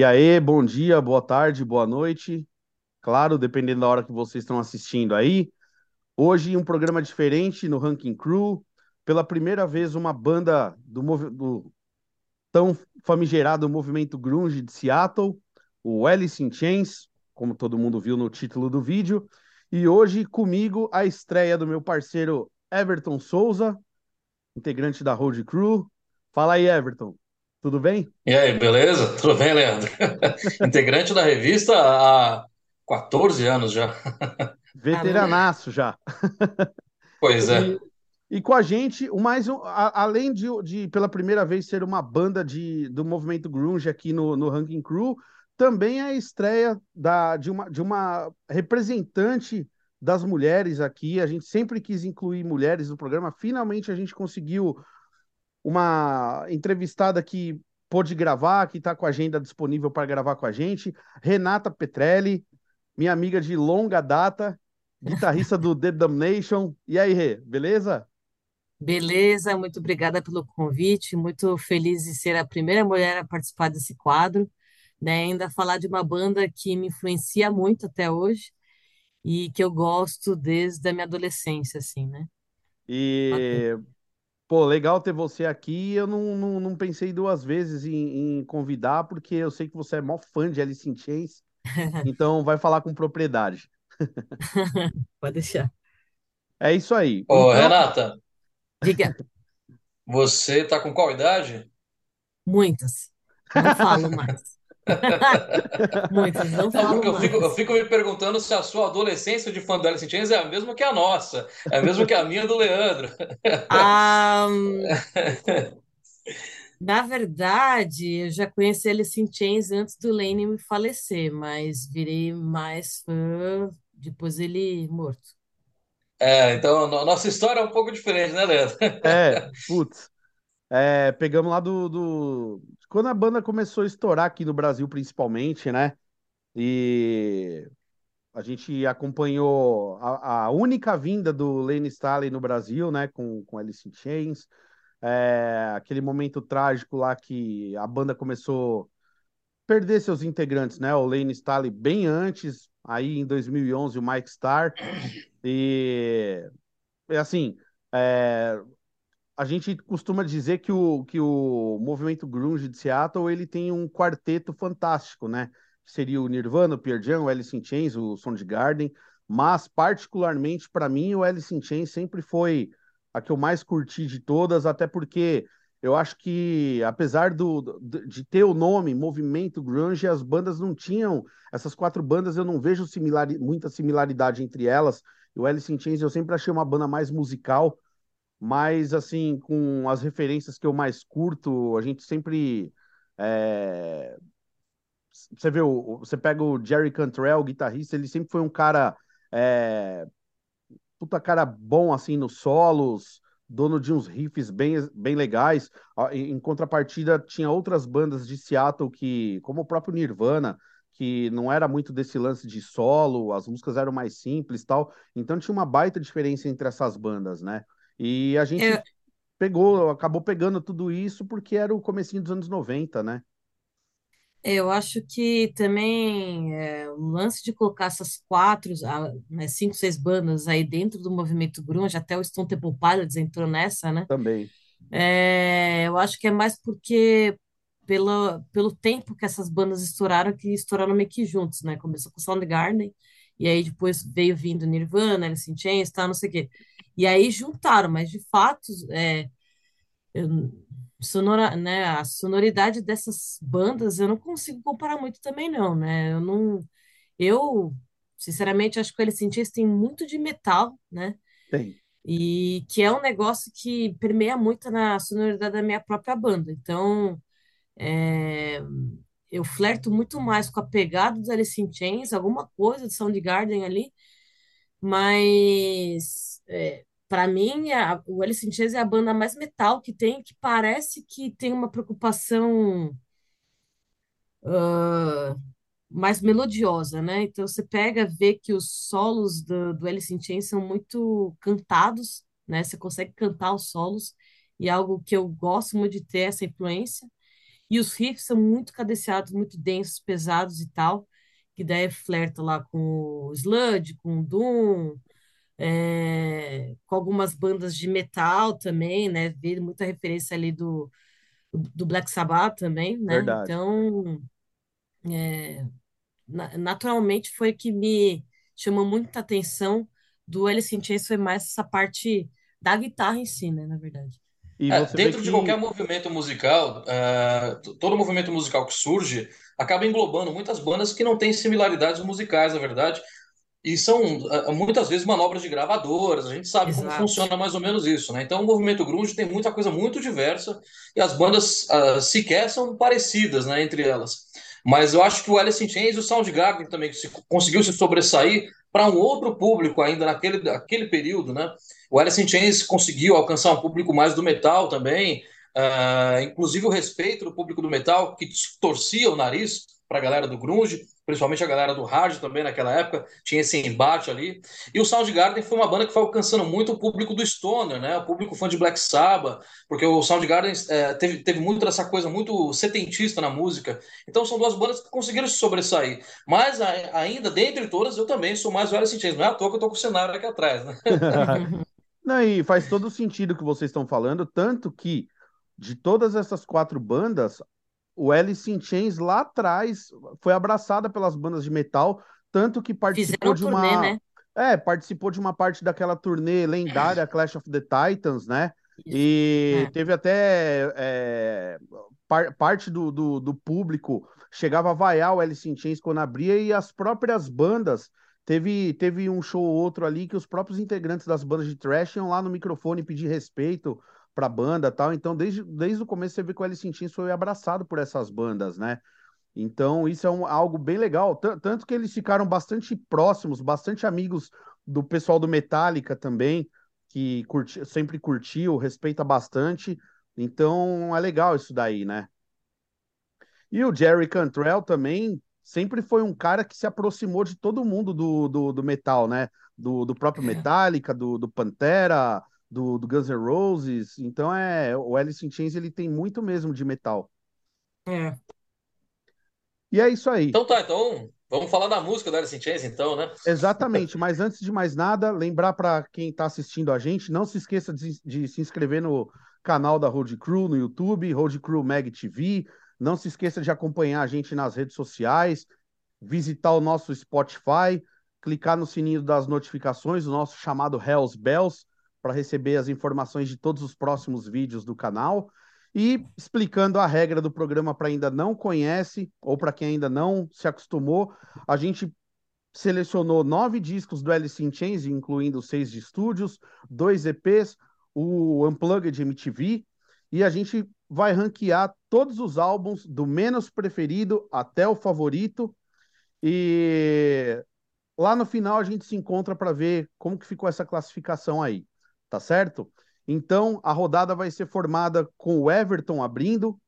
E aí, bom dia, boa tarde, boa noite. Claro, dependendo da hora que vocês estão assistindo aí. Hoje, um programa diferente no Ranking Crew. Pela primeira vez, uma banda do, do tão famigerado movimento grunge de Seattle, o Alice in Chains, como todo mundo viu no título do vídeo. E hoje, comigo, a estreia do meu parceiro Everton Souza, integrante da Road Crew. Fala aí, Everton. Tudo bem? E aí, beleza? Tudo bem, Leandro? Integrante da revista há 14 anos já. Veteranaço já. Pois E, é. e com a gente, o mais um, a- além de, de, pela primeira vez, ser uma banda de, do movimento grunge aqui no, no Ranking Crew, também é a estreia da, de, uma, de uma representante das mulheres aqui. A gente sempre quis incluir mulheres no programa. Finalmente a gente conseguiu uma entrevistada que pôde gravar, que está com a agenda disponível para gravar com a gente, Renata Petrelli, minha amiga de longa data, guitarrista do The Damnation. E aí, Rê, beleza? Beleza, muito obrigada pelo convite, muito feliz de ser a primeira mulher a participar desse quadro, né? Ainda falar de uma banda que me influencia muito até hoje e que eu gosto desde a minha adolescência, assim, né? Bacana. Pô, legal ter você aqui. Eu não, não, não pensei duas vezes em, em convidar, porque eu sei que você é mó fã de Alice in Chains, então vai falar com propriedade. Pode deixar. É isso aí. Ô, Então, Renata, Diga, você tá com qual idade? muitas. Não falo mais. Muitas, não porque eu fico, eu fico me perguntando se a sua adolescência de fã do Alice in Chains é a mesma que a nossa, é a mesma que a minha do Leandro. Ah, Na verdade, eu já conheci Alice in Chains antes do Lane me falecer, mas virei mais fã depois ele morto. É, então, no- nossa história é um pouco diferente, né, Leandro? é, putz. É, pegamos lá do, do- Quando a banda começou a estourar aqui no Brasil, principalmente, né? E a gente acompanhou a, a única vinda do Lane Staley no Brasil, né? Com, com Alice in Chains. É, aquele momento trágico lá que a banda começou a perder seus integrantes, né? O Lane Staley bem antes, aí em 2011 o Mike Starr. E, e assim. é, a gente costuma dizer que o, que o movimento grunge de Seattle ele tem um quarteto fantástico, né? Seria o Nirvana, o Pearl Jam, o Alice in Chains, o Soundgarden, mas particularmente para mim o Alice in Chains sempre foi a que eu mais curti de todas, até porque eu acho que apesar do, de ter o nome Movimento Grunge, as bandas não tinham essas quatro bandas, eu não vejo similari- muita similaridade entre elas. O Alice in Chains eu sempre achei uma banda mais musical mas assim, com as referências que eu mais curto, a gente sempre. é, Você vê, o- você pega o Jerry Cantrell, guitarrista, ele sempre foi um cara. é, Puta cara bom assim nos solos, dono de uns riffs bem, bem legais. Em contrapartida, tinha outras bandas de Seattle que, como o próprio Nirvana, que não era muito desse lance de solo, as músicas eram mais simples, tal. Então tinha uma baita diferença entre essas bandas, né? E a gente Eu, pegou, acabou pegando tudo isso porque era o comecinho dos anos 90, né? eu acho que também é, o lance de colocar essas quatro, ah, né, cinco, seis bandas aí dentro do movimento grunge, até o Stone Temple Pilots entrou nessa, né? Também. É, eu acho que é mais porque pela, pelo tempo que essas bandas estouraram, que estouraram meio que juntos, né? Começou com Soundgarden, e aí depois veio vindo Nirvana, Alice in Chains, tal, não sei o quê. E aí juntaram, mas de fato, é, eu- sonora, né, a sonoridade dessas bandas eu não consigo comparar muito também, não, né? Eu não, eu, sinceramente, acho que o Chains tem muito de metal, né? Tem. E que é um negócio que permeia muito na sonoridade da minha própria banda. Então, é, eu flerto muito mais com a pegada dos Alice in Chains, alguma coisa de Soundgarden ali, mas é, para mim a- o Alice in Chains é a banda mais metal que tem, que parece que tem uma preocupação ah, mais melodiosa, né? Então você pega, vê que os solos do, do Alice in Chains são muito cantados, né? Você consegue cantar os solos, e é algo que eu gosto muito de ter essa influência. E os riffs são muito cadenciados, muito densos, pesados e tal, que daí flerta lá com o sludge, com o doom, é, com algumas bandas de metal também, né? Veio muita referência ali do, do Black Sabbath também, né? Verdade. Então, é, na- naturalmente foi que me chamou muita atenção do Alice in Chains foi mais essa parte da guitarra em si, né, na verdade. E É, dentro de qualquer que. movimento musical, é, t- todo movimento musical que surge acaba englobando muitas bandas que não têm similaridades musicais, na verdade, e são muitas vezes manobras de gravadoras. A gente sabe como Exato. funciona mais ou menos isso, né? Então, o movimento grunge tem muita coisa muito diversa e as bandas ah, sequer são parecidas, né, entre elas. Mas eu acho que o Alice in Chains e o Soundgarden também que se- conseguiu se sobressair para um outro público ainda naquele, naquele período, né? O Alice in Chains conseguiu alcançar um público mais do metal também, ah, inclusive o respeito do público do metal, que torcia o nariz para a galera do grunge, principalmente a galera do hard também naquela época, tinha esse embate ali. E o Soundgarden foi uma banda que foi alcançando muito o público do stoner, né? O público fã de Black Sabbath, porque o Soundgarden eh, teve, teve muito dessa coisa muito setentista na música. Então são duas bandas que conseguiram se sobressair. Mas a- ainda, dentre todas, eu também sou mais o Alice in Chains. Não é à toa que eu tô com o cenário aqui atrás, né? Não, e faz todo sentido o que vocês estão falando, tanto que de todas essas quatro bandas, o Alice in Chains lá atrás foi abraçada pelas bandas de metal, tanto que participou Fizeram de turnê, uma, né? é, participou de uma parte daquela turnê lendária Clash of the Titans, né? Isso. E É. teve até é, par- parte do, do, do público chegava a vaiar o Alice in Chains quando abria e as próprias bandas teve, teve um show ou outro ali que os próprios integrantes das bandas de thrash iam lá no microfone pedir respeito pra banda e tal. Então, desde, desde o começo você vê que o Alice in Chains foi abraçado por essas bandas, né? Então, isso é um- algo bem legal. Tan- Tanto que eles ficaram bastante próximos, bastante amigos do pessoal do Metallica também, que curti, sempre curtiu, respeita bastante. Então, é legal isso daí, né? E o Jerry Cantrell também sempre foi um cara que se aproximou de todo mundo do, do, do metal, né? Do, do próprio É. Metallica, do, do Pantera, do, do Guns N' Roses. Então, é, o Alice in Chains ele tem muito mesmo de metal. É. E é isso aí. Então tá, então vamos falar da música do Alice in Chains, então, né? Exatamente, mas antes de mais nada, lembrar para quem está assistindo a gente, não se esqueça de, de se inscrever no canal da Road Crew no YouTube, Road Crew Mag TV. Não se esqueça de acompanhar a gente nas redes sociais, visitar o nosso Spotify, clicar no sininho das notificações, o nosso chamado Hells Bells, para receber as informações de todos os próximos vídeos do canal. E explicando a regra do programa para ainda não conhece, ou para quem ainda não se acostumou, a gente selecionou nove discos do Alice in Chains, incluindo seis de estúdios, dois EPs, o Unplugged MTV, e a gente vai ranquear todos os álbuns do menos preferido até o favorito. E lá no final a gente se encontra para ver como que ficou essa classificação aí, tá certo? Então a rodada vai ser formada com o Everton abrindo,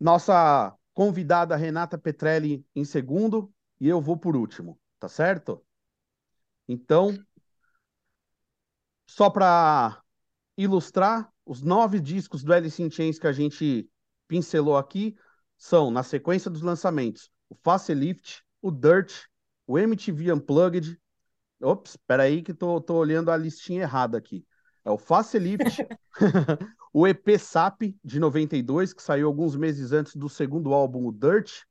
nossa convidada Renata Petrelli em segundo e eu vou por último, tá certo? Então, só para ilustrar, os nove discos do Alice in Chains que a gente pincelou aqui são, na sequência dos lançamentos, o Facelift, o Dirt, o MTV Unplugged. Ops, espera aí que tô, tô olhando a listinha errada aqui. É o Facelift, o EP SAP de 92, que saiu alguns meses antes do segundo álbum, o Dirt,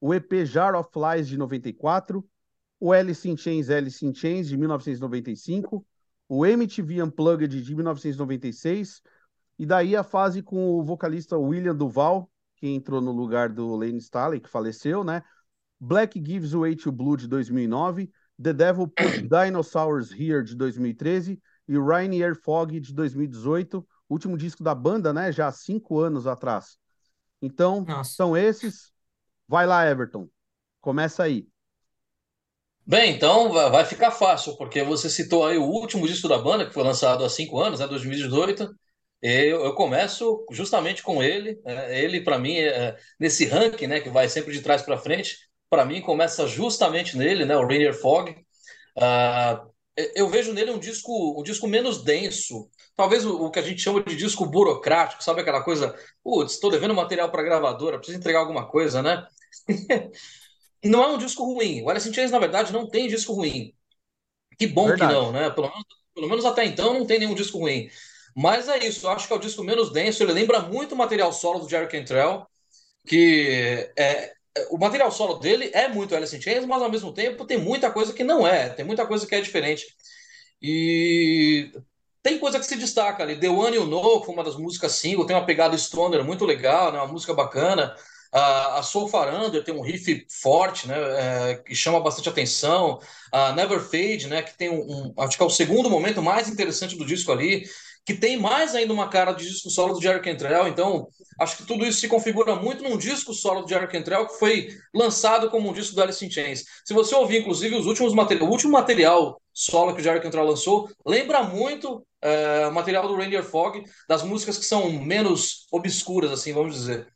o EP Jar of Flies de 94, o Alice in Chains, Alice in Chains de 1995, o MTV Unplugged de 1996, e daí a fase com o vocalista William Duval, que entrou no lugar do Lane Staley, que faleceu, né? Black Gives Way to Blue de 2009, The Devil Put Dinosaurs Here de 2013 e Rainier Fog de 2018, último disco da banda, né? Já há cinco anos atrás. Então, Nossa. são esses. Vai lá, Everton. Começa aí. Bem, então va- vai ficar fácil, porque você citou aí o último disco da banda, que foi lançado há cinco anos, né, 2018. Eu, eu começo justamente com ele. né, ele, para mim, é, nesse ranking, né, que vai sempre de trás para frente, para mim começa justamente nele, né, o Rainier Fog. Ah, eu vejo nele um disco, um disco menos denso talvez o, o, que a gente chama de disco burocrático, sabe aquela coisa, putz, estou devendo material para gravadora, preciso entregar alguma coisa, né? não é um disco ruim. O Alice in Chains, na verdade, não tem disco ruim. Que bom verdade. que não, né? Pelo menos, pelo menos até então não tem nenhum disco ruim. Mas é isso, eu acho que é o disco menos denso. Ele lembra muito o material solo do Jerry Cantrell, que é, o material solo dele é muito Alice in Chains, mas ao mesmo tempo tem muita coisa que não é, tem muita coisa que é diferente. E tem coisa que se destaca ali. The One You Know foi uma das músicas single, tem uma pegada stoner muito legal, né? uma música bacana. A, a Soul Farander tem um riff forte, né, é, que chama bastante atenção. A Never Fade, né, que tem um, um, acho que é o segundo momento mais interessante do disco ali, que tem mais ainda uma cara de disco solo do Jerry Cantrell, então acho que tudo isso se configura muito num disco solo do Jerry Cantrell que foi lançado como um disco do Alice in Chains. Se você ouvir, inclusive, os últimos material, o último material solo que o Jerry Cantrell lançou, lembra muito é, o material do Reindeer Fog, das músicas que são menos obscuras, assim, vamos dizer.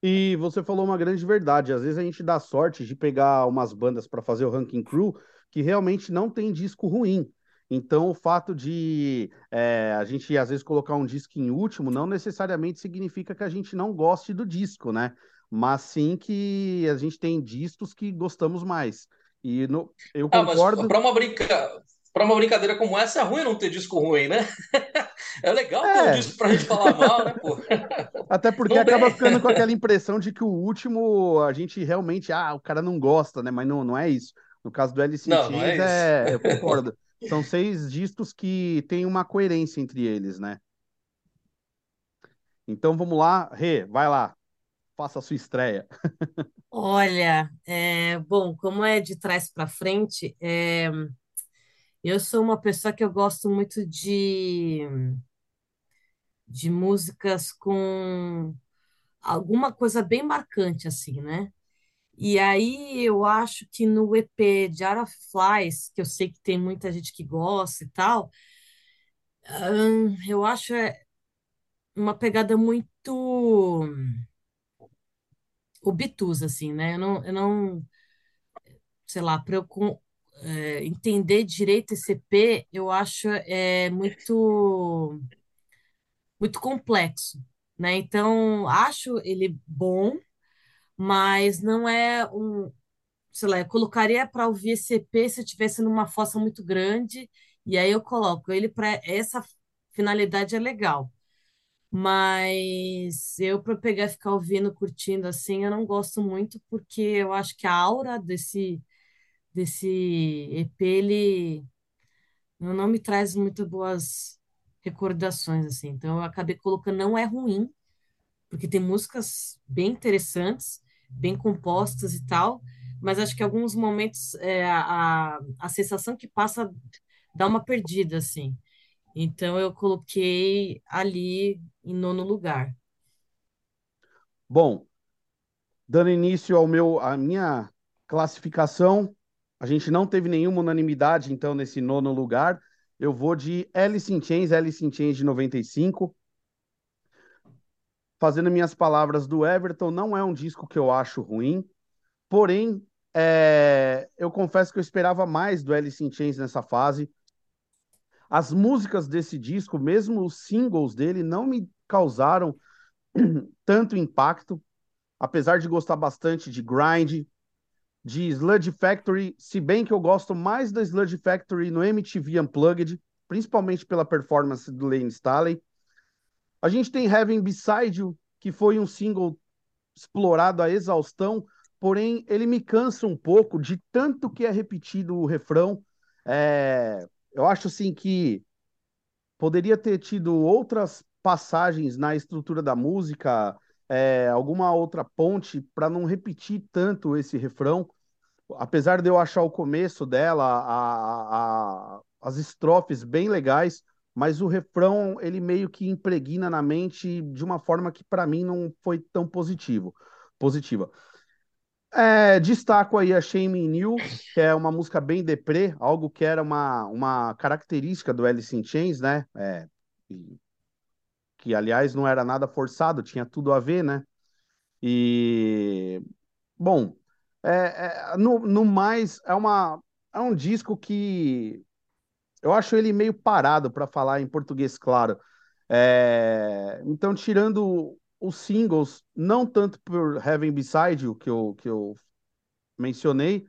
E você falou uma grande verdade, às vezes a gente dá sorte de pegar umas bandas para fazer o Ranking Crew que realmente não tem disco ruim. Então, o fato de é, a gente, às vezes, colocar um disco em último não necessariamente significa que a gente não goste do disco, né? Mas sim que a gente tem discos que gostamos mais. E no, eu ah, concordo. Para uma, brinca... uma brincadeira como essa, é ruim não ter disco ruim, né? é legal é. ter um disco para a gente falar mal, né, pô? Até porque não acaba ficando com aquela impressão de que o último a gente realmente, ah, o cara não gosta, né? Mas não, não é isso. No caso do Alice in Chains, é, é eu concordo. São seis discos que têm uma coerência entre eles, né? Então vamos lá, Rê, vai lá, faça a sua estreia. Olha, é, bom, como é de trás para frente, é, eu sou uma pessoa que eu gosto muito de, de músicas com alguma coisa bem marcante, assim, né? E aí eu acho que no EP de of Flies, que eu sei que tem muita gente que gosta e tal, eu acho é uma pegada muito obtusa, assim, né? Eu não, eu não sei lá, para eu é, entender direito esse EP, eu acho é muito muito complexo, né? Então, acho ele bom, mas não é um, sei lá, eu colocaria para ouvir esse EP se eu estivesse numa fossa muito grande, e aí eu coloco ele para essa finalidade é legal. Mas eu para pegar e ficar ouvindo, curtindo assim, eu não gosto muito porque eu acho que a aura desse desse EP ele não me traz muito boas recordações assim. Então eu acabei colocando não é ruim, porque tem músicas bem interessantes, bem compostas e tal, mas acho que alguns momentos é, a, a sensação que passa dá uma perdida, assim. Então eu coloquei ali em nono lugar. Bom, dando início ao meu, à minha classificação, a gente não teve nenhuma unanimidade, então, nesse nono lugar. Eu vou de Alice in Chains, Alice in Chains de 95 fazendo minhas palavras do Everton, não é um disco que eu acho ruim, porém, é, eu confesso que eu esperava mais do Alice in Chains nessa fase. As músicas desse disco, mesmo os singles dele, não me causaram tanto impacto, apesar de gostar bastante de Grind, de Sludge Factory, se bem que eu gosto mais da Sludge Factory no MTV Unplugged, principalmente pela performance do Lane Staley. A gente tem Heaven Beside You, que foi um single explorado a exaustão, porém ele me cansa um pouco de tanto que é repetido o refrão. É... Eu acho assim que poderia ter tido outras passagens na estrutura da música, é, alguma outra ponte para não repetir tanto esse refrão. Apesar de eu achar o começo dela, a, a, as estrofes bem legais, mas o refrão ele meio que impregna na mente de uma forma que para mim não foi tão positivo, positiva. É, destaco aí a Shame You, que é uma música bem deprê, algo que era uma, uma característica do Alice in Chains, né? É, que, aliás, não era nada forçado, tinha tudo a ver, né? E, bom, é, é, no, no mais, é, uma, é um disco que eu acho ele meio parado para falar em português claro. É, então, tirando os singles, não tanto por Heaven Beside You, que eu, que eu mencionei,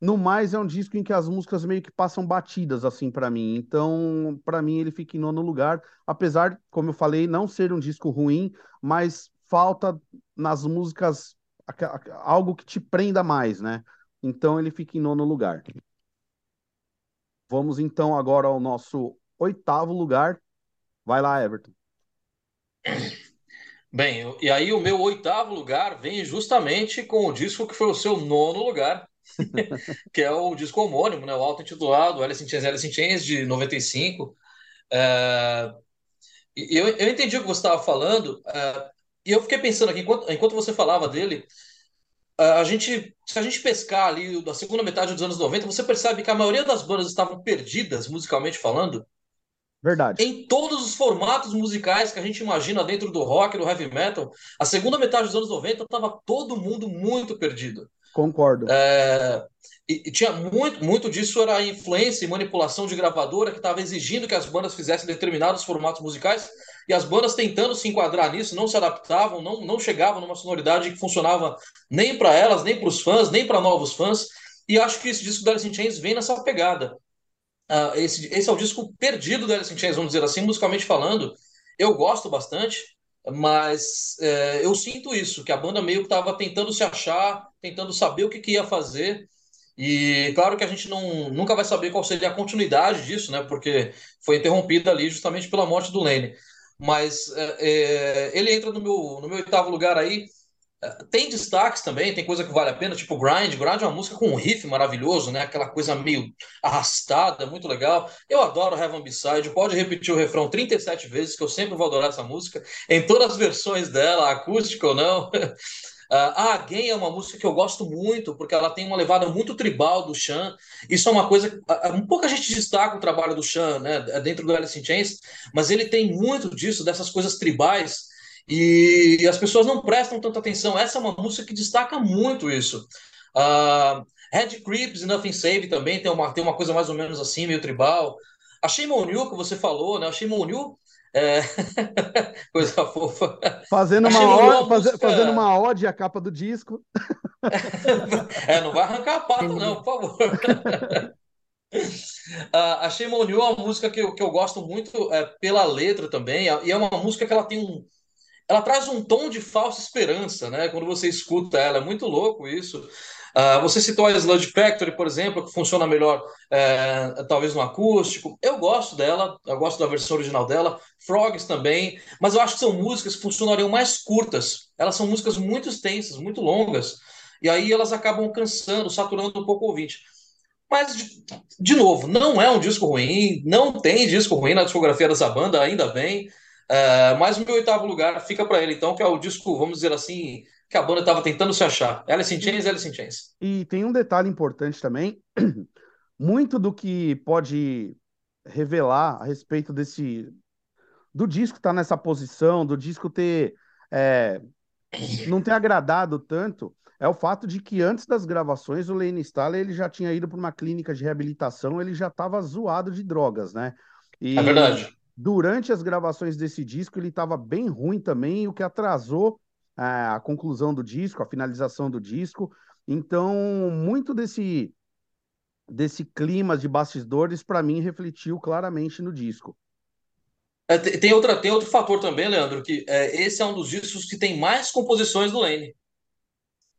no mais é um disco em que as músicas meio que passam batidas assim para mim. Então, para mim ele fica em nono lugar, apesar, como eu falei, não ser um disco ruim, mas falta nas músicas algo que te prenda mais, né? Então ele fica em nono lugar. Vamos então agora ao nosso oitavo lugar. Vai lá, Everton. Bem, e aí o meu oitavo lugar vem justamente com o disco que foi o seu nono lugar, que é o disco homônimo, né? O auto-intitulado Alice in Chains, Alice in Chains, de 95. É... Eu, eu entendi o que você estava falando, é... e eu fiquei pensando aqui, enquanto, enquanto você falava dele, a gente, se a gente pescar ali da segunda metade dos anos 90, você percebe que a maioria das bandas estavam perdidas, musicalmente falando. Verdade. Em todos os formatos musicais que a gente imagina dentro do rock, do heavy metal, a segunda metade dos anos 90 estava todo mundo muito perdido. Concordo. É, e, e, tinha muito, muito disso era a influência e manipulação de gravadora que estava exigindo que as bandas fizessem determinados formatos musicais e as bandas tentando se enquadrar nisso não se adaptavam, não, não chegavam numa sonoridade que funcionava nem para elas, nem para os fãs, nem para novos fãs. E acho que esse disco da Alice in Chains vem nessa pegada. Uh, esse, esse é o disco perdido da Alice in Chains, vamos dizer assim, musicalmente falando. Eu gosto bastante, mas é, eu sinto isso, que a banda meio que estava tentando se achar, tentando saber o que, que ia fazer. E claro que a gente não, nunca vai saber qual seria a continuidade disso, né? Porque foi interrompida ali justamente pela morte do Lane mas é, é, ele entra no meu, no meu oitavo lugar aí. É, tem destaques também, tem coisa que vale a pena, tipo Grind. Grind é uma música com um riff maravilhoso, né? Aquela coisa meio arrastada, muito legal. Eu adoro Heaven Beside. Pode repetir o refrão 37 vezes, que eu sempre vou adorar essa música, em todas as versões dela, acústica ou não. Ah, Again é uma música que eu gosto muito, porque ela tem uma levada muito tribal do Chan. Isso é uma coisa. Um pouca gente destaca o trabalho do Chan, né, dentro do Alice in Chains, mas ele tem muito disso, dessas coisas tribais, e as pessoas não prestam tanta atenção. Essa é uma música que destaca muito isso. Uh, Red Creeps e Nothing Save também tem uma, tem uma coisa mais ou menos assim, meio tribal. A Shame On You, que você falou, né? A Shame On You é... Coisa fofa. Fazendo uma, ode, música... fazendo uma ode à capa do disco. é, não vai arrancar a pata, não, por favor. Uh, a Shame On You é uma música que eu, que eu gosto muito é, pela letra também, e é uma música que ela tem um. Ela traz um tom de falsa esperança, né? Quando você escuta ela, é muito louco isso. Uh, você citou a Sludge Factory, por exemplo, que funciona melhor é, talvez no acústico. Eu gosto dela, eu gosto da versão original dela. Frogs também, mas eu acho que são músicas que funcionariam mais curtas. Elas são músicas muito extensas, muito longas, e aí elas acabam cansando, saturando um pouco o ouvinte. Mas, de, de novo, não é um disco ruim, não tem disco ruim na discografia dessa banda, ainda bem. É, mas o meu oitavo lugar fica para ele, então, que é o disco, vamos dizer assim, que a banda estava tentando se achar. Alice in Chains, Alice in Chains. E tem um detalhe importante também. Muito do que pode revelar a respeito desse do disco estar tá nessa posição, do disco ter é, não ter agradado tanto, é o fato de que antes das gravações o Lane Staller ele já tinha ido para uma clínica de reabilitação, ele já estava zoado de drogas, né? E é verdade. Durante as gravações desse disco ele estava bem ruim também, o que atrasou a conclusão do disco, a finalização do disco. Então, muito desse desse clima de bastidores para mim refletiu claramente no disco. É, tem, outra, tem outro fator também, Leandro, que é, esse é um dos discos que tem mais composições do Lane.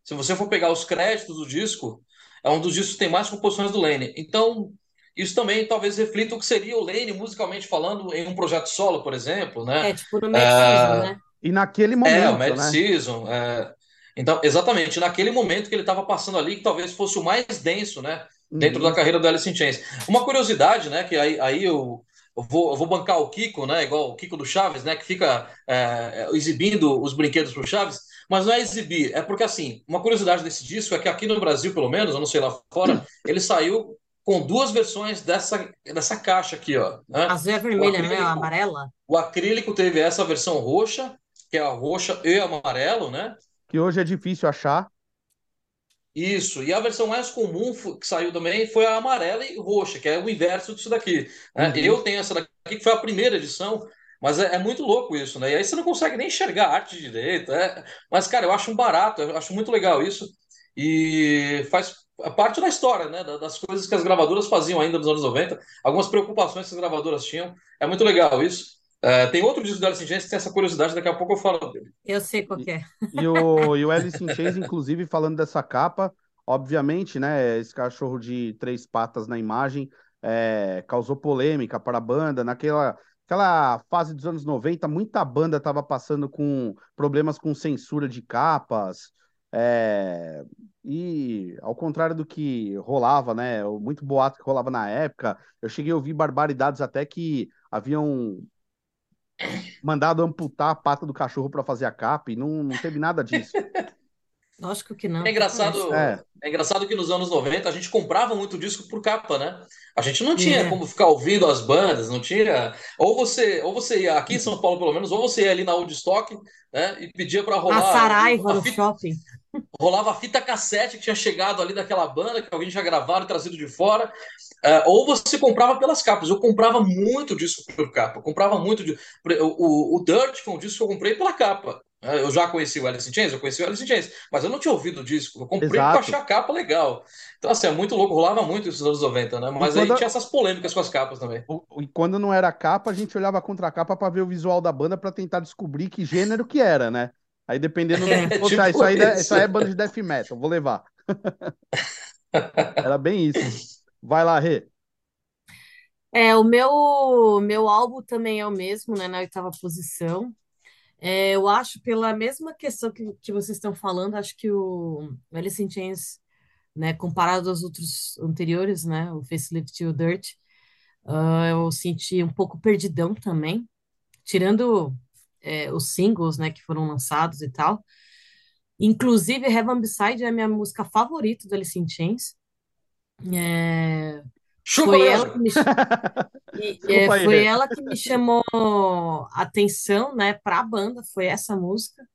Se você for pegar os créditos do disco, é um dos discos que tem mais composições do Lane. Então, isso também talvez reflita o que seria o Lane musicalmente falando em um projeto solo, por exemplo, né? É, tipo no Mad Season, né? E naquele momento, É, o Mad né? Season. É... Então, exatamente, naquele momento que ele estava passando ali, que talvez fosse o mais denso, né? Dentro uhum. da carreira do Alice in Chains. Uma curiosidade, né? Que aí, aí eu, eu, vou, eu vou bancar o Kiko, né? Igual o Kiko do Chaves, né? Que fica é, exibindo os brinquedos pro Chaves. Mas não é exibir, é porque assim, uma curiosidade desse disco é que aqui no Brasil, pelo menos, eu não sei lá fora, ele saiu com duas versões dessa, dessa caixa aqui, ó. Né? Azul e vermelha, né? Amarela. O acrílico teve essa versão roxa que é a roxa e amarelo, né? Que hoje é difícil achar. Isso, e a versão mais comum que saiu também foi a amarela e roxa, que é o inverso disso daqui. Né? Uhum. Eu tenho essa daqui, que foi a primeira edição, mas é, é, muito louco isso, né? E aí você não consegue nem enxergar a arte direito. É... Mas, cara, eu acho um barato, eu acho muito legal isso. E faz parte da história, né? Das coisas que as gravadoras faziam ainda nos anos 90, algumas preocupações que as gravadoras tinham. É muito legal isso. É, tem outro disco do Alice in Chains que tem essa curiosidade, daqui a pouco eu falo dele. Eu sei qual é. E, o, e o Alice in Chains, inclusive, falando dessa capa, obviamente, né, esse cachorro de três patas na imagem é, causou polêmica para a banda, naquela aquela fase dos anos 90, muita banda estava passando com problemas com censura de capas, é, e ao contrário do que rolava, né, muito boato que rolava na época, eu cheguei a ouvir barbaridades até que haviam mandado amputar a pata do cachorro para fazer a capa e não, não teve nada disso. Lógico que não. É engraçado, é. é. engraçado que nos anos 90 a gente comprava muito disco por capa, né? A gente não tinha é. como ficar ouvindo as bandas, não tinha. Ou você, ou você ia aqui em São Paulo, pelo menos, ou você ia ali na Woodstock, né? E pedia para rolar. A Saraiva no fita, shopping. Rolava a fita cassete que tinha chegado ali daquela banda, que alguém já gravado, trazido de fora. Uh, ou você comprava pelas capas. Eu comprava muito disco por capa. Eu comprava muito. De... O, o, o Dirt foi um disco que eu comprei pela capa. É, eu já conheci o Alice in Chains, eu conheci o Alice in Chains, mas eu não tinha ouvido o disco. Eu comprei Exato. porque eu achei a capa legal. Então, assim, é muito louco, rolava muito isso nos anos 90, né? Mas aí tinha essas polêmicas com as capas também. E quando não era capa, a gente olhava contra a capa para ver o visual da banda para tentar descobrir que gênero que era, né? Aí dependendo do que é, tipo isso, aí, isso. isso aí é banda de death metal, vou levar. era bem isso. Vai lá, Rê. É, o meu, meu álbum também é o mesmo, né? Na oitava posição. É, eu acho, pela mesma questão que, que vocês estão falando, acho que o Alice in Chains, né, comparado aos outros anteriores, né, o Facelift e o Dirt, uh, eu senti um pouco perdidão também, tirando é, os singles, né, que foram lançados e tal. Inclusive, Heaven Beside é a minha música favorita do Alice in Chains. É, foi ela que me, e, é, foi ela que me chamou atenção, né, para a banda, foi essa música.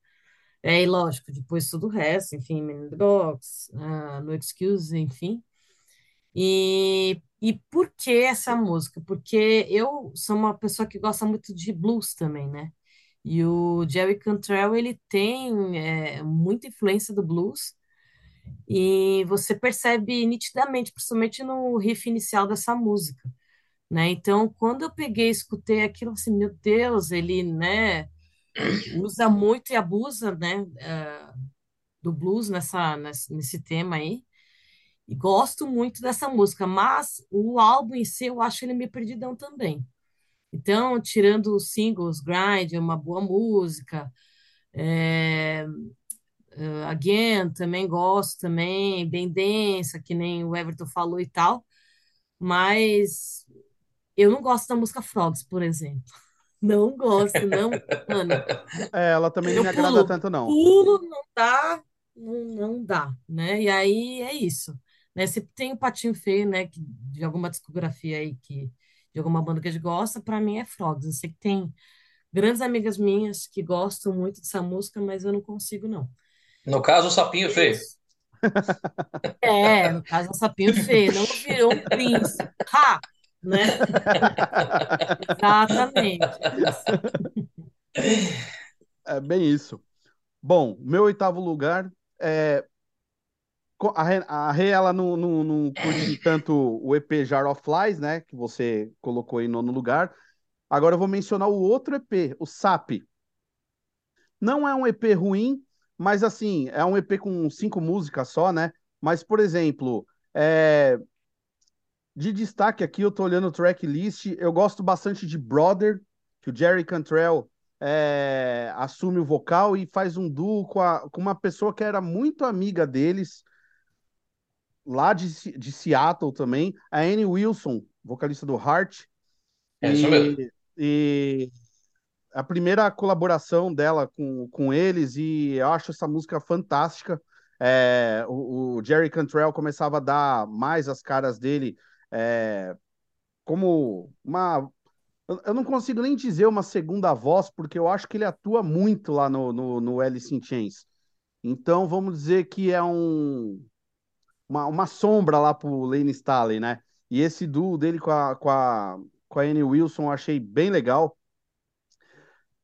É, e lógico, depois tudo o resto, enfim, Men in the Box, uh, No Excuse, enfim. E, e por que essa música? Porque eu sou uma pessoa que gosta muito de blues também, né? E o Jerry Cantrell, ele tem é, muita influência do blues, e você percebe nitidamente, principalmente no riff inicial dessa música, né? Então, quando eu peguei e escutei aquilo, assim, meu Deus, ele, né, usa muito e abusa, né, uh, do blues nessa, nesse, nesse tema aí. E gosto muito dessa música, mas o álbum em si eu acho ele meio perdidão também. Então, tirando os singles, Grind é uma boa música, é, Uh, Again, também gosto também, bem densa, que nem o Everton falou e tal, mas eu não gosto da música Frogs, por exemplo. Não gosto, não, mano. É, ela também não me pulo, agrada tanto, não. Pulo, não dá, não, não dá, né? E aí é isso. Né? Se tem o Patinho Feio, né, que, de alguma discografia aí, que, de alguma banda que a gente gosta, para mim é Frogs. Eu sei que tem grandes amigas minhas que gostam muito dessa música, mas eu não consigo, não. No caso, o sapinho feio. É, no caso, o sapinho feio. Não virou um príncipe. Ha! Né? Exatamente. É bem isso. Bom, meu oitavo lugar é. A Rê, ela não, não, não curte tanto o EP Jar of Flies, né? Que você colocou em nono lugar. Agora eu vou mencionar o outro EP, o SAP. Não é um EP ruim, mas assim, é um EP com cinco músicas só, né? Mas, por exemplo, é... de destaque aqui, eu tô olhando o tracklist, eu gosto bastante de Brother, que o Jerry Cantrell é... assume o vocal e faz um duo com, a... com uma pessoa que era muito amiga deles, lá de, de Seattle também, a Annie Wilson, vocalista do Heart. É isso mesmo. E a primeira colaboração dela com, com eles e eu acho essa música fantástica. É, o, o, Jerry Cantrell começava a dar mais as caras dele é, como uma. Eu não consigo nem dizer uma segunda voz, porque eu acho que ele atua muito lá no, no, no Alice in Chains. Então, vamos dizer que é um, uma, uma sombra lá pro Lane Staley, né? E esse duo dele com a, com a, com a Annie Wilson eu achei bem legal.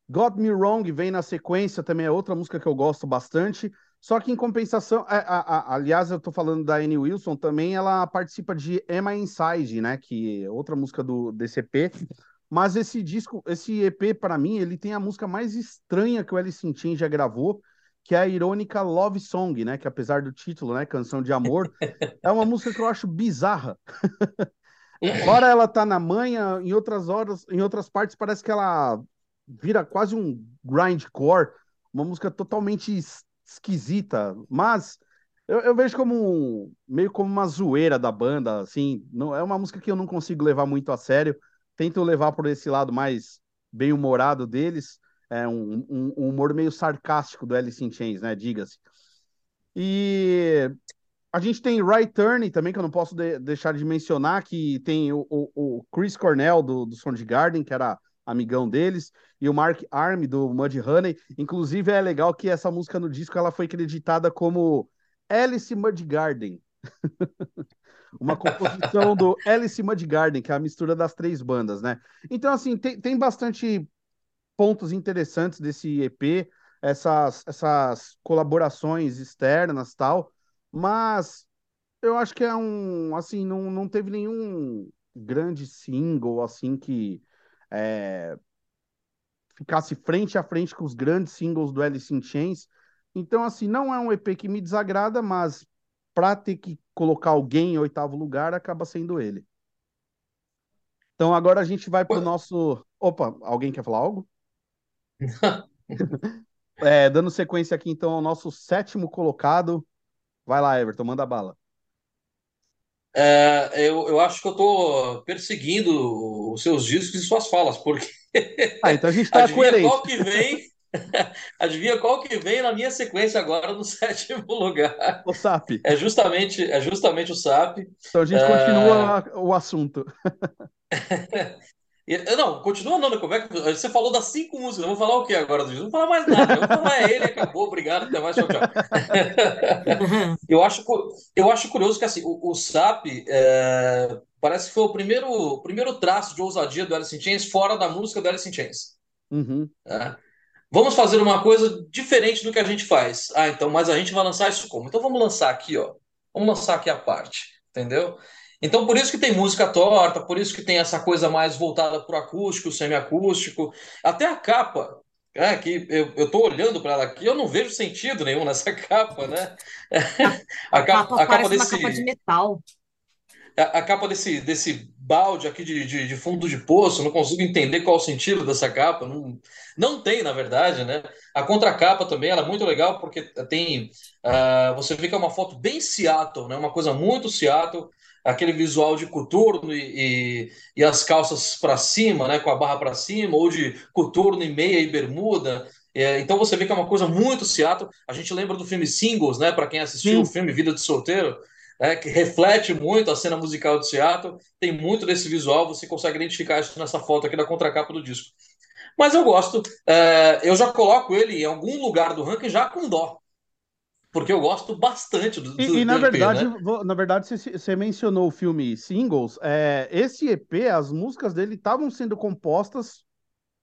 Got Me Wrong vem na sequência, também é outra música que eu gosto bastante. Só que em compensação, a, a, a, aliás, eu tô falando da Annie Wilson, também ela participa de Emma Inside, né? Que é outra música do, EP. Mas esse disco, esse EP, para mim, ele tem a música mais estranha que o Alice in já gravou, que é a irônica Love Song, né? Que apesar do título, né? Canção de amor, é uma música que eu acho bizarra. Ora ela tá na manha, em outras horas, em outras partes parece que ela vira quase um grindcore, uma música totalmente esquisita, mas eu, eu vejo como meio como uma zoeira da banda, assim, não é uma música que eu não consigo levar muito a sério, tento levar por esse lado mais bem humorado deles, é um, um, um humor meio sarcástico do Alice in Chains, né, diga-se. E a gente tem Right Turn também, que eu não posso de deixar de mencionar, que tem o, o, o Chris Cornell do, do Soundgarden, que era amigão deles, e o Mark Arm do Mudhoney. Inclusive é legal que essa música no disco ela foi creditada como Alice Mudgarden. Uma composição do Alice Mudgarden, que é a mistura das três bandas, né? Então, assim, tem, tem bastante pontos interessantes desse EP, essas, essas colaborações externas tal, mas eu acho que é um, assim, não, não teve nenhum grande single, assim, que é, ficasse frente a frente com os grandes singles do Alice in Chains. Então, assim, não é um EP que me desagrada, mas para ter que colocar alguém em oitavo lugar, acaba sendo ele. Então, agora a gente vai para o nosso. Opa, alguém quer falar algo? é, dando sequência aqui, então, ao nosso sétimo colocado. Vai lá, Everton, manda bala. É, eu, eu acho que eu estou perseguindo os seus discos e suas falas, porque. Ah, então a gente está coerente. qual que vem. Adivinha qual que vem na minha sequência agora no sétimo lugar? O SAP. É justamente, é justamente o SAP. Então a gente é... continua o assunto. Não, continua não, como é que você falou das cinco músicas? Eu vou falar o que agora? Não vou falar mais nada. Eu vou falar é ele, acabou, obrigado, até mais, tchau, tchau. eu, acho, eu acho curioso que assim, o, o SAP é, parece que foi o primeiro, o primeiro traço de ousadia do Alice in Chains fora da música do Alice in Chains. Uhum. É. Vamos fazer uma coisa diferente do que a gente faz. Ah, então, mas a gente vai lançar isso como? Então vamos lançar aqui, ó. Vamos lançar aqui a parte, entendeu? Então, por isso que tem música torta, por isso que tem essa coisa mais voltada para o acústico, semiacústico. Até a capa, é, que eu, eu tô olhando para ela aqui, eu não vejo sentido nenhum nessa capa, né? A, a, capa, a capa desse, capa de metal. A, a, capa desse, desse balde aqui de, de, de, fundo de poço, não consigo entender qual o sentido dessa capa. Não, não tem, na verdade, né? A contracapa também, ela é muito legal porque tem... Uh, você vê que é uma foto bem Seattle, né? Uma coisa muito Seattle aquele visual de coturno e, e, e as calças para cima, né, com a barra para cima, ou de coturno e meia e bermuda. É, então você vê que é uma coisa muito Seattle. A gente lembra do filme Singles, né, para quem assistiu Sim. o filme Vida de Solteiro, né, que reflete muito a cena musical de Seattle. Tem muito desse visual, você consegue identificar isso nessa foto aqui da contracapa do disco. Mas eu gosto, é, eu já coloco ele em algum lugar do ranking já com dó porque eu gosto bastante do, do E, e na, EP, verdade, né? na verdade, você, mencionou o filme Singles. É, esse EP, as músicas dele estavam sendo compostas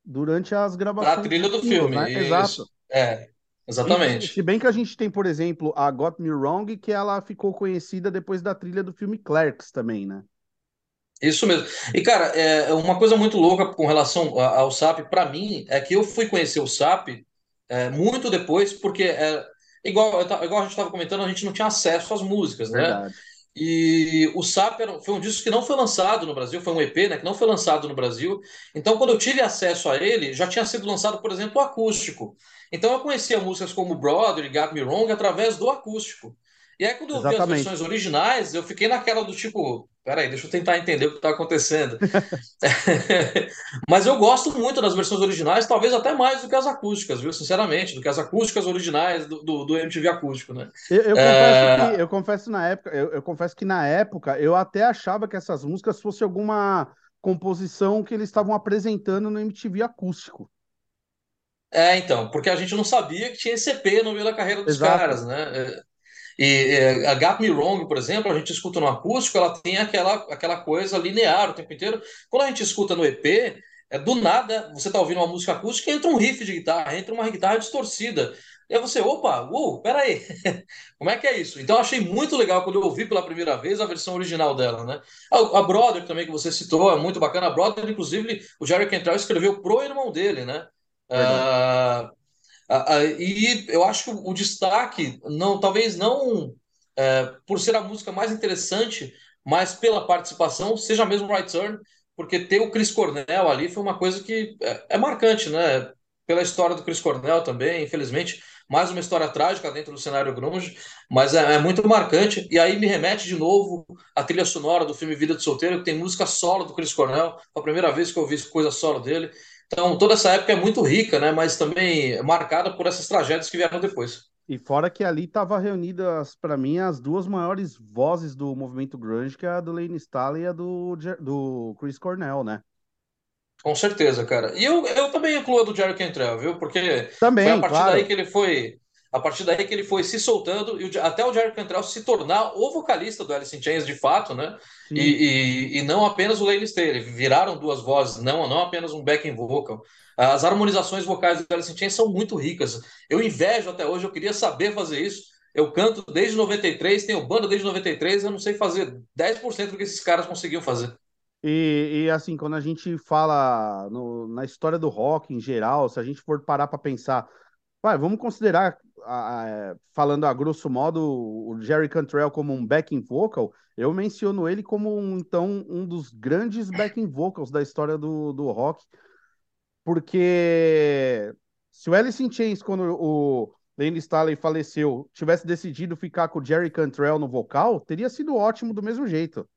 durante as gravações. A trilha do singles, filme. Né? Exato. É, exatamente. E, se bem que a gente tem, por exemplo, a Got Me Wrong, que ela ficou conhecida depois da trilha do filme Clerks também, né? Isso mesmo. E, cara, é uma coisa muito louca com relação ao SAP, para mim, é que eu fui conhecer o SAP é, muito depois, porque é, Igual, igual a gente estava comentando, a gente não tinha acesso às músicas, né? Verdade. E o SAP foi um disco que não foi lançado no Brasil, foi um EP, né, que não foi lançado no Brasil. Então, quando eu tive acesso a ele, já tinha sido lançado, por exemplo, o acústico. Então, eu conhecia músicas como Brother e Got Me Wrong através do acústico. E aí, quando eu Exatamente. vi as versões originais, eu fiquei naquela do tipo, peraí, deixa eu tentar entender o que está acontecendo. Mas eu gosto muito das versões originais, talvez até mais do que as acústicas, viu? Sinceramente, do que as acústicas originais do, do, do MTV acústico, né? Eu, eu, é... confesso, que, eu confesso na época, eu, eu, confesso que na época eu até achava que essas músicas fossem alguma composição que eles estavam apresentando no MTV acústico. É, então, porque a gente não sabia que tinha esse EP no meio da carreira dos Exato. caras, né? E é, a Got Me Wrong, por exemplo, a gente escuta no acústico, ela tem aquela, aquela coisa linear o tempo inteiro. Quando a gente escuta no EP, é do nada, você tá ouvindo uma música acústica e entra um riff de guitarra, entra uma guitarra distorcida. E aí você, opa, uou, peraí, como é que é isso? Então eu achei muito legal quando eu ouvi pela primeira vez a versão original dela, né? A, a Brother também, que você citou, é muito bacana. A Brother, inclusive, o Jerry Cantrell escreveu pro irmão dele, né? Uh, e eu acho que o, destaque, não, talvez não é, por ser a música mais interessante, mas pela participação, seja mesmo Right Turn, porque ter o Chris Cornell ali foi uma coisa que é, é marcante, né? Pela história do Chris Cornell também, infelizmente, mais uma história trágica dentro do cenário grunge, mas é, é, muito marcante. E aí me remete de novo à trilha sonora do filme Vida de Solteiro, que tem música solo do Chris Cornell, a primeira vez que eu ouvi coisa solo dele. Então, toda essa época é muito rica, né? Mas também marcada por essas tragédias que vieram depois. E fora que ali estavam reunidas, para mim, as duas maiores vozes do movimento grunge, que é a do Lane Staley e a do, do Chris Cornell, né? Com certeza, cara. E eu, eu também incluo a do Jerry Cantrell, viu? Porque também, foi a partir claro. daí que ele foi a partir daí que ele foi se soltando e até o Jerry Cantrell se tornar o vocalista do Alice in Chains de fato, né? E, e, e, não apenas o Lane Staley, viraram duas vozes, não, não apenas um backing vocal. As harmonizações vocais do Alice in Chains são muito ricas. Eu invejo até hoje, eu queria saber fazer isso. Eu canto desde 93, tenho banda desde 93, eu não sei fazer 10% do que esses caras conseguiam fazer. E, e, assim, quando a gente fala no, na história do rock em geral, se a gente for parar para pensar, vai, vamos considerar a, falando a grosso modo, o Jerry Cantrell como um backing vocal, eu menciono ele como um, então um dos grandes backing vocals da história do, do rock, porque se o Alice in Chains, quando o Lane Staley faleceu, tivesse decidido ficar com o Jerry Cantrell no vocal, teria sido ótimo do mesmo jeito.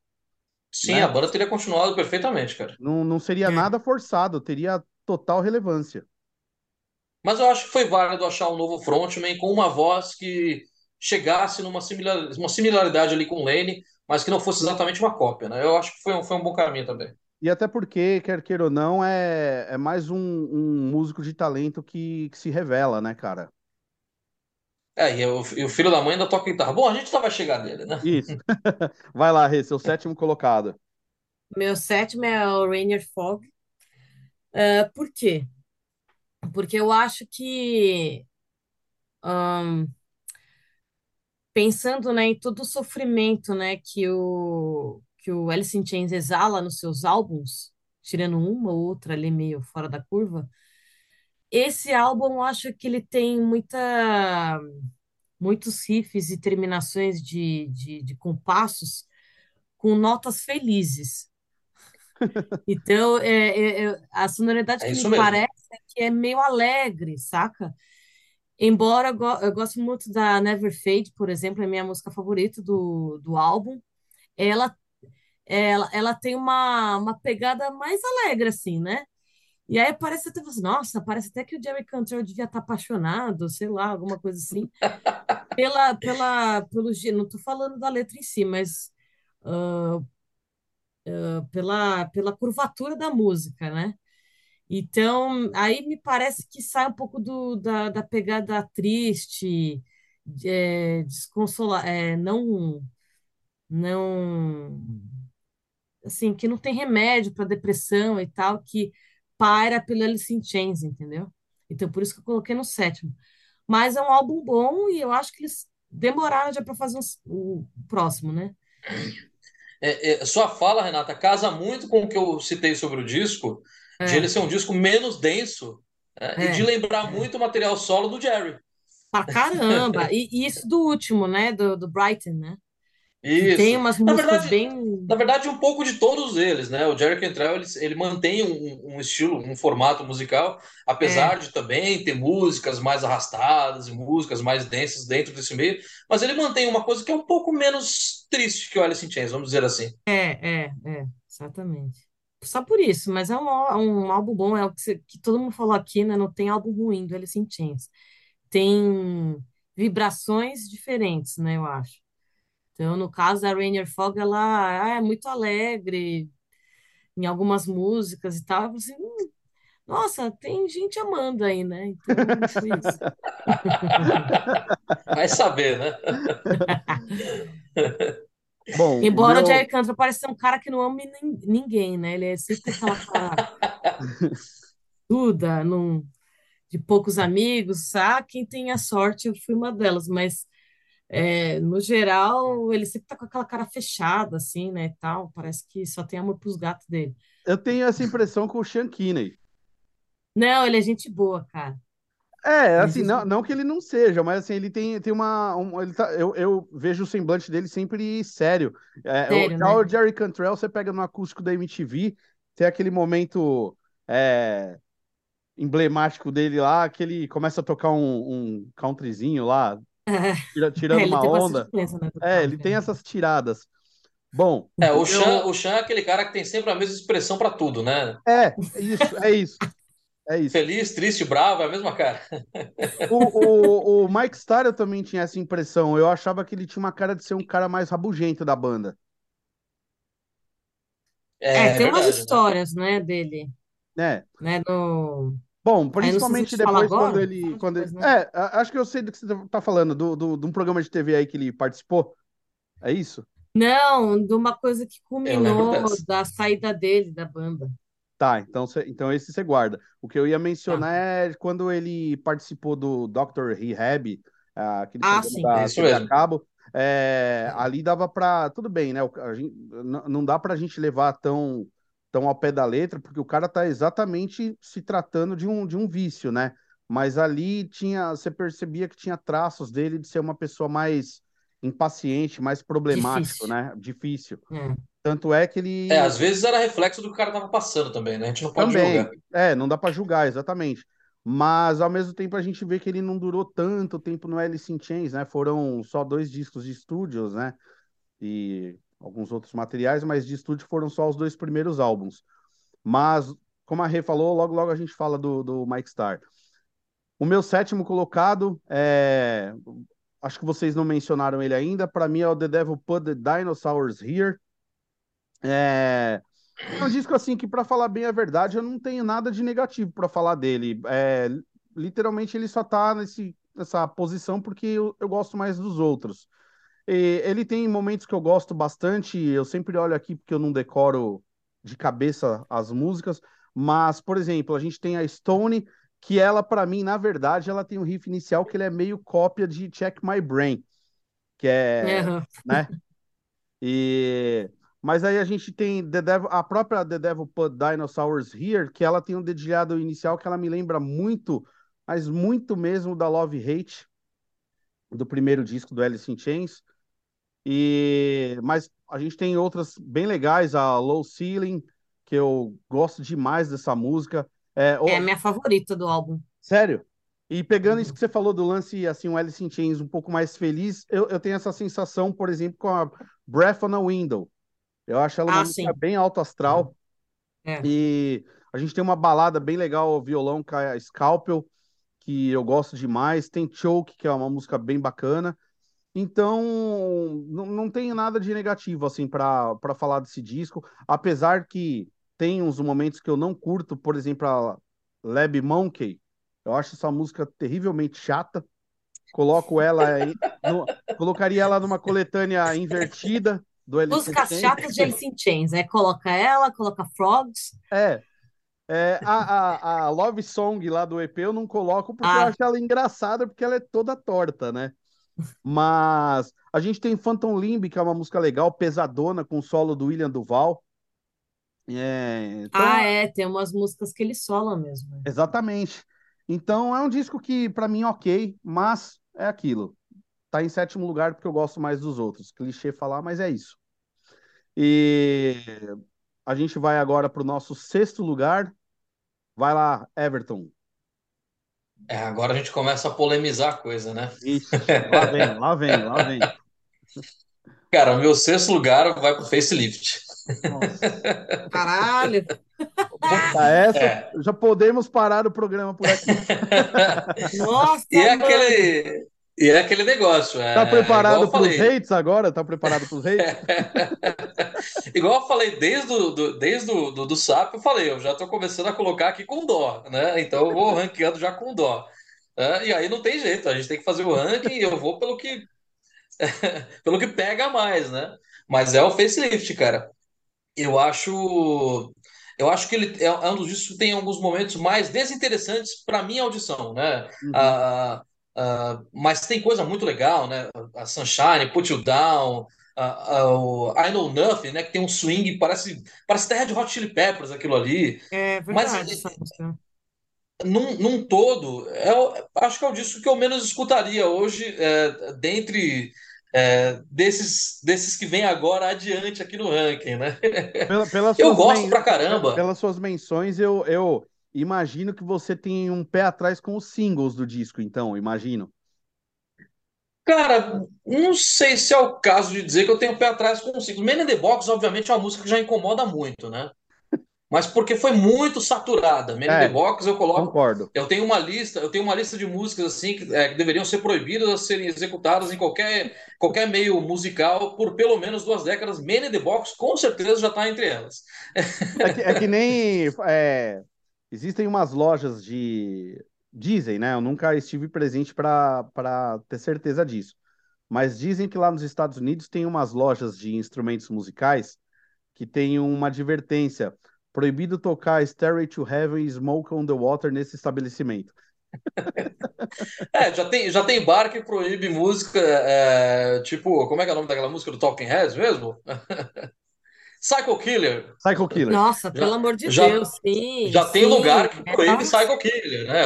Sim, né? a banda teria continuado perfeitamente, cara. Não, não seria nada forçado, teria total relevância. Mas eu acho que foi válido achar um novo frontman com uma voz que chegasse numa similar, uma similaridade ali com o Lane, mas que não fosse exatamente uma cópia, né? Eu acho que foi um, foi um bom caminho também. E até porque, quer queira ou não, é, é mais um, um músico de talento que, que se revela, né, cara? É, e o, e o filho da mãe ainda toca guitarra. Bom, a gente só vai chegar nele, né? Isso. vai lá, Rê, seu sétimo colocado. Meu sétimo é o Rainier Fog. Uh, por quê? Porque eu acho que pensando, né, em todo o sofrimento, né, que o que o Alice in Chains exala nos seus álbuns, tirando uma ou outra ali meio fora da curva, esse álbum eu acho que ele tem muita muitos riffs e terminações de, de, de compassos com notas felizes. Então, é, é, é, a sonoridade É que me mesmo. parece é que é meio alegre, saca? Embora eu, go eu gosto muito da Never Fade, por exemplo, é minha música favorita do, do álbum. Ela, ela, ela tem uma, uma pegada mais alegre, assim, né? E aí parece até nossa, parece até que o Jerry Cantrell devia estar apaixonado, sei lá, alguma coisa assim, pela, pela, pelo, não estou falando da letra em si, mas uh, pela, pela curvatura da música, né? Então, aí me parece que sai um pouco do, da, da pegada triste, é, é, não, não, assim, que não tem remédio para depressão e tal, que paira pelo Alice in Chains, entendeu? Então, por isso que eu coloquei no sétimo. Mas é um álbum bom e eu acho que eles demoraram já para fazer o próximo, né? É, é, sua fala, Renata, casa muito com o que eu citei sobre o disco, de É, ele ser um disco menos denso, né, e de é, lembrar é. muito o material solo do Jerry. Pra caramba! E, e isso do último, né? Do, do Brighton, né? Que tem Isso. umas Na músicas verdade, bem. na verdade, um pouco de todos eles, né? O Jerry Cantrell, ele, ele mantém um, um estilo, um formato musical, apesar É, de também ter músicas mais arrastadas e músicas mais densas dentro desse meio, mas ele mantém uma coisa que é um pouco menos triste que o Alice in Chains, vamos dizer assim. é, é, é, exatamente. Só por isso, mas é um, á- um álbum bom, é o que, que todo mundo falou aqui, né? Não tem álbum ruim do Alice in Chains. Tem vibrações diferentes, né? Eu acho. Então, no caso da Rainier Fog, ela ah, é muito alegre em algumas músicas e tal. Eu falei assim, "Hum, Nossa, tem gente amando aí, né? Então, foi isso. Vai saber, né? Bom, o Embora o meu, Jerry Cantrell pareça ser um cara que não ama nin- ninguém, né? Ele é sempre aquela cara duda, num, de poucos amigos. Ah, quem tem a sorte, eu fui uma delas, mas é, no geral, ele sempre tá com aquela cara fechada, assim, né? E tal. Parece que só tem amor pros gatos dele. eu tenho essa impressão com o Sean Kinney. Não, ele é gente boa, cara. É, é assim, não, não que ele não seja, mas assim, ele tem, tem uma. um- ele tá, eu, eu vejo o semblante dele sempre sério. É, o, Sério, né? o Jerry Cantrell, você pega no acústico da MTV, tem aquele momento é, emblemático dele lá, que ele começa a tocar um, um countryzinho lá, tira- É, tirando ele uma onda. né, É, ele country. tem né? essas tiradas. Bom, É, o Chan, o Chan é aquele cara que tem sempre a mesma expressão para tudo, né? É, é isso, é isso, é isso. Feliz, triste, bravo, é a mesma cara. O, o, o Mike Starr eu também tinha essa impressão. Eu achava que ele tinha uma cara de ser um cara mais rabugento da banda, É, É, é tem umas verdade, né? histórias, né, dele, né? né, no... Bom, se a principalmente fala depois quando ele, quando ele... né? É, a- acho que eu sei do que você tá falando, do, do, de um programa de TV aí que ele participou. É isso? Não, de uma coisa que lembro culminou da saída dele da banda. Tá, então, cê- então esse você guarda. O que eu ia Tá. mencionar é quando ele participou do Dr. Rehab, ah, aquele Ah, programa sim. da É isso TV a mesmo. cabo. é, ali dava pra. Tudo bem, né? a gente- não dá pra gente levar tão, tão ao pé da letra, porque o cara tá exatamente se tratando de um, de um vício, né? Mas ali tinha, você percebia que tinha traços dele de ser uma pessoa mais impaciente, mais problemático, Difícil. né? Difícil. É. Tanto é que É, ele às vezes era reflexo do que o cara tava passando também, né? A gente não pode Também, julgar. é, não dá pra julgar, exatamente. Mas ao mesmo tempo a gente vê que ele não durou tanto tempo no Alice in Chains, né? Foram só dois discos de estúdios, né? E alguns outros materiais, mas de estúdio foram só os dois primeiros álbuns. Mas, como a Rê falou, logo logo a gente fala do, do Mike Starr. O meu sétimo colocado é. Acho que vocês não mencionaram ele ainda. Para mim é o The Devil Put the Dinosaurs Here. É. É um disco assim que, para falar bem a verdade, eu não tenho nada de negativo para falar dele. É, literalmente ele só tá nesse, nessa posição porque eu, eu gosto mais dos outros. Ele tem momentos que eu gosto bastante, eu sempre olho aqui porque eu não decoro de cabeça as músicas, mas, por exemplo, a gente tem a Stone, que ela, para mim, na verdade, ela tem um riff inicial que ele é meio cópia de Check My Brain, que é, né? E mas aí a gente tem The Devil, a própria The Devil Put Dinosaurs Here, que ela tem um dedilhado inicial que ela me lembra muito, mas muito mesmo da Love Hate, do primeiro disco do Alice in Chains. E mas a gente tem outras bem legais, a Low Ceiling, que eu gosto demais dessa música. É, É a minha favorita do álbum. sério. E pegando isso Uhum. que você falou do lance, assim, um Alice in Chains um pouco mais feliz, eu, eu tenho essa sensação, por exemplo, com a Breath on a Window. Eu acho ela uma Ah, música sim. bem alto astral. É. E a gente tem uma balada bem legal ao violão Scalpel, que eu gosto demais. Tem Choke, que é uma música bem bacana. Então, não, não tenho nada de negativo assim para falar desse disco, apesar que tem uns momentos que eu não curto, por exemplo, a Lab Monkey. Eu acho essa música terrivelmente chata. Coloco ela em- no- colocaria ela numa coletânea invertida do Alice Músicas chatas de Alice in Chains. É, coloca ela, coloca Frogs. É, é, a, a, a Love Song lá do EP eu não coloco porque eu Ah, acho ela engraçada, porque ela é toda torta, né? Mas a gente tem Phantom Limb, que é uma música legal, pesadona, com o solo do William Duval. É, então, ah, é. Tem umas músicas que ele sola mesmo. né? exatamente. Então é um disco que, pra mim, ok, mas é aquilo. Tá em sétimo lugar porque eu gosto mais dos outros. Clichê falar, mas é isso. E a gente vai agora pro nosso sexto lugar. Vai lá, Everton. É, agora a gente começa a polemizar a coisa, né? Ixi, lá vem, lá vem, lá vem. Cara, o meu sexto lugar vai pro facelift. Nossa. Caralho. Tá, essa, É. já podemos parar o programa por aqui. Nossa, E é mano. aquele, E é aquele negócio. É, Tá preparado para os hates agora? Tá preparado para os hates? igual eu falei desde o do, desde do, do, do SAP, eu falei, eu já estou começando a colocar aqui com dó, né? Então eu vou ranqueando já com dó. É, e aí não tem jeito, a gente tem que fazer o ranking e eu vou pelo que pelo que pega mais, né? Mas é o facelift, cara. Eu acho eu acho que ele é um dos discos que tem alguns momentos mais desinteressantes para minha audição, né? Uhum. Ah, ah, mas tem coisa muito legal, né? A Sunshine, Put You Down, ah, o I Know Nothing, né? Que tem um swing, parece, parece Terra de Hot Chili Peppers aquilo ali. É Mas verdade música. num, num todo, eu acho que é o disco que eu menos escutaria hoje, é, dentre é, desses, desses que vem agora adiante aqui no ranking, né? Pela- pelas Eu gosto men- pra caramba. pelas suas menções, eu, eu imagino que você tem um pé atrás com os singles do disco, então, imagino. Cara, não sei se é o caso de dizer que eu tenho o pé atrás com o Singles. Man in the Box, obviamente, é uma música que já incomoda muito, né? Mas porque foi muito saturada. Man in the É, Box, eu coloco. concordo. Eu tenho uma lista, eu tenho uma lista de músicas assim que, é, que deveriam ser proibidas a serem executadas em qualquer, qualquer meio musical por pelo menos duas décadas. Man in the Box, com certeza, já está entre elas. É que, é que nem. Existem umas lojas de. Dizem, né? Eu nunca estive presente para ter certeza disso. Mas dizem que lá nos Estados Unidos tem umas lojas de instrumentos musicais que tem uma advertência: proibido tocar Stairway to Heaven e Smoke on the Water nesse estabelecimento. É, já tem, já tem bar que proíbe música, é, tipo, como é que é o nome daquela música do Talking Heads mesmo? Psycho Killer. Psycho Killer. Nossa, pelo Já, amor de já, Deus, sim, já tem sim. lugar que É, proíbe nossa. Psycho Killer, né?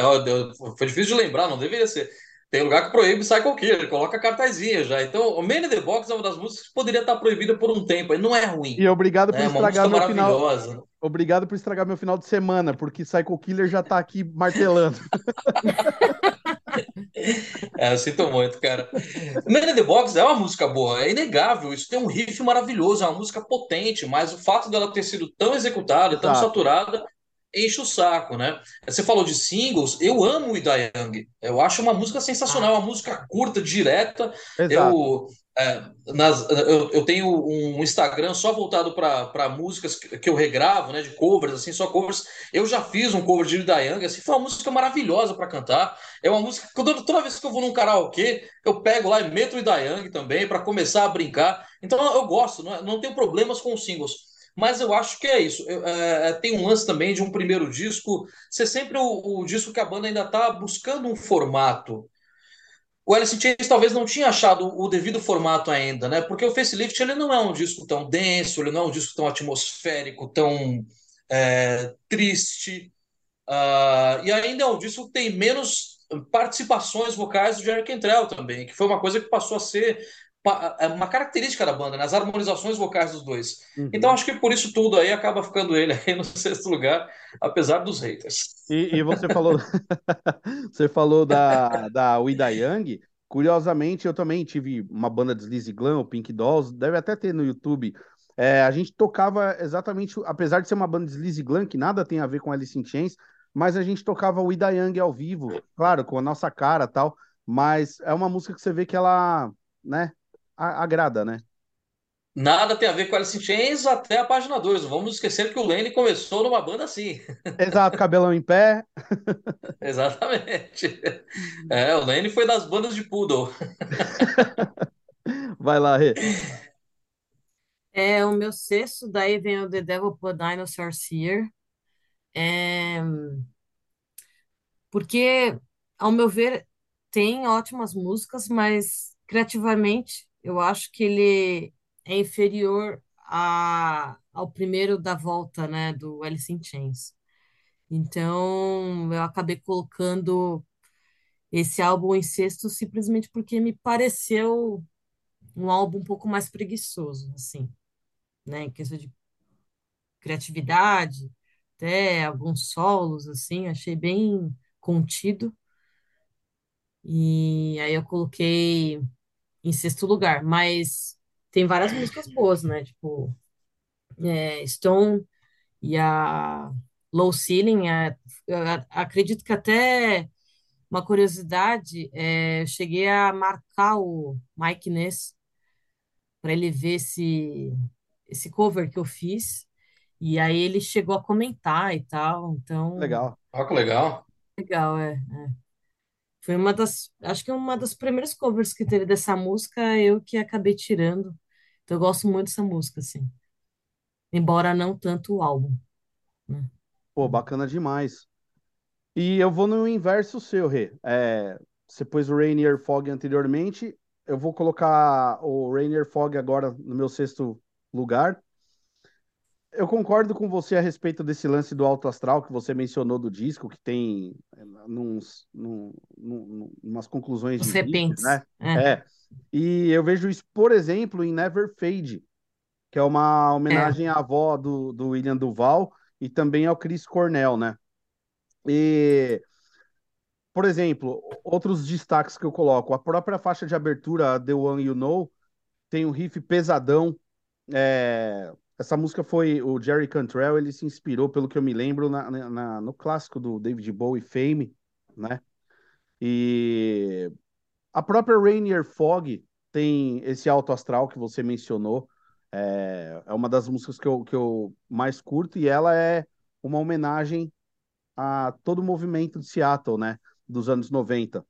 Foi difícil de lembrar, não deveria ser. Tem lugar que proíbe Psycho Killer, coloca cartazinha já. Então, o Man in the Box é uma das músicas que poderia estar proibida por um tempo. Não é ruim, E obrigado por? É estragar meu final. Obrigado por estragar meu final de semana, porque Psycho Killer já tá aqui martelando. É, eu sinto muito, cara. Man in the Box é uma música boa, é inegável. Isso tem um riff maravilhoso, é uma música potente, mas o fato dela ter sido tão executada, tão Exato, saturada, enche o saco, né? Você falou de singles, eu amo o Ida Young. Eu acho uma música sensacional, Ah, uma música curta, direta. exato. Eu, é, nas- eu, eu tenho um Instagram só voltado para músicas que, que eu regravo, né? De covers, assim, só covers. Eu já fiz um cover de Ida Young, assim, foi uma música maravilhosa para cantar. É uma música que toda, toda vez que eu vou num karaokê, eu pego lá e meto o Ida Young também para começar a brincar. Então eu gosto, não, é- não tenho problemas com os singles. Mas eu acho que é isso. Eu, é, é, tem um lance também de um primeiro disco ser sempre o, o disco que a banda ainda está buscando um formato. O Alice in Chains talvez não tinha achado o devido formato ainda, né? Porque o Facelift ele não é um disco tão denso, ele não é um disco tão atmosférico, tão é, triste. Ah, e ainda é um disco que tem menos participações vocais do Jerry Cantrell também, que foi uma coisa que passou a ser uma característica da banda, nas harmonizações vocais dos dois. Então Uhum. acho que por isso tudo aí acaba ficando ele aí no sexto lugar, apesar dos haters. E, e você falou, você falou da, da Wida Young. Curiosamente, eu também tive uma banda de Sleazy Glam, o Pink Dolls, deve até ter no YouTube. É, a gente tocava exatamente, apesar de ser uma banda de Sleazy Glam, que nada tem a ver com Alice in Chains, mas a gente tocava o Wida Young ao vivo, claro, com a nossa cara e tal, mas é uma música que você vê que ela, né, agrada, né? Nada tem a ver com Alice in Chains até a página 2. Não vamos esquecer que o Lane começou numa banda assim. Exato, cabelão em pé. Exatamente. É, o Lane foi das bandas de Poodle. Vai lá, Rê. é o meu sexto, daí vem o The Devil Put Dinosaurs Here. É, porque, ao meu ver, tem ótimas músicas, mas criativamente eu acho que ele é inferior a, ao primeiro da volta, né, do Alice in Chains. Então, eu acabei colocando esse álbum em sexto simplesmente porque me pareceu um álbum um pouco mais preguiçoso, assim, né, em questão de criatividade, até alguns solos, assim, achei bem contido. E aí eu coloquei em sexto lugar, mas tem várias músicas boas, né? Tipo, é, Stone e a Low Ceiling, é, a- acredito que até uma curiosidade, é, eu cheguei a marcar o Mike Ness para ele ver esse, esse cover que eu fiz. E aí ele chegou a comentar e tal. Então, Legal. Olha que legal. legal, é. é. Foi uma das, acho que é uma das primeiras covers que teve dessa música, eu que acabei tirando. Então eu gosto muito dessa música, assim. Embora não tanto o álbum, né? Pô, bacana demais. E eu vou no inverso seu, Rê. É, você pôs o Rainier Fog anteriormente, eu vou colocar o Rainier Fog agora no meu sexto lugar. Eu concordo com você a respeito desse lance do alto astral que você mencionou do disco, que tem é, num, num, umas conclusões Os de riffs, repentes. né? É, É. E eu vejo isso, por exemplo, em Never Fade, que é uma é, homenagem à avó do, do William Duval e também ao Chris Cornell, né? E, por exemplo, outros destaques que eu coloco, a própria faixa de abertura, The One You Know, tem um riff pesadão. É, essa música foi o Jerry Cantrell, ele se inspirou, pelo que eu me lembro, na, na- no clássico do David Bowie, Fame, né? E a própria Rainier Fog tem esse alto astral que você mencionou. É, é uma das músicas que eu, que eu mais curto e ela é uma homenagem a todo o movimento de Seattle, né? Dos anos 90.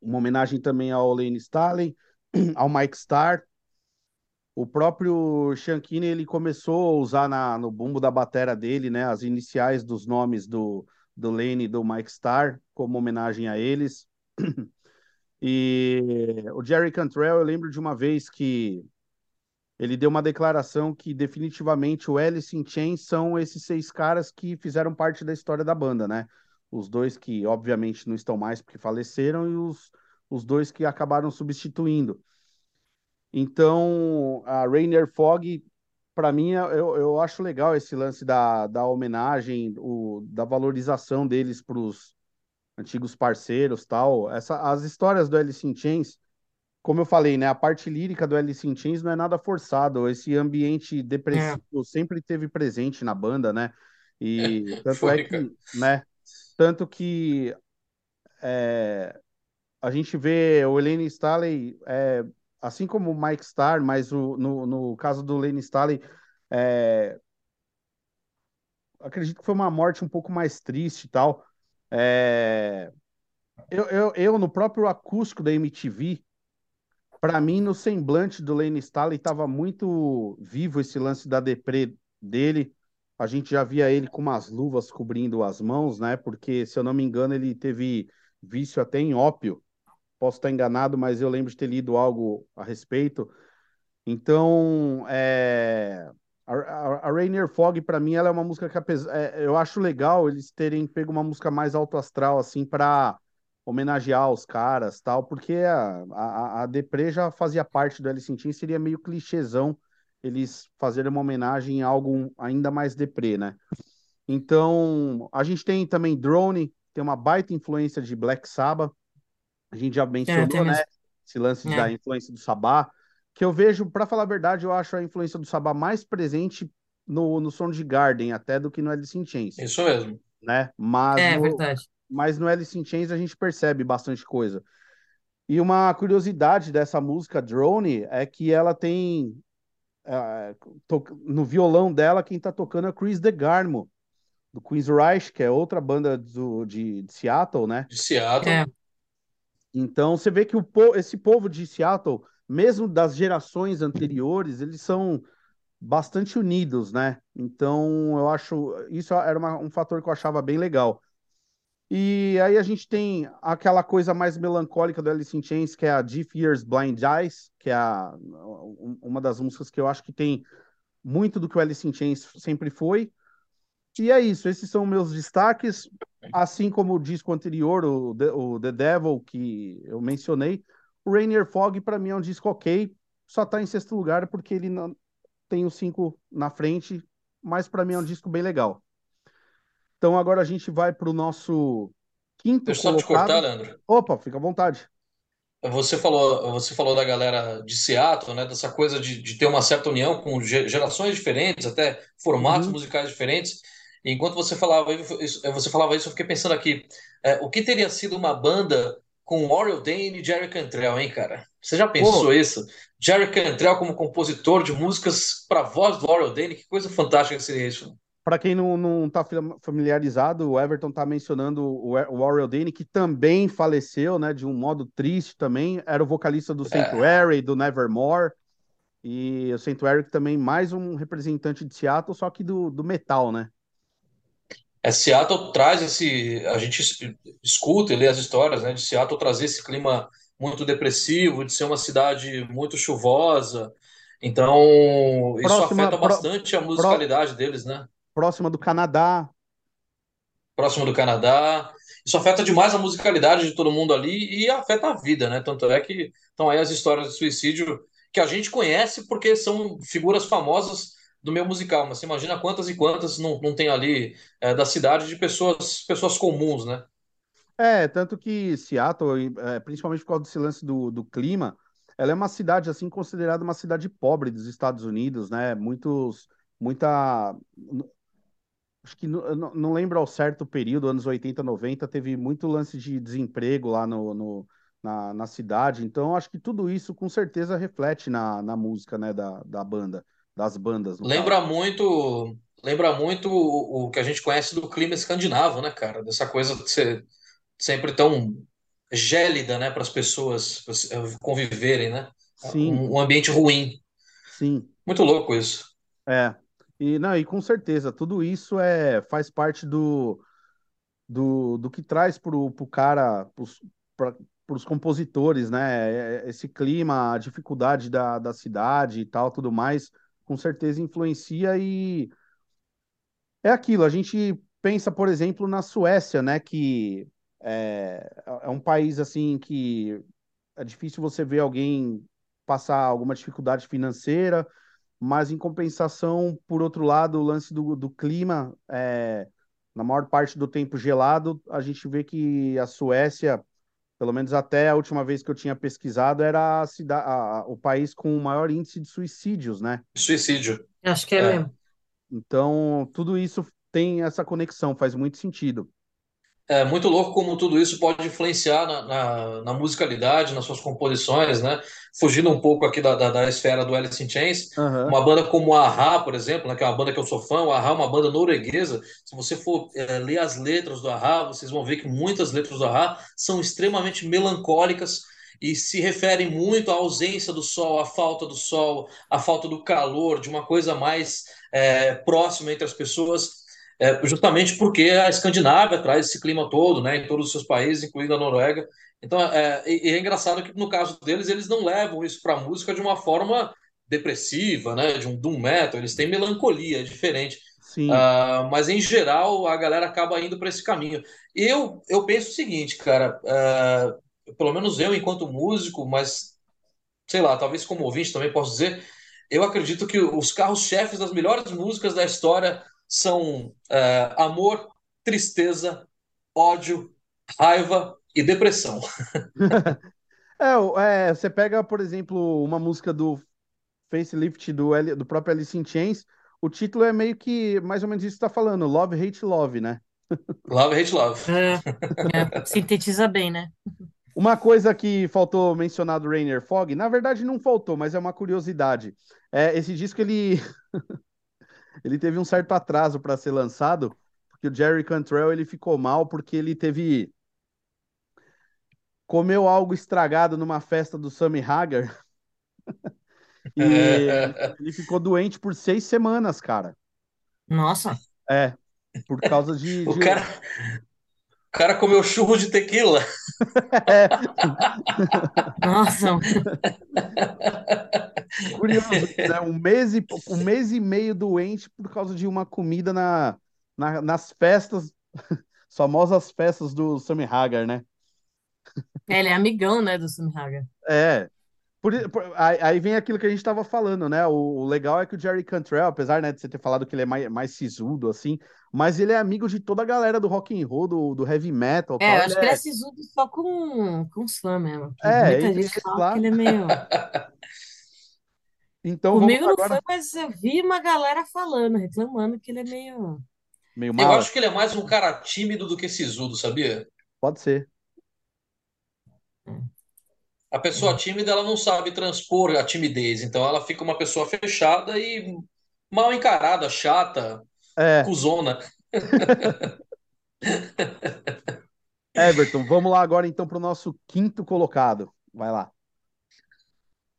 Uma homenagem também ao Lane Staley, ao Mike Starr. O próprio Shankine, ele começou a usar na, no bumbo da batera dele, né? As iniciais dos nomes do, do Lane e do Mike Starr, como homenagem a eles. E o Jerry Cantrell, eu lembro de uma vez que ele deu uma declaração que definitivamente o Alice in Chains são esses seis caras que fizeram parte da história da banda, né? Os dois que obviamente não estão mais porque faleceram e os, os dois que acabaram substituindo. Então, a Rainier Fog, para mim, eu, eu acho legal esse lance da, da homenagem, o, da valorização deles para os antigos parceiros, tal. Essa, as histórias do Alice in Chains, como eu falei, né, a parte lírica do Alice in Chains não é nada forçado. Esse ambiente é, depressivo sempre teve presente na banda, né? E tanto é Foi, cara. que, né? Tanto que é, a gente vê o Lane Staley, é, assim como o Mike Starr, mas o, no, no caso do Lane Staley, é, acredito que foi uma morte um pouco mais triste e tal. É, eu, eu, eu, no próprio acústico da MTV, para mim, no semblante do Lane Staley, estava muito vivo esse lance da deprê dele. A gente já via ele com umas luvas cobrindo as mãos, né? Porque, se eu não me engano, ele teve vício até em ópio. Posso estar enganado, mas eu lembro de ter lido algo a respeito. Então, é, a, a, a Rainier Fog, para mim, ela é uma música que é, eu acho legal eles terem pego uma música mais alto astral, assim, para homenagear os caras, tal, porque a, a, a Deprê já fazia parte do Alice in Chains, seria meio clichêzão eles fazerem uma homenagem a algo ainda mais deprê, né? Então, a gente tem também Drone, tem uma baita influência de Black Sabbath, a gente já é, mencionou, tem né? Esse lance da É, influência do Sabá, que eu vejo, para falar a verdade, eu acho a influência do Sabá mais presente no, no som de Garden até do que no Alice in Chains, Isso mesmo. né? Mas é no, verdade. mas no Alice in Chains a gente percebe bastante coisa. E uma curiosidade dessa música Drone é que ela tem eh, to- no violão dela quem tá tocando é Chris DeGarmo, do Queen's Reich, que é outra banda do- de, de Seattle, né? De Seattle. É, Então você vê que o, po- esse povo de Seattle, mesmo das gerações anteriores, eles são bastante unidos, né? Então eu acho isso era uma- um fator que eu achava bem legal. E aí a gente tem aquela coisa mais melancólica do Alice in Chains, que é a Deaf Ears Blind Eyes, que é a- um- uma das músicas que eu acho que tem muito do que o Alice in Chains sempre foi. E é isso, esses são meus destaques, assim como o disco anterior, o The, o The Devil, que eu mencionei. O Rainier Fog, para mim, é um disco ok, só tá em sexto lugar porque ele não tem os cinco na frente, mas para mim é um disco bem legal. Então agora a gente vai para o nosso quinto Deixa eu só te cortar, colocado. Leandro. Opa, fica à vontade. Você falou, você falou da galera de Seattle, né? Dessa coisa de, de ter uma certa união com ge- gerações diferentes, até formatos Uhum. musicais diferentes. Enquanto você falava isso, você falava isso, eu fiquei pensando aqui, é, o que teria sido uma banda com Warren Dane e Jerry Cantrell, hein, cara? Você já pensou Pô, isso? Jerry Cantrell como compositor de músicas para voz do Warren Dane, que coisa fantástica que seria isso. para quem não, não tá fam- familiarizado, o Everton tá mencionando o, o Warren Dane, que também faleceu, né, de um modo triste também, era o vocalista do É, Sanctuary, do Nevermore, e o Sanctuary também mais um representante de Seattle, só que do, do metal, né? É, Seattle traz esse. A gente es- escuta e lê as histórias, né, de Seattle trazer esse clima muito depressivo, de ser uma cidade muito chuvosa. Então, isso Próxima, afeta pró- bastante a pró- musicalidade deles, né? próxima do Canadá, próximo do Canadá. Isso afeta demais a musicalidade de todo mundo ali e afeta a vida, né? Tanto é que estão aí as histórias de suicídio que a gente conhece porque são figuras famosas do meio musical, mas você imagina quantas e quantas não, não tem ali é, da cidade de pessoas, pessoas comuns, né? É, tanto que Seattle, é, principalmente por causa desse lance do, do clima, ela é uma cidade, assim, considerada uma cidade pobre dos Estados Unidos, né? Muitos, muita, acho que não não lembro ao certo o período, anos 80, 90, teve muito lance de desemprego lá no, no- na, na cidade, então acho que tudo isso com certeza reflete na, na música, né, da, da banda, das bandas, no caso. Lembra muito, lembra muito o, o que a gente conhece do clima escandinavo, né, cara? Dessa coisa de ser sempre tão gélida, né, para as pessoas eh, conviverem, né? Sim, Um, um ambiente ruim. sim. Muito louco isso. É, e não, e com certeza, tudo isso é faz parte do, do, do que traz pro, pro cara, pros, pra, pros compositores, né? É- é Esse clima, a dificuldade da, da cidade e tal, tudo mais, com certeza influencia e é aquilo, a gente pensa, por exemplo, na Suécia, né? Que é, é um país assim que é difícil você ver alguém passar alguma dificuldade financeira mas em compensação, por outro lado, o lance do, do clima, é, na maior parte do tempo gelado, a gente vê que a Suécia, pelo menos até a última vez que eu tinha pesquisado, era a cida- a- o país com o maior índice de suicídios, né? Suicídio. Acho que é É. mesmo. Então, tudo isso tem essa conexão, faz muito sentido. É muito louco como tudo isso pode influenciar na, na, na musicalidade, nas suas composições, né? Fugindo um pouco aqui da, da, da esfera do Alice in Chains, Aham, uma banda como a A-ha, por exemplo, né, que é uma banda que eu sou fã, o A-ha é uma banda norueguesa. Se você for é, ler as letras do A-ha, vocês vão ver que muitas letras do A-ha são extremamente melancólicas e se referem muito à ausência do sol, à falta do sol, à falta do calor, de uma coisa mais é, próxima entre as pessoas. É, justamente porque a Escandinávia traz esse clima todo, né, em todos os seus países, incluindo a Noruega. Então, é, é engraçado que no caso deles, eles não levam isso para a música de uma forma depressiva, né, de um doom metal, eles têm melancolia, é diferente. sim. Ah, mas em geral, a galera acaba indo para esse caminho. Eu, eu penso o seguinte, cara, ah, pelo menos eu, enquanto músico, mas sei lá, talvez como ouvinte também posso dizer, eu acredito que os carros-chefes das melhores músicas da história são é, amor, tristeza, ódio, raiva e depressão. É, é, você pega, por exemplo, uma música do Facelift do, L- do próprio Alice in Chains, o título é meio que mais ou menos isso que você tá falando, Love, Hate, Love, né? Love, hate, love. É, é, sintetiza bem, né? Uma coisa que faltou mencionar do Rainier Fog, na verdade não faltou, mas é uma curiosidade. É, esse disco ele, ele teve um certo atraso para ser lançado, porque o Jerry Cantrell ele ficou mal porque ele teve comeu algo estragado numa festa do Sammy Hagar e ele ficou doente por seis semanas, cara. Nossa, É, por causa de, o de... cara, o cara comeu churro de tequila. É, nossa, curioso, né? Um mês e, um mês e meio doente por causa de uma comida na, na- nas festas, as famosas festas do Sammy Hagar, né? ele é amigão, né, do Sammy Hagar. É. Por, por- aí, vem aquilo que a gente estava falando, né? O, o legal é que o Jerry Cantrell, apesar, né, de você ter falado que ele é mais, mais sisudo, assim, mas ele é amigo de toda a galera do rock and roll, do, do heavy metal, É, tal. acho que ele é é, sisudo só com, com os fãs mesmo. que é, muita gente fala que lá. ele é meio. Então vamos Comigo não foi, agora. mas eu vi uma galera falando, reclamando que ele é meio. Meio Eu mala? acho que ele é mais um cara tímido do que sisudo, sabia? Pode ser. A pessoa tímida, ela não sabe transpor a timidez, então ela fica uma pessoa fechada e mal encarada, chata, É, cuzona. Everton, vamos lá agora então para o nosso quinto colocado. Vai lá.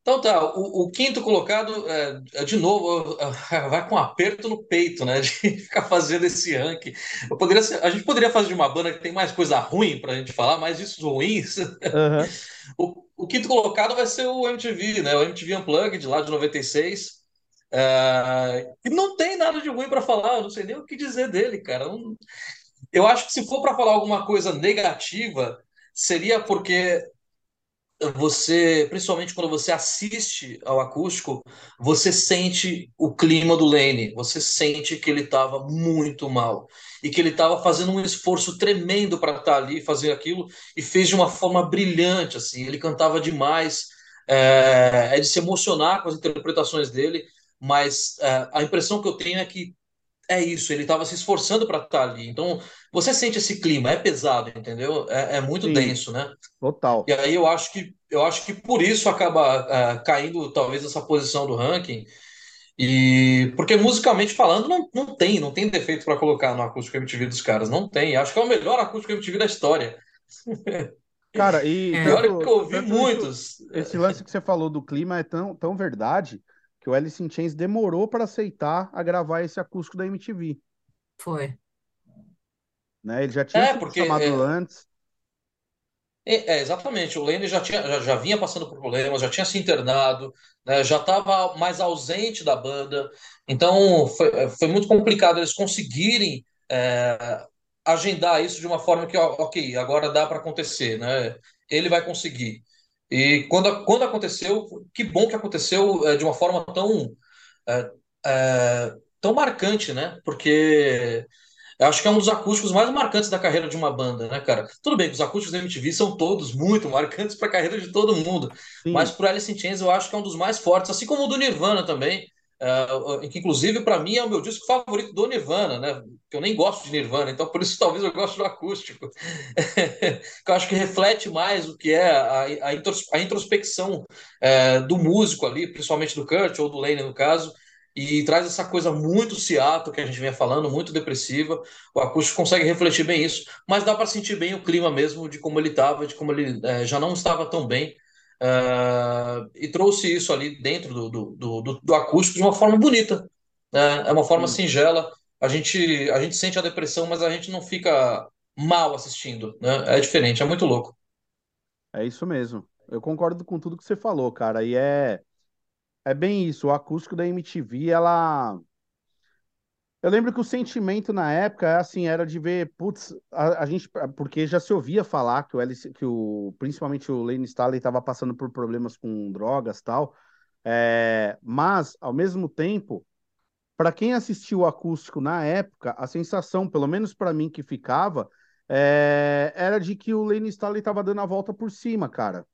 Então tá, o, o quinto colocado, é, é, de novo, é, vai com um aperto no peito, né? De ficar fazendo esse ranking. Eu poderia ser- a gente poderia fazer de uma banda que tem mais coisa ruim pra gente falar, mais discos ruins. Aham. O, o quinto colocado vai ser o MTV, né? O MTV Unplugged, lá de 96. É, e não tem nada de ruim pra falar, eu não sei nem o que dizer dele, cara. Não- Eu acho que se for pra falar alguma coisa negativa, seria porque você, principalmente quando você assiste ao acústico, você sente o clima do Lane, você sente que ele estava muito mal e que ele estava fazendo um esforço tremendo para estar ali, fazer aquilo e fez de uma forma brilhante, assim. Ele cantava demais, é, é de se emocionar com as interpretações dele, mas é, a impressão que eu tenho é que é isso, ele estava se esforçando para estar ali. Então, você sente esse clima, é pesado, entendeu? É, é muito Sim, denso, né? total. E aí eu acho que eu acho que por isso acaba ah, caindo talvez essa posição do ranking. E porque musicalmente falando não, não tem, não tem defeito para colocar no acústico MTV dos caras, não tem. Acho que é o melhor acústico MTV da história. Cara, e E É, que eu ouvi tanto isso, muitos. esse lance que você falou do clima é tão, tão verdade que o Alice in Chains demorou para aceitar a gravar esse acústico da MTV, foi. né? Ele já tinha É, porque chamado é, antes. É, é, exatamente. O Lane já tinha, já, já vinha passando por problemas, já tinha se internado, né, já estava mais ausente da banda. Então foi, foi muito complicado eles conseguirem é, agendar isso de uma forma que, ok, agora dá para acontecer, né? Ele vai conseguir. E quando, quando aconteceu, que bom que aconteceu é, de uma forma tão, é, é, tão marcante, né? Porque eu acho que é um dos acústicos mais marcantes da carreira de uma banda, né, cara? Tudo bem que os acústicos da MTV são todos muito marcantes para a carreira de todo mundo, mas Sim, pro Alice in Chains eu acho que é um dos mais fortes, assim como o do Nirvana também, eh, que inclusive para mim é o meu disco favorito do Nirvana, né? Que eu nem gosto de Nirvana, então por isso talvez eu goste do acústico, que eu acho que reflete mais o que é a, a intros- a introspecção eh, do músico ali, principalmente do Kurt ou do Lane no caso. E traz essa coisa muito Seattle que a gente vinha falando, muito depressiva. O acústico consegue refletir bem isso, mas dá para sentir bem o clima mesmo de como ele estava, de como ele eh, já não estava tão bem. Eh, e trouxe isso ali dentro do, do, do, do- acústico de uma forma bonita. né? É uma forma singela. A gente, a gente sente a depressão, mas a gente não fica mal assistindo. Né? É diferente, é muito louco. é isso mesmo. Eu concordo com tudo que você falou, cara. E é, é bem isso. O acústico da MTV, ela Eu lembro que o sentimento na época, assim, era de ver, putz, a, a gente, porque já se ouvia falar que o, LC, que o principalmente o Lane Staley estava passando por problemas com drogas tal, é, mas, ao mesmo tempo, para quem assistiu o acústico na época, a sensação, pelo menos para mim que ficava, é, era de que o Lane Staley estava dando a volta por cima, cara.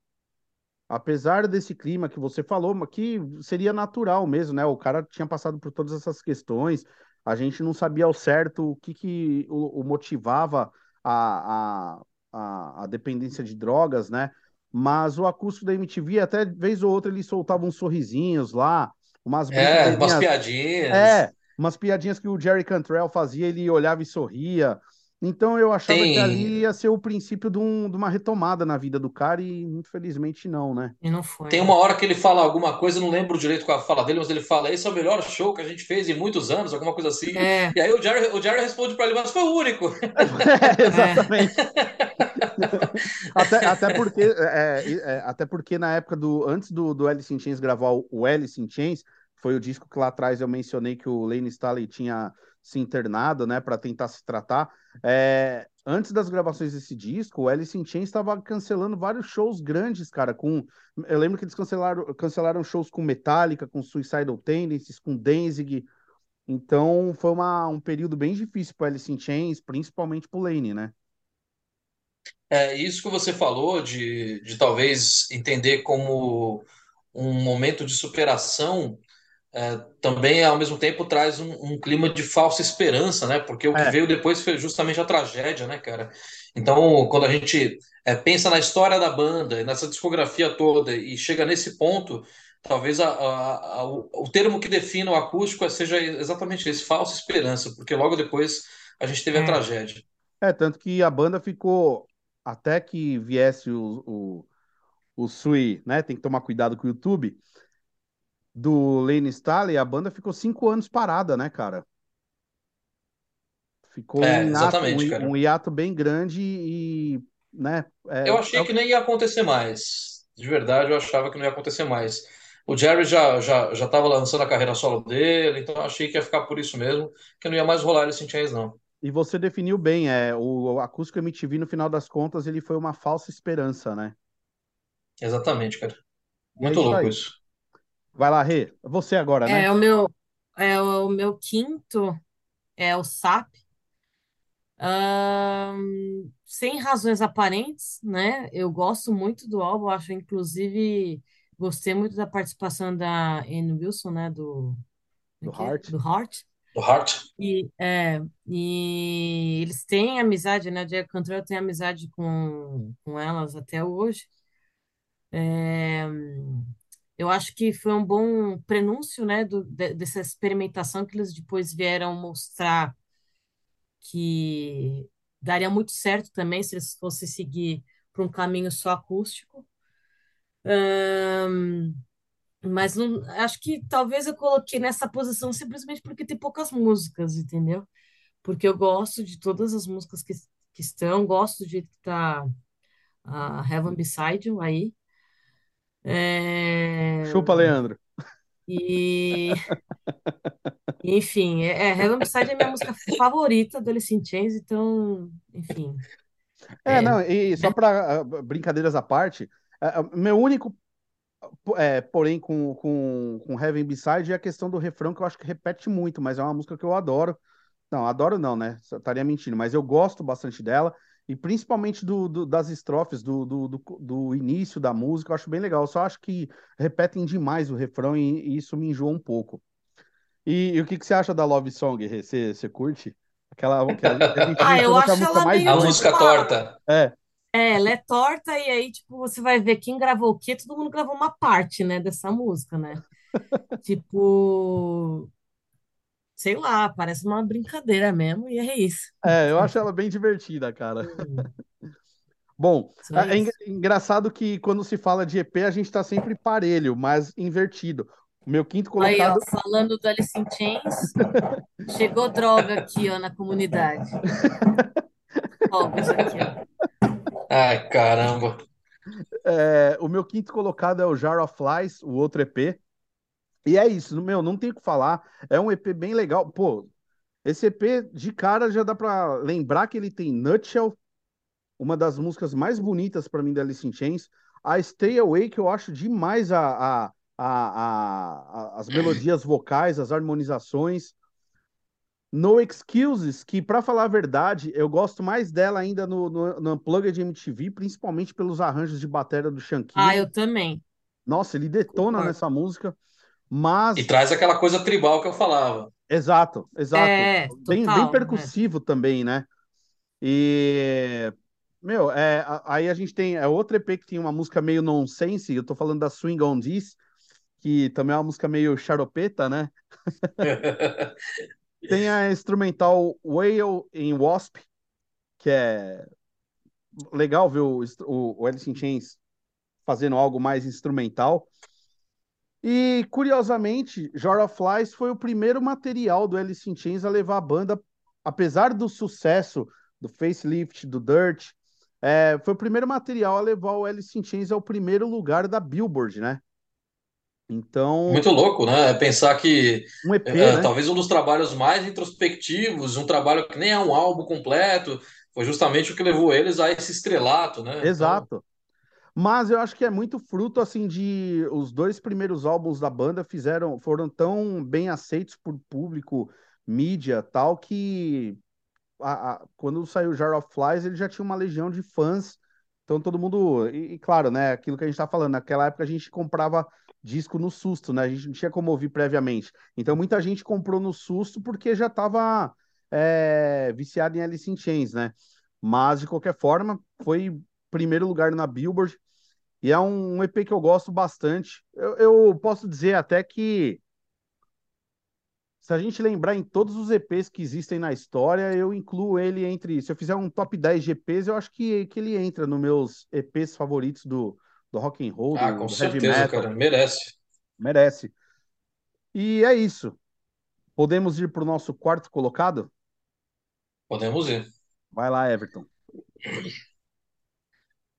Apesar desse clima que você falou, que seria natural mesmo, né? O cara tinha passado por todas essas questões, a gente não sabia ao certo o que, que o, o motivava a, a, a, dependência de drogas, né? Mas o acústico da MTV, até vez ou outra, ele soltava uns sorrisinhos lá, umas É, umas piadinhas. é, umas piadinhas que o Jerry Cantrell fazia, ele olhava e sorria. Então eu achava que ali ia ser o princípio de, um- de uma retomada na vida do cara e infelizmente não, né? E não foi, tem uma hora que ele fala alguma coisa, eu não lembro direito qual a fala dele, mas ele fala: Esse é o melhor show que a gente fez em muitos anos, alguma coisa assim. É, E aí o Jerry, o Jerry responde para ele: Mas foi o único. É, é, exatamente. Até, até porque, é, é, é, até porque na época do antes do, do Alice in Chains gravar o, o Alice in Chains, foi o disco que lá atrás eu mencionei que o Lane Staley tinha se internado, né, para tentar se tratar. É, antes das gravações desse disco, o Alice in Chains estava cancelando vários shows grandes, cara. Com, eu lembro que eles cancelaram, cancelaram shows com Metallica, com Suicidal Tendencies, com Danzig. Então foi uma, um período bem difícil para Alice in Chains, principalmente pro Lane, né? É isso que você falou de, de talvez entender como um momento de superação é, também ao mesmo tempo traz um, um, clima de falsa esperança, né? Porque o que É. veio depois foi justamente a tragédia, né, cara? Então, quando a gente é, pensa na história da banda, nessa discografia toda e chega nesse ponto, talvez a, a, a, o, termo que define o acústico seja exatamente esse, falsa esperança, porque logo depois a gente teve a É. tragédia. É, tanto que a banda ficou até que viesse o, o, o Sui, né? Tem que tomar cuidado com o YouTube. Do Lane Staley, a banda ficou cinco anos parada, né, cara? Ficou um É, hiato, exatamente, um, cara. um hiato bem grande e, né? É, Eu é achei o que nem ia acontecer mais. De verdade, eu achava que não ia acontecer mais. O Jerry já já já estava lançando a carreira solo dele, então eu achei que ia ficar por isso mesmo, que não ia mais rolar in Chains, não. E você definiu bem, é, o acústico MTV, no final das contas, ele foi uma falsa esperança, né? Exatamente, cara. É Muito isso louco aí. isso. Vai lá, Rê. Você agora, né? É, o meu, é, o meu quinto é o SAP. Ahn, sem razões aparentes, né? Eu gosto muito do álbum, acho, inclusive, gostei muito da participação da Anne Wilson, né? Do, Do é que é? Heart. Do Heart. Do Heart. E, é, e eles têm amizade, né? O Diego Cantrell tem amizade com, com elas até hoje. É, eu acho que foi um bom prenúncio, né, do, de- dessa experimentação que eles depois vieram mostrar que daria muito certo também se eles fossem seguir para um caminho só acústico. Ahn, mas não, acho que talvez eu coloquei nessa posição simplesmente porque tem poucas músicas, entendeu? Porque eu gosto de todas as músicas que, que estão, gosto do jeito que tá a Heaven Beside You aí. É, Chupa, Leandro. e, enfim, é, é, Heaven Beside é minha música favorita do Alice in Chains, então, enfim, É, é, não, e só para brincadeiras à parte, é, é, meu único, é, porém, com, com, com Heaven Beside é a questão do refrão, que eu acho que repete muito, mas é uma música que eu adoro. Não, adoro não, né? Estaria mentindo, mas eu gosto bastante dela, e principalmente do, do- das estrofes, do, do, do, do início da música, eu acho bem legal. Eu só acho que repetem demais o refrão e, e isso me enjoa um pouco. E, e o que, que você acha da Love Song? Você, você curte? Aquela que a gente, a gente Ah, eu mencionou que é a acho música ela mais meio A doida. música tipo, torta. É, é, ela é torta e aí, tipo, você vai ver quem gravou o quê, todo mundo gravou uma parte, né, dessa música, né? Tipo, sei lá, parece uma brincadeira mesmo, e é isso. é, eu acho ela bem divertida, cara. Hum, Bom, Só é isso. engraçado que quando se fala de EP, a gente tá sempre parelho, mas invertido. O meu quinto Aí, ó, colocado, falando do Alice in Chains, chegou droga aqui, ó, na comunidade. Fogos aqui, ó. Ai, caramba. é, o meu quinto colocado é o Jar of Flies, o outro EP. E é isso, meu, não tem o que falar. É um EP bem legal. Pô, esse EP de cara já dá pra lembrar que ele tem Nutshell, uma das músicas mais bonitas pra mim da Alice in Chains. A Stay Away, que eu acho demais a, a, a, a- as melodias vocais, as harmonizações. No Excuses, que pra falar a verdade, eu gosto mais dela ainda no, no, no Unplugged MTV, principalmente pelos arranjos de bateria do Ah, Shankiri. eu também, Nossa, ele detona concordo. nessa música. E Mas traz aquela coisa tribal que eu falava. Exato, exato. É, Bem, bem total, é. percussivo também, né? E, meu, é, aí a gente tem é outro EP que tem uma música meio nonsense, eu tô falando da Swing On This, que também é uma música meio xaropeta, né? Tem a instrumental Whale in Wasp, que é legal ver o, o, o Alice in Chains fazendo algo mais instrumental. E, curiosamente, Jar of Flies foi o primeiro material do Alice in Chains a levar a banda, apesar do sucesso do Facelift, do Dirt, é, foi o primeiro material a levar o Alice in Chains ao primeiro lugar da Billboard, né? Então, Muito louco, né? Pensar que um EP, é, né? talvez um dos trabalhos mais introspectivos, um trabalho que nem é um álbum completo, foi justamente o que levou eles a esse estrelato, né? Então, Exato. Mas eu acho que é muito fruto assim de os dois primeiros álbuns da banda fizeram foram tão bem aceitos por público, mídia, tal que a- a- quando saiu Jar of Flies ele já tinha uma legião de fãs. Então todo mundo e, e claro, né, aquilo que a gente tá falando, naquela época a gente comprava disco no susto, né? A gente não tinha como ouvir previamente. Então muita gente comprou no susto porque já estava é, viciado em Alice in Chains, né? Mas de qualquer forma, foi primeiro lugar na Billboard e é um, um EP que eu gosto bastante. Eu, eu posso dizer até que se a gente lembrar em todos os EPs que existem na história, eu incluo ele entre. Se eu fizer um top 10 de EPs, eu acho que, que ele entra nos meus EPs favoritos do, do rock and roll, Ah, do, com do heavy certeza, metal. cara. Merece. Merece. E é isso. Podemos ir para o nosso quarto colocado? Podemos ir. Vai lá, Everton.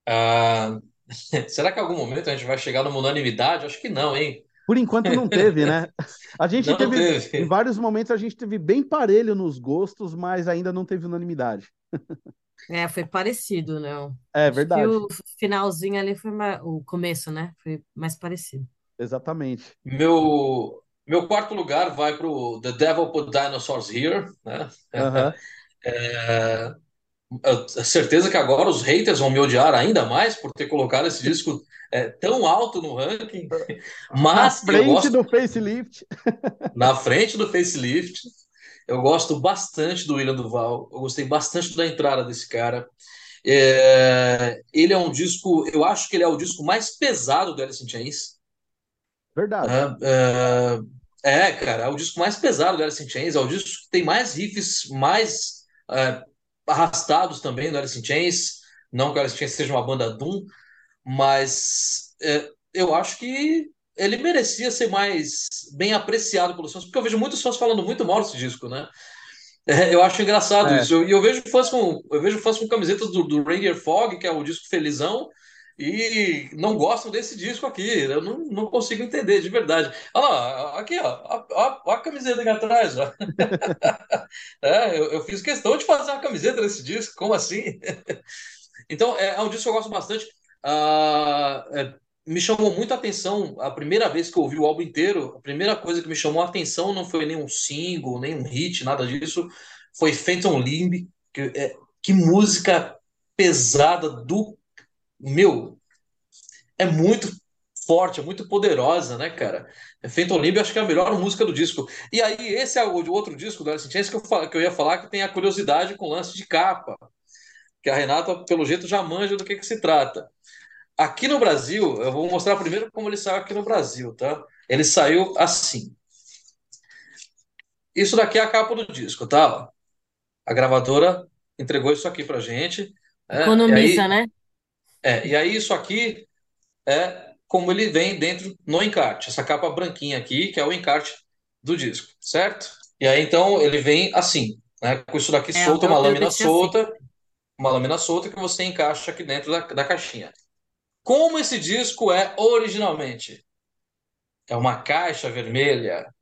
Ah, será que em algum momento a gente vai chegar numa unanimidade? Acho que não, hein? Por enquanto não teve, né? A gente Não teve, em teve. vários momentos a gente teve bem parelho nos gostos, mas ainda não teve unanimidade. É, foi parecido, né? É Acho que verdade, o finalzinho ali foi mais, o começo, né? Foi mais parecido. exatamente. Meu, meu quarto lugar vai pro The Devil Put Dinosaurs Here, né? Aham. É, eu- certeza que agora os haters vão me odiar ainda mais por ter colocado esse disco é, tão alto no ranking, Na mas eu frente gosto do facelift. na frente do facelift. Eu gosto bastante do William Duval, eu gostei bastante da entrada desse cara. É, ele é um disco, eu acho que ele é o disco mais pesado do Alice in Chains. Verdade. né? É, é, cara, é o disco mais pesado do Alice in Chains, é o disco que tem mais riffs mais é, arrastados também do Alice in Chains. Não que o Alice in Chains seja uma banda Doom, mas é, eu acho que ele merecia ser mais bem apreciado pelos fãs, porque eu vejo muitos fãs falando muito mal desse disco, né? É, eu acho engraçado É. isso. Eu- E eu, vejo fãs com, eu vejo fãs com camisetas do, do Ranger Fog, que é o disco felizão, e não gostam desse disco aqui. Eu não, não consigo entender, de verdade. Olha lá, aqui, ó, ó a camiseta aqui atrás, ó. É, eu, eu fiz questão de fazer uma camiseta desse disco, como assim? Então, é, é um disco que eu gosto bastante. Ah, é, me chamou muito a atenção a primeira vez que eu ouvi o álbum inteiro. A primeira coisa que me chamou a atenção não foi nenhum single, nenhum hit, nada disso. Foi Phantom Limb. Que, é, que música pesada do. Meu, é muito forte, é muito poderosa, né, cara? Phantom Limb eu acho que é a melhor música do disco. E aí, esse é o outro disco do Alice in Chains que eu, que eu ia falar que tem a curiosidade com lance de capa que a Renata, pelo jeito, já manja do que, que se trata. Aqui no Brasil, eu vou mostrar primeiro como ele saiu aqui no Brasil, tá? Ele saiu assim. Isso daqui é a capa do disco, tá? A gravadora entregou isso aqui pra gente. né? Economiza, aí, né? É, e aí isso aqui é como ele vem dentro no encarte. Essa capa branquinha aqui, que é o encarte do disco, certo? E aí então ele vem assim, né? Com isso daqui É, solto, eu, uma eu lâmina deixei assim. solta, uma lâmina solta que você encaixa aqui dentro da, da caixinha. Como esse disco é originalmente? É uma caixa vermelha.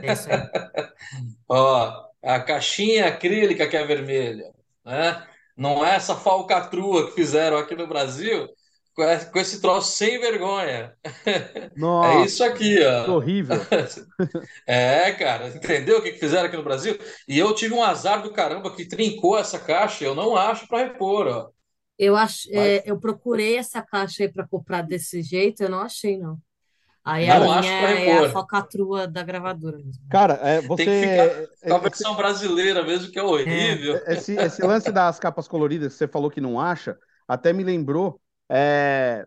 É isso aí. Ó, a caixinha acrílica que é vermelha, né? Não é essa falcatrua que fizeram aqui no Brasil com esse troço sem vergonha. É Nossa, isso aqui, que ó. horrível. É, cara, entendeu o que que fizeram aqui no Brasil? E eu tive um azar do caramba que trincou essa caixa, eu não acho para repor, ó. Eu acho, Mas é, eu procurei essa caixa aí para comprar desse jeito, eu não achei, não. Aí a não minha acho para é a repor. falcatrua da gravadora mesmo. Cara, é, Tem que ficar você. com a é- versão brasileira mesmo, que é É, horrível. Esse, esse lance das capas coloridas que você falou que não acha, até me lembrou. é,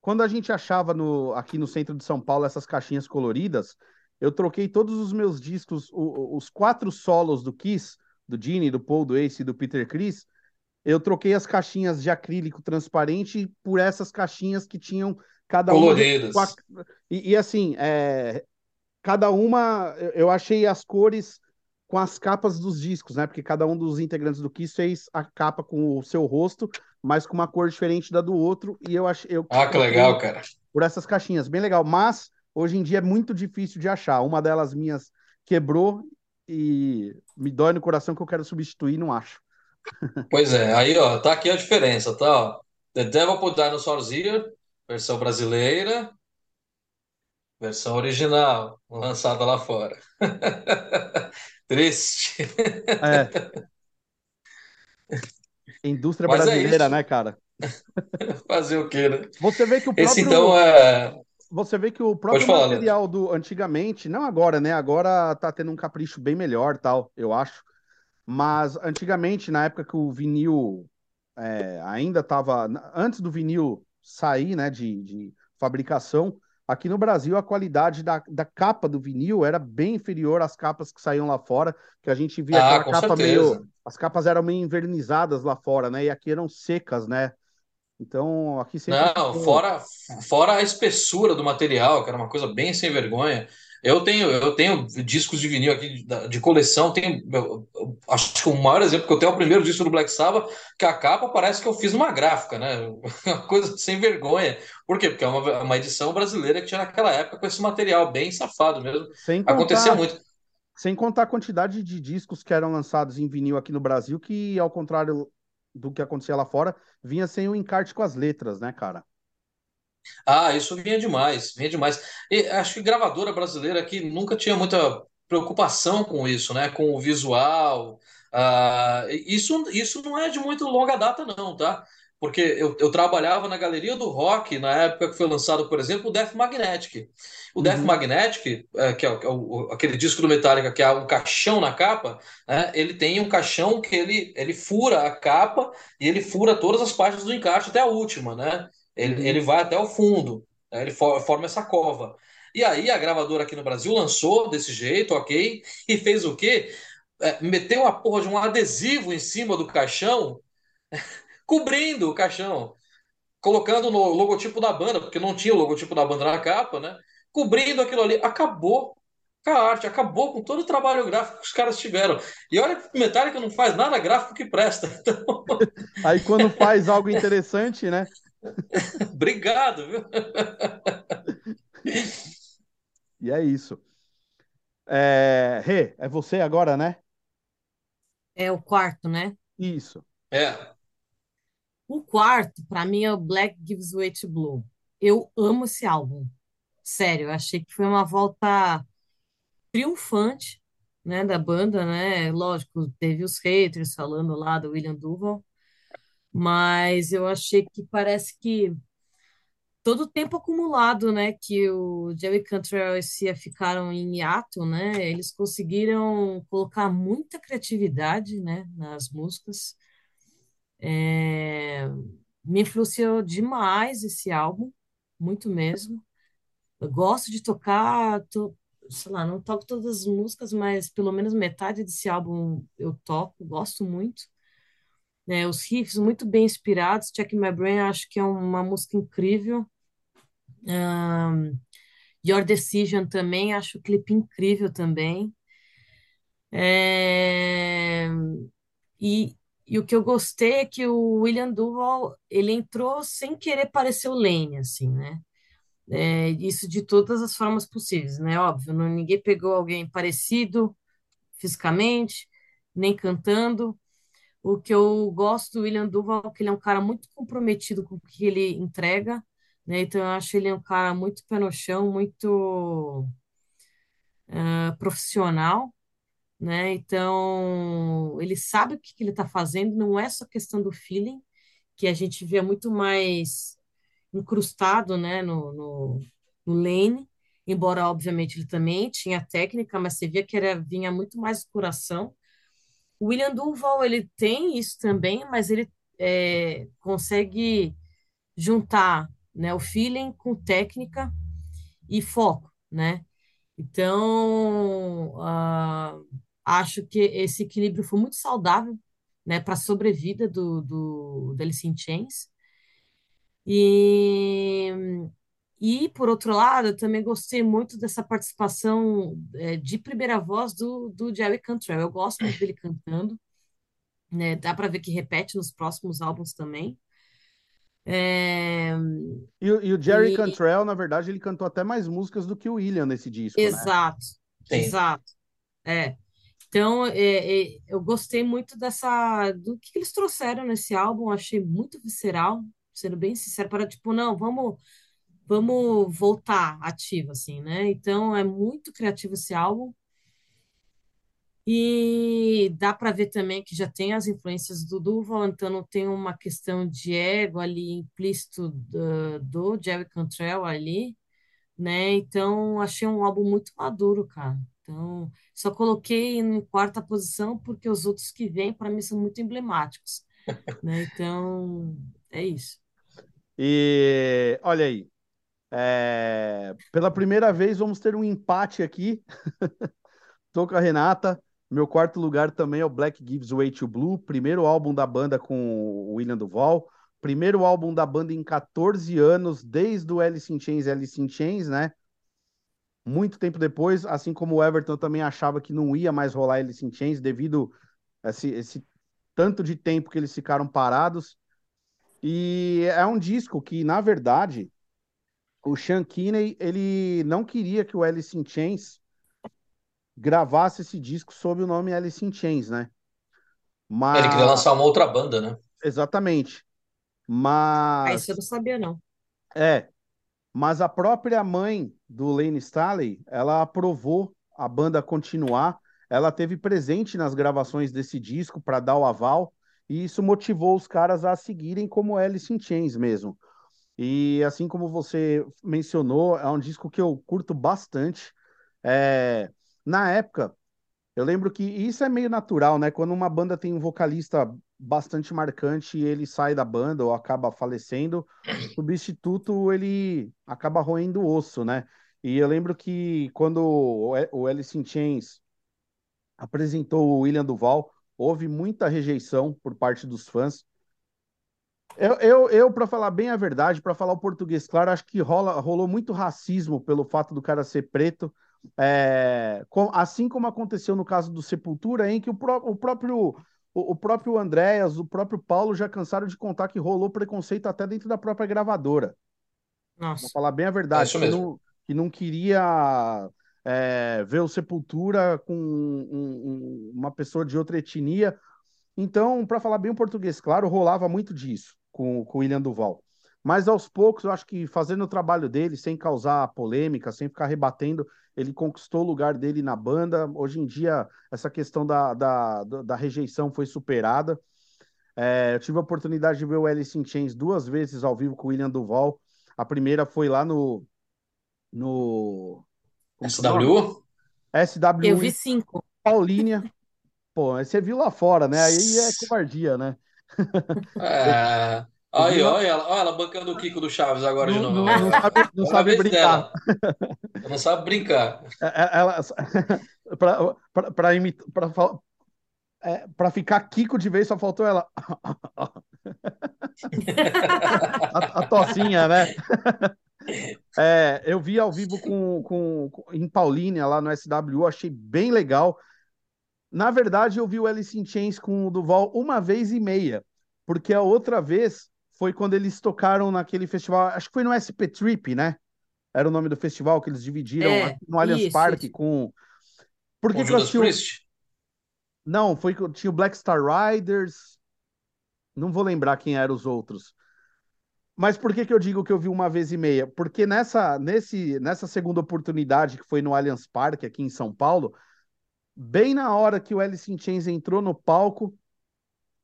quando a gente achava no, aqui no centro de São Paulo essas caixinhas coloridas, eu troquei todos os meus discos, o- os quatro solos do Kiss, do Gene, do Paul, do Ace e do Peter Criss, eu troquei as caixinhas de acrílico transparente por essas caixinhas que tinham cada uma Coloridas. e, e assim, é, cada uma eu achei as cores com as capas dos discos, né? Porque cada um dos integrantes do Kiss fez a capa com o seu rosto, mas com uma cor diferente da do outro, e eu achei eu Ah, que legal, cara. por essas caixinhas, bem legal. Mas hoje em dia é muito difícil de achar. Uma delas minhas quebrou e me dói no coração que eu quero substituir, não acho. Pois é, aí ó, tá aqui a diferença, tá? ó. The Devil Put Dinosaurs Here, versão brasileira, versão original, lançada lá fora. Triste. É, indústria Mas é brasileira, isso. né, cara? Fazer o quê, né? Você vê que o Esse próprio então é. você vê que o próprio falar, material do antigamente, não agora, né? Agora tá tendo um capricho bem melhor, tal, eu acho. Mas antigamente, na época que o vinil é, ainda estava. Antes do vinil sair né, de, de fabricação, aqui no Brasil a qualidade da, da capa do vinil era bem inferior às capas que saíam lá fora, que a gente via Ah, aquela capa certeza. meio. As capas eram meio envernizadas lá fora, né? E aqui eram secas, né? Então aqui sempre Não, ficou. fora, fora a espessura do material, que era uma coisa bem sem vergonha. Eu tenho, eu tenho discos de vinil aqui de, coleção. Tenho, eu- eu acho que o maior exemplo que eu tenho é o primeiro disco do Black Sabbath, que a capa parece que eu fiz numa gráfica, né? Uma coisa sem vergonha. Por quê? Porque é uma, uma edição brasileira que tinha naquela época com esse material bem safado mesmo. Sem Acontecia contar, muito. sem contar a quantidade de discos que eram lançados em vinil aqui no Brasil, que, ao contrário do que acontecia lá fora, vinha sem o encarte com as letras, né, cara? Ah, isso vinha demais, vinha demais. E acho que gravadora brasileira aqui nunca tinha muita preocupação com isso, né? Com o visual. Ah, isso, isso não é de muito longa data, não, tá? Porque eu, eu trabalhava na Galeria do Rock na época que foi lançado, por exemplo, o Death Magnetic. O Death Uhum, Magnetic, é, que é, o- que é o- aquele disco do Metallica que é um caixão na capa, né? Ele tem um caixão que ele, ele fura a capa e ele fura todas as partes do encarte até a última, né? Ele, uhum. ele vai até o fundo, né? Ele for- forma essa cova. E aí a gravadora aqui no Brasil lançou desse jeito, ok, e fez o quê? É, meteu a porra de um adesivo em cima do caixão, cobrindo o caixão, colocando no logotipo da banda, porque não tinha o logotipo da banda na capa, né? Cobrindo aquilo ali. Acabou com a arte, acabou com todo o trabalho gráfico que os caras tiveram. E olha que o Metallica não faz nada gráfico que presta. Então, Aí quando faz algo interessante, né? obrigado, viu? E é isso. É... Rê, é você agora, né? É o quarto, né? Isso. É. O quarto, pra mim, é o Black Gives Way to Blue. Eu amo esse álbum. Sério, eu achei que foi uma volta triunfante, né, da banda, né? Lógico, teve os haters falando lá do William Duval, mas eu achei que parece que todo o tempo acumulado, né, que o Jerry Cantrell e Sia ficaram em hiato, né, eles conseguiram colocar muita criatividade, né, nas músicas. É, me influenciou demais esse álbum, muito mesmo. Eu gosto de tocar, to- sei lá, não toco todas as músicas, mas pelo menos metade desse álbum eu toco, gosto muito. Né? os riffs muito bem inspirados, Check My Brain, acho que é uma música incrível. Ahn, Your Decision também, acho o clipe incrível também. É, E, e o que eu gostei é que o William Duval, ele entrou sem querer parecer o Lane, assim, né? É, isso de todas as formas possíveis, né? Óbvio, não, ninguém pegou alguém parecido fisicamente, nem cantando. O que eu gosto do William Duval é que ele é um cara muito comprometido com o que ele entrega, né? Então eu acho ele um cara muito pé no chão, muito ah, profissional, né? Então ele sabe o que que ele está fazendo, não é só questão do feeling, que a gente vê muito mais incrustado, né, no, no, no Lane, embora obviamente ele também tinha técnica, mas você via que era, vinha muito mais do coração. O William Duval, ele tem isso também, mas ele é, consegue juntar, né, o feeling com técnica e foco, né? Então, ah, acho que esse equilíbrio foi muito saudável, né, para a sobrevida do, do, do Alice in Chains. E, e, por outro lado, eu também gostei muito dessa participação é, de primeira voz do, do Jerry Cantrell. Eu gosto muito dele cantando, né? Dá para ver que repete nos próximos álbuns também. É, E, o- e o Jerry e Cantrell, na verdade, ele cantou até mais músicas do que o William nesse disco, né? exato, Sim. exato. É. Então, é, é, eu gostei muito dessa do que eles trouxeram nesse álbum. Achei muito visceral, sendo bem sincero, para tipo, não, vamos vamos voltar ativo, assim, né? Então é muito criativo esse álbum. E dá para ver também que já tem as influências do Duval, então tem uma questão de ego ali implícito do, do Jerry Cantrell ali, né? Então, achei um álbum muito maduro, cara. Então, só coloquei em quarta posição porque os outros que vêm, para mim, são muito emblemáticos, né? Então, é isso. E olha aí, é, pela primeira vez vamos ter um empate aqui. Tô com a Renata. Meu quarto lugar também é o Black Gives Way to Blue, primeiro álbum da banda com o William Duval, primeiro álbum da banda em 14 anos, desde o Alice in Chains, Alice in Chains, né? Muito tempo depois, assim como o Everton também achava que não ia mais rolar Alice in Chains devido a esse, esse tanto de tempo que eles ficaram parados. E é um disco que, na verdade, o Sean Kinney, ele não queria que o Alice in Chains gravasse esse disco sob o nome Alice in Chains, né? Ele queria Mas lançar uma outra banda, né? exatamente. Ah, isso eu Mas não sabia, não. é, mas a própria mãe do Lane Staley, ela aprovou a banda continuar. Ela teve presente nas gravações desse disco para dar o aval, e isso motivou os caras a seguirem como Alice in Chains mesmo. E assim como você mencionou, é um disco que eu curto bastante. É, na época, eu lembro que isso é meio natural, né? Quando uma banda tem um vocalista bastante marcante e ele sai da banda ou acaba falecendo, o substituto ele acaba roendo o osso, né? E eu lembro que quando o Alice in Chains apresentou o William Duval, houve muita rejeição por parte dos fãs. Eu, eu, eu para falar bem a verdade, para falar o português claro, acho que rola, rolou muito racismo pelo fato do cara ser preto, é, com- assim como aconteceu no caso do Sepultura, em que o, pró- o próprio o, o próprio Andréas, o próprio Paulo já cansaram de contar que rolou preconceito até dentro da própria gravadora. Para Nossa, falar bem a É verdade, isso que mesmo. não, que não queria é, ver o Sepultura com um- um- uma pessoa de outra etnia então, para falar bem o português, claro, rolava muito disso com, com o William Duval. Mas aos poucos, eu acho que fazendo o trabalho dele, sem causar polêmica, sem ficar rebatendo, ele conquistou o lugar dele na banda. Hoje em dia, essa questão da, da, da rejeição foi superada. É, eu tive a oportunidade de ver o Alice in Chains duas vezes ao vivo com o William Duval. A primeira foi lá no, no nome? SW? eu SWU vi cinco. Paulínia. Pô, aí você viu lá fora, né? Aí é covardia, né? É. lá, olha ela, olha ela bancando o Kiko do Chaves agora de não, não, novo. não É. sabe, não a sabe brincar. dela. Não sabe brincar. É- é- Ela, para imitar, para é, para ficar Kiko de vez, só faltou ela. A, a tocinha, né? É, eu vi ao vivo com, com, com- em Paulínia, lá no SWU, achei bem legal. Na verdade, eu vi o Alice in Chains com o Duval uma vez e meia, porque a outra vez foi quando eles tocaram naquele festival, acho que foi no SP Trip, né? Era o nome do festival que eles dividiram É, no Allianz Parque com. Por Com que que eu assisti. Priest? Não, foi que tinha o Black Star Riders, não vou lembrar quem eram os outros. Mas por que que eu digo que eu vi uma vez e meia? Porque nessa, nesse, nessa segunda oportunidade, que foi no Allianz Parque, aqui em São Paulo, bem na hora que o Alice in Chains entrou no palco,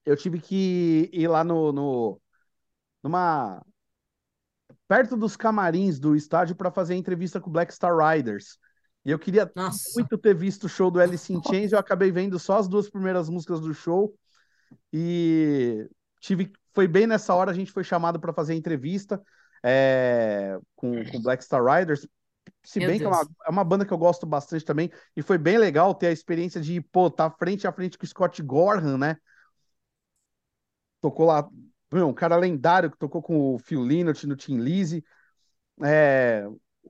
eu tive que ir lá no, no numa perto dos camarins do estádio para fazer a entrevista com o Black Star Riders. E eu queria Nossa, muito ter visto o show do Alice in Chains, eu acabei vendo só as duas primeiras músicas do show e tive foi bem nessa hora a gente foi chamado para fazer a entrevista é, com com Black Star Riders. Se meu bem que é uma, Deus. é uma banda que eu gosto bastante também, e foi bem legal ter a experiência de, pô, tá frente a frente com o Scott Gorham, né? Tocou lá, meu, um cara lendário que tocou com o Phil Lynott no Tim Lizzy. É,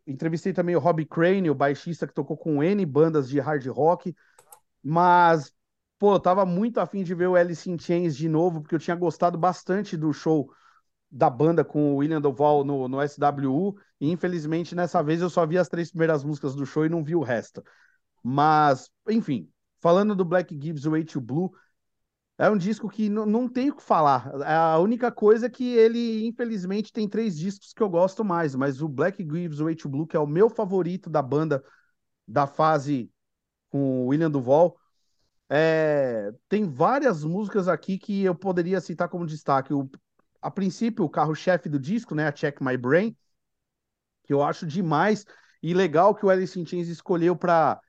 entrevistei também o Robbie Crane, o baixista que tocou com N bandas de hard rock, mas, pô, eu tava muito afim de ver o Alice in Chains de novo, porque eu tinha gostado bastante do show da banda com o William Duval no, no SWU, e infelizmente nessa vez eu só vi as três primeiras músicas do show e não vi o resto. Mas, enfim, falando do Black Gives Way to Blue, é um disco que não tem o que falar. A única coisa é que ele, infelizmente, tem três discos que eu gosto mais, mas o Black Gives Way to Blue, que é o meu favorito da banda da fase com o William Duval, é, tem várias músicas aqui que eu poderia citar como destaque. O, a princípio, o carro-chefe do disco, né, a Check My Brain, que eu acho demais e legal que o Alice in Chains escolheu para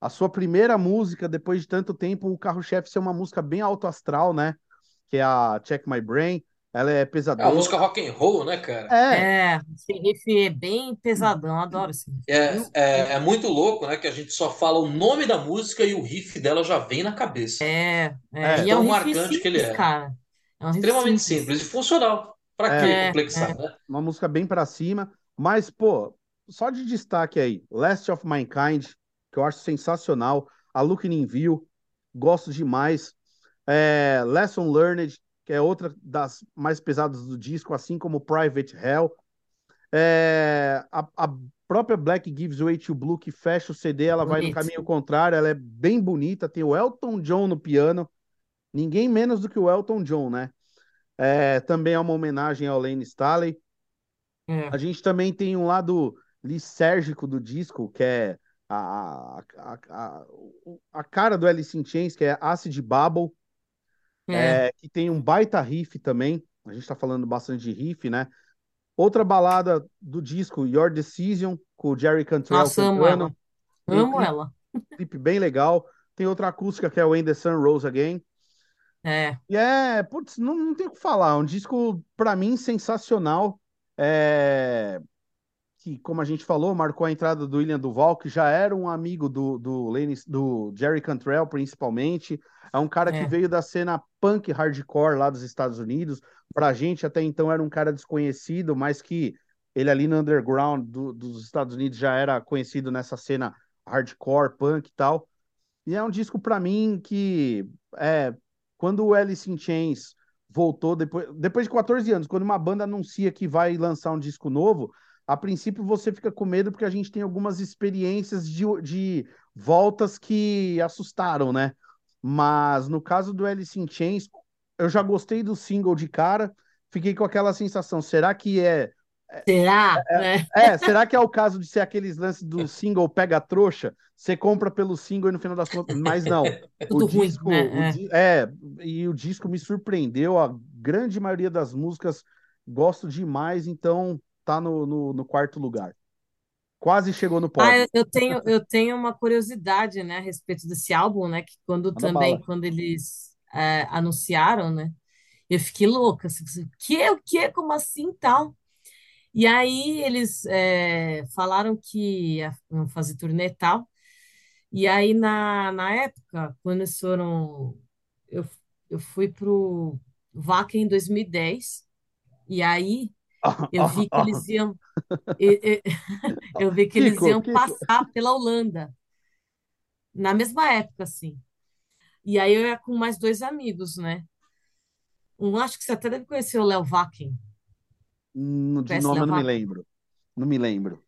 a sua primeira música, depois de tanto tempo, o carro-chefe ser uma música bem alto astral, né? Que é a Check My Brain. Ela é É a música rock and roll, né, cara? É, É, esse riff é bem pesadão, adoro esse riff. É, é, é muito louco, né? Que a gente só fala o nome da música e o riff dela já vem na cabeça. É, é, É, e é um tão riff marcante que ele simples, é. cara. É Extremamente simples. simples e funcional. Pra É. que É, complexar, né? uma música bem pra cima, mas pô, só de destaque aí, Last of Mankind, que eu acho sensacional, a Looking in View, gosto demais, é, Lesson Learned, que é outra das mais pesadas do disco, assim como Private Hell, é, a, a própria Black Gives Way to Blue, que fecha o CD, ela vai no Bonito. caminho contrário, ela é bem bonita, tem o Elton John no piano, ninguém menos do que o Elton John, né? É, também é uma homenagem ao Lane Staley. É. A gente também tem um lado lisérgico do disco, que é a, a, a, a cara do Alice in Chains, que é Acid Bubble, É. é, que tem um baita riff também. A gente tá falando bastante de riff, né? Outra balada do disco, Your Decision, com o Jerry Cantrell Nossa, amo ela. Um Amo clipe, ela. clipe bem legal. Tem outra acústica que é When the Sun Rose Again. É. E é, putz, não, não tem o que falar. Um disco, pra mim, sensacional. É, que, como a gente falou, marcou a entrada do William Duval, que já era um amigo do, do, Lane, do Jerry Cantrell, principalmente. É um cara que É. veio da cena punk hardcore lá dos Estados Unidos. Pra gente, até então, era um cara desconhecido, mas que ele ali no underground do- dos Estados Unidos já era conhecido nessa cena hardcore, punk e tal. E é um disco pra mim que é quando o Alice in Chains voltou depois, depois de 14 anos, quando uma banda anuncia que vai lançar um disco novo, a princípio você fica com medo porque a gente tem algumas experiências de, de voltas que assustaram, né? Mas no caso do Alice in Chains, eu já gostei do single de cara, fiquei com aquela sensação, será que é Será? É. é, será que é o caso de ser aqueles lances do single pega trouxa? Você compra pelo single e no final das contas. Mas não. Tudo o ruim, disco, né? o É. é, e o disco me surpreendeu. A grande maioria das músicas gosto demais, então tá no, no, no quarto lugar. Quase chegou no Ah, pódio. eu eu tenho, eu tenho uma curiosidade, né, a respeito desse álbum, né, que quando Manda também, bala. quando eles é, anunciaram, né, eu fiquei louca, assim, o que, o que, como assim, tal? E aí eles é, falaram que ia- iam fazer turnê e tal, e aí na, na época, quando eles foram, eu, eu fui pro Wacken em 2010, e aí eu vi que eles iam, e- e- eu vi que eles Kiko, iam Kiko. passar pela Holanda, na mesma época, assim. E aí eu ia com mais dois amigos, né? Um, acho que você até deve conhecer o Léo Wacken. Hum, De nome eu não me lembro. Não me lembro.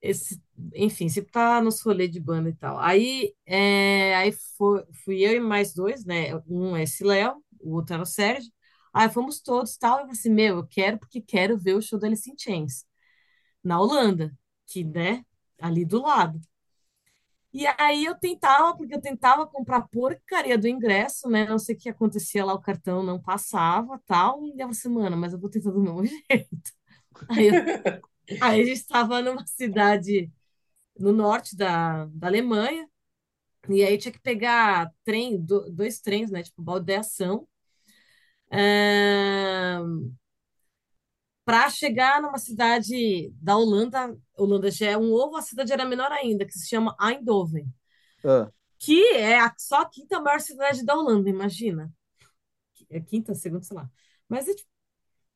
Esse, enfim, sempre tá nos rolês de banda e tal. Aí, é, aí foi, fui eu e mais dois, né? Um é esse Léo, o outro era o Sérgio. Aí fomos todos e tal. Eu falei assim, meu, eu quero porque quero ver o show da Alice in Chains na Holanda, que, né, ali do lado. E aí eu tentava, porque eu tentava comprar porcaria do ingresso, né? Não sei o que acontecia lá, o cartão não passava, tal. E eu falei assim, mano, mas eu vou tentar do mesmo jeito. Aí, eu- aí a gente estava numa cidade no norte da, da Alemanha, e aí tinha que pegar trem, do- dois trens, né? Tipo, baldeação, para chegar numa cidade da Holanda. Holanda já é um ovo, a cidade era menor ainda, que se chama Eindhoven, Ah, que é a, só a quinta maior cidade da Holanda, imagina. É quinta, segunda, sei lá. Mas é tipo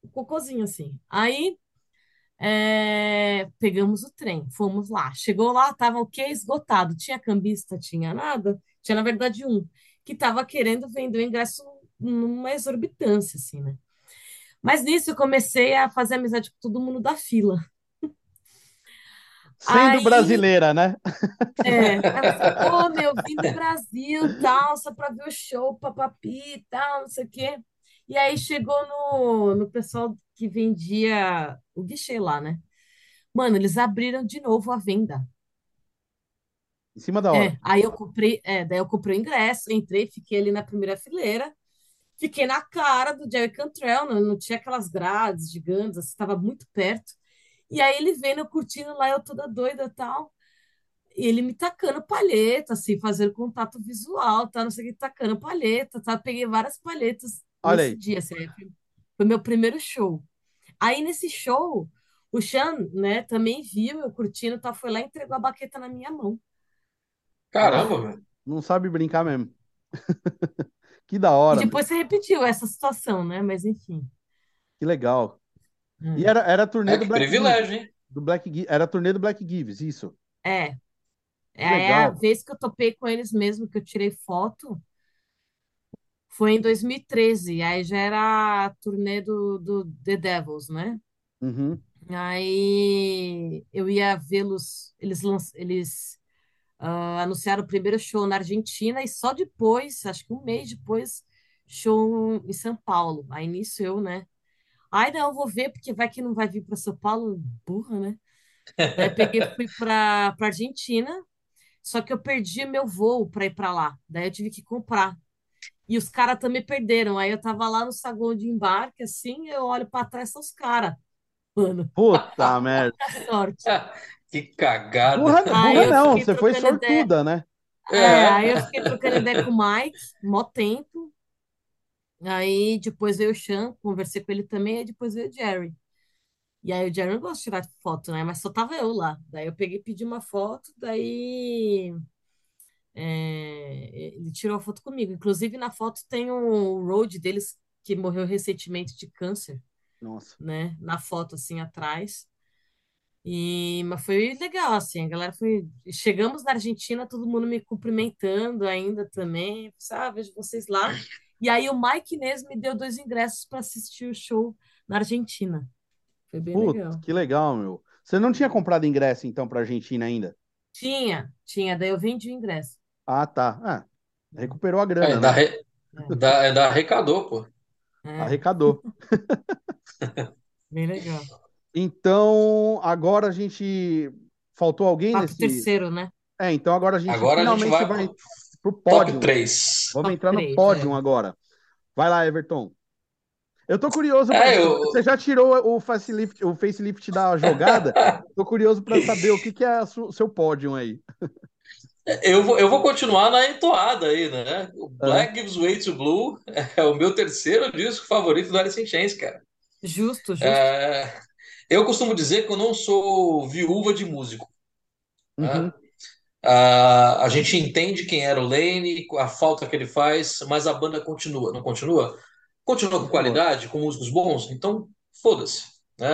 um cocôzinho assim. Aí é, pegamos o trem, fomos lá. Chegou lá, tava o quê? Esgotado. Tinha cambista, tinha nada. Tinha, na verdade, um que tava querendo vender o ingresso numa exorbitância, assim, né? Mas nisso eu comecei a fazer amizade com todo mundo da fila. Sendo Aí, brasileira, né? é, você, pô, meu, vim do Brasil, tal, só pra ver o show, papapi, tal, não sei o quê. E aí chegou no, no pessoal que vendia o guichê lá, né? Mano, eles abriram de novo a venda. Em cima da hora. É, aí eu comprei, é, daí eu comprei o ingresso, entrei, fiquei ali na primeira fileira, fiquei na cara do Jerry Cantrell, não, não tinha aquelas grades gigantes, assim, estava muito perto. E aí ele vendo, curtindo lá, eu toda doida e tal. E ele me tacando palheta, assim, fazendo contato visual, tá? Não sei o que, tacando palheta, tá? Peguei várias palhetas Olha nesse aí. dia, assim, foi foi meu primeiro show. Aí nesse show, o Sean, né, também viu eu curtindo, tá? Foi lá e entregou a baqueta na minha mão. Caramba, velho. Não sabe brincar mesmo. Que da E hora, meu. depois você repetiu essa situação, né? Mas enfim. Que legal. E Hum. era, era a turnê É do Black Gives. privilégio, hein? Do Black Era a turnê do Black Gives, isso. É, Que é a legal. vez que eu topei com eles mesmo, que eu tirei foto, foi em 2013. Aí já era a turnê do, do The Devils, né? Uhum. Aí eu ia vê-los, eles, eles ah, anunciaram o primeiro show na Argentina e só depois, acho que um mês depois, show em São Paulo. Aí nisso eu, né? Ai, não, eu vou ver, porque vai que não vai vir para São Paulo, burra, né? Daí eu peguei, fui para para Argentina, só que eu perdi meu voo para ir para lá. Daí eu tive que comprar. E os caras também perderam. Aí eu tava lá no saguão de embarque, assim, eu olho para trás, são os caras. Mano, Puta merda. sorte. Que cagada. Burra, burra eu não, você foi trocando ideia. sortuda, né? É, É. aí eu fiquei trocando ideia com o Mike, mó tempo. Aí depois veio o Sean, conversei com ele também, aí depois veio o Jerry. E aí o Jerry não gosta de tirar foto, né? Mas só tava eu lá. Daí eu peguei e pedi uma foto, daí é, ele tirou a foto comigo. Inclusive na foto tem o road deles que morreu recentemente de câncer, Nossa. né? Na foto assim atrás. E, mas foi legal, assim, a galera foi. Chegamos na Argentina, todo mundo me cumprimentando ainda também. Ah, vejo vocês lá. E aí o Mike Inês me deu dois ingressos para assistir o show na Argentina. Foi bem Putz, legal. que legal, meu. Você não tinha comprado ingresso, então, pra Argentina ainda? Tinha, tinha, daí eu vendi o ingresso. Ah, tá. Ah, recuperou a É, grana, da, né? re- da, é da arrecadou, pô. É, Arrecadou. bem legal. Então, agora a gente. Faltou alguém pro nesse. terceiro, né? É, então agora a gente Agora a gente finalmente vai vai pro pro top pódio. 3. Vamos Top entrar no três, pódio é. agora. Vai lá, Everton. Eu tô curioso pra É, eu- Você já tirou o facelift, o facelift da jogada? Tô curioso pra saber o que que é o seu pódio aí. Eu vou, eu vou continuar na entoada aí, né? O Ah. Black Gives Way to Blue é o meu terceiro disco favorito do Alice in Chains, cara. Justo, justo. É, eu costumo dizer que eu não sou viúva de músico. né? Uhum. Ah, a gente entende quem era o Lane, a falta que ele faz, mas a banda continua, não continua? Continua com qualidade, com músicos bons? Então, foda-se. né?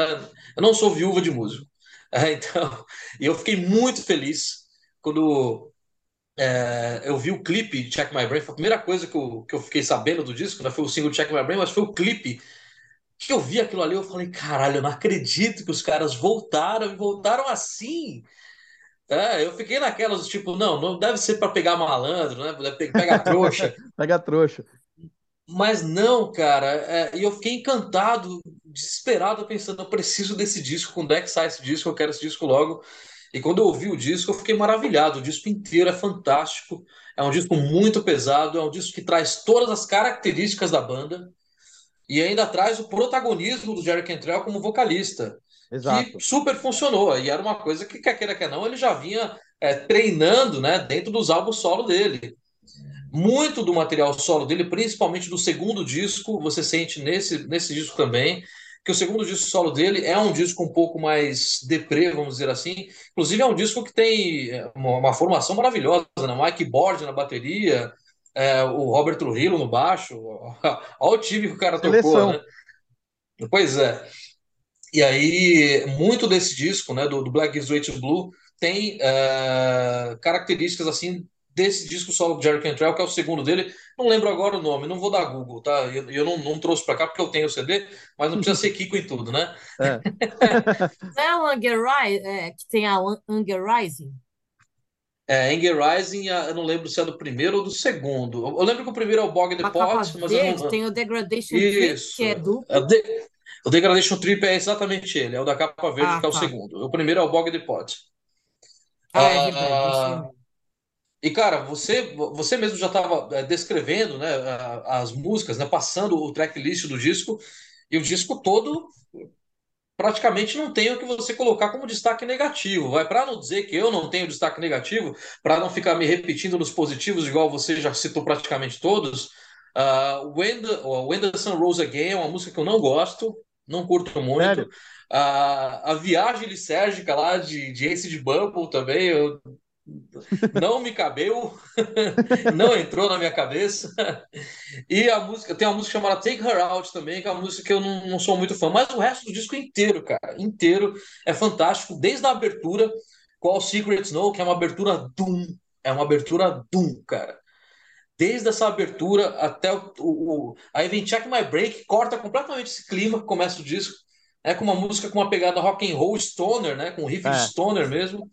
Eu não sou viúva de músico. É, então, e eu fiquei muito feliz quando é, eu vi o clipe Check My Brain. Foi a primeira coisa que eu, que eu fiquei sabendo do disco, né? Foi o single Check My Brain, mas foi o clipe que eu vi aquilo ali. Eu falei, caralho, eu não acredito que os caras voltaram e voltaram assim. É, eu fiquei naquelas, tipo, não, não deve ser para pegar malandro, né? Deve pe- pegar trouxa. Pega a trouxa. Mas não, cara. é, e eu fiquei encantado, desesperado, pensando, eu preciso desse disco. Quando é que sai esse disco? Eu quero esse disco logo. E quando eu ouvi o disco, eu fiquei maravilhado. O disco inteiro é fantástico. É um disco muito pesado. É um disco que traz todas as características da banda. E ainda traz o protagonismo do Jerry Cantrell como vocalista Exato. que super funcionou. E era uma coisa que, quer queira, quer não, ele já vinha é, treinando né, dentro dos álbuns solo dele. Muito do material solo dele, principalmente do segundo disco, você sente nesse, nesse disco também, que o segundo disco solo dele é um disco um pouco mais deprê, vamos dizer assim. Inclusive é um disco que tem é, uma, uma formação maravilhosa, né? Mike Bord na bateria, é, o Robert Trujillo no baixo. Olha o time que o cara tocou, Seleção. né? Pois é. E aí, muito desse disco, né, do, do Black Gives Way to Blue, tem é, características assim desse disco solo do Jerry Cantrell, que é o segundo dele. Não lembro agora o nome, não vou dar Google, tá? Eu, eu não, não trouxe para cá porque eu tenho o CD, mas não precisa ser Kiko em tudo, né? É. Não é o Anger Ri- é, que tem a An- Anger Rising? É, Anger Rising, eu não lembro se é do primeiro ou do segundo. Eu, lembro que o primeiro é o Bog the Pot, mas eu não. tem o Degradation Trip, Isso. que é duplo. É o De- O Degradation Trip é exatamente ele, é o da capa verde, Ah, que é o tá. segundo. O primeiro é o Bog the Pot. Ah, é Ah. E, cara, você, você mesmo já estava descrevendo, né, as músicas, né, passando o tracklist do disco, e o disco todo praticamente não tem o que você colocar como destaque negativo. Vai para não dizer que eu não tenho destaque negativo, para não ficar me repetindo nos positivos, igual você já citou praticamente todos. Uh, When, the, When the Sun Rose Again é uma música que eu não gosto, não curto muito. Uh, a viagem lisérgica lá de, de Ace de Bumble também, eu não me cabeu, não entrou na minha cabeça. E a música, tem uma música chamada Take Her Out também, que é uma música que eu não, não sou muito fã, mas o resto do disco inteiro, cara, inteiro é fantástico, desde a abertura, qual Secret Snow, que é uma abertura Doom, é uma abertura Doom, cara. Desde essa abertura até o, o, o aí vem Check My Break, corta completamente esse clima, começa o disco, é com uma música com uma pegada rock and roll stoner, né, com riff é. stoner mesmo.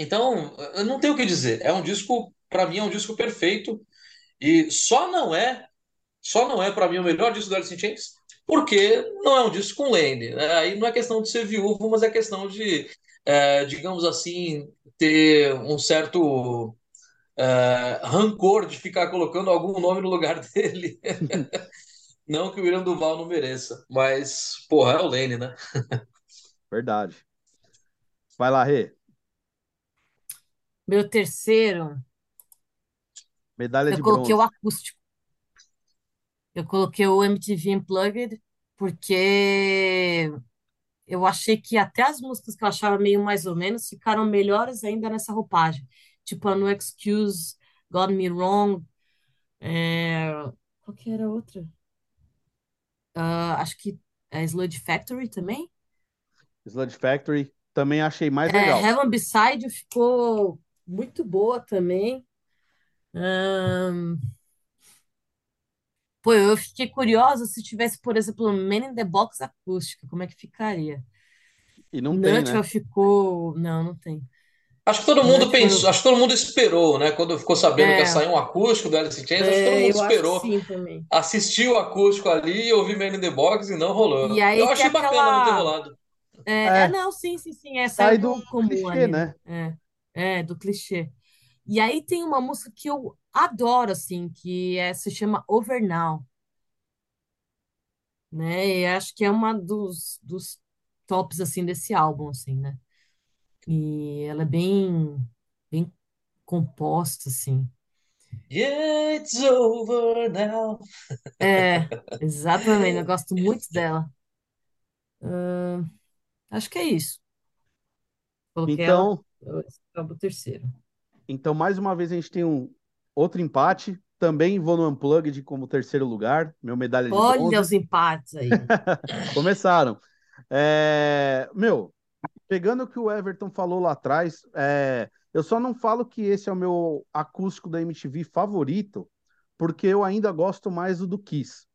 Então, eu não tenho o que dizer. É um disco, para mim, é um disco perfeito. E só não é, só não é para mim o melhor disco do Alice in Chains, porque não é um disco com Lane. Né? Aí não é questão de ser viúvo, mas é questão de, é, digamos assim, ter um certo é, rancor de ficar colocando algum nome no lugar dele. não que o William Duval não mereça, mas, porra, é o Lane, né? Verdade. Vai lá, Rê. Meu terceiro. Medalha eu de coloquei bronze. o acústico. Eu coloquei o MTV Unplugged porque eu achei que até as músicas que eu achava meio mais ou menos ficaram melhores ainda nessa roupagem. Tipo a No Excuse, Got Me Wrong. É... Qual que era a outra? Uh, acho que é Sludge Factory também. Sludge Factory também achei mais é, legal. Heaven Beside ficou muito boa também. Um... Pô, eu fiquei curiosa se tivesse, por exemplo, Man in the Box acústica, como é que ficaria? E não tem, né? ficou. Não, não tem. Acho que todo mundo pensou, acho que todo mundo esperou, né? Quando ficou sabendo é. que ia sair um acústico do Alice in Chains, acho que todo É, mundo esperou. Assistiu o acústico ali e ouvi Man in the Box e não rolou. E aí Eu achei bacana não ter aquela. rolado. É, É, é, não, sim, sim, sim. É, sai do do comum clichê, ali, né? né? É, é, do clichê. E aí tem uma música que eu adoro, assim, que é, se chama Over Now, né? E acho que é uma dos, dos tops, assim, desse álbum, assim, né? E ela é bem, bem composta, assim. Yeah, it's over now. É, exatamente, eu gosto muito dela. Ahn, acho que é isso. Coloquei ela, Então, acaba o terceiro. então, mais uma vez a gente tem um outro empate. Também vou no Unplugged como terceiro lugar, meu medalha de Olha bronze. os empates aí. Começaram. É, meu, pegando o que o Everton falou lá atrás, é, eu só não falo que esse é o meu acústico da MTV favorito, porque eu ainda gosto mais do do Kiss,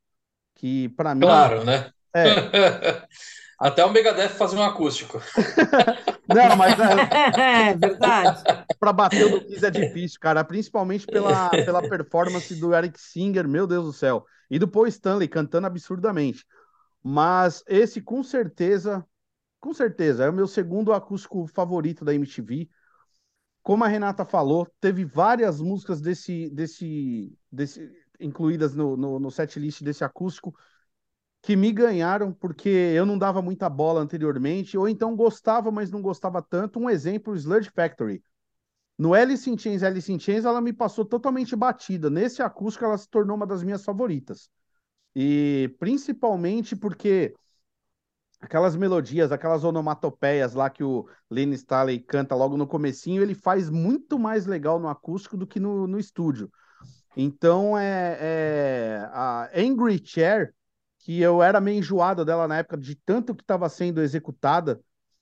que pra mim Claro, né? é. Até o Megadeth fazer um acústico. Não, mas é, É verdade. para bater o do Kiss é difícil, cara, principalmente pela, pela performance do Eric Singer, meu Deus do céu, e do Paul Stanley cantando absurdamente. Mas esse com certeza, com certeza, é o meu segundo acústico favorito da MTV. Como a Renata falou, teve várias músicas desse, desse, desse incluídas no, no, no setlist desse acústico que me ganharam porque eu não dava muita bola anteriormente, ou então gostava, mas não gostava tanto. Um exemplo, Sludge Factory. No Alice in Chains, Alice in Chains, ela me passou totalmente batida. Nesse acústico, ela se tornou uma das minhas favoritas. E principalmente porque aquelas melodias, aquelas onomatopeias lá que o Lenny Staley canta logo no comecinho, ele faz muito mais legal no acústico do que no, no estúdio. Então, é, é a Angry Chair, que eu era meio enjoado dela na época, de tanto que estava sendo executada,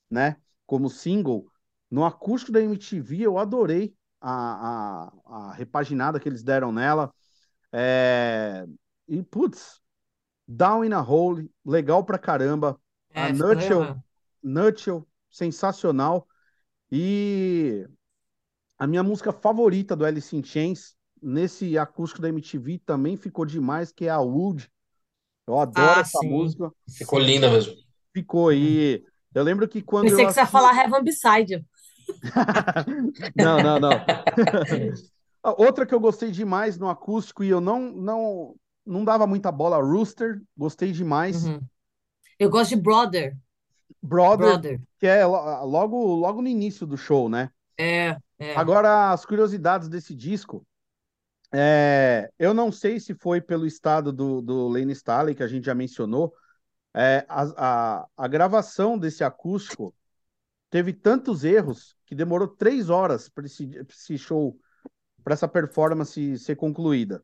né, como single, no acústico da MTV, eu adorei a, a, a repaginada que eles deram nela. É, E, putz, Down in a Hole, legal pra caramba. A É, ficou Nutshell. Nutshell, sensacional. E a minha música favorita do Alice in Chains, nesse acústico da MTV, também ficou demais, que é a Wood. Eu adoro Ah, essa sim, música. Ficou sim. linda mesmo. Ficou aí. Eu lembro que quando Pensei eu que você ia falar Heaven Beside. Não, não, não. Outra que eu gostei demais no acústico e eu não não não dava muita bola, Rooster, gostei demais. Uhum. Eu gosto de Brother. Brother, Brother. que é lo- logo, logo no início do show, né? É, é. Agora, as curiosidades desse disco. É, eu não sei se foi pelo estado do, do Lane Staley, que a gente já mencionou. É, a, a, a gravação desse acústico teve tantos erros que demorou três horas para esse, esse show, para essa performance ser concluída.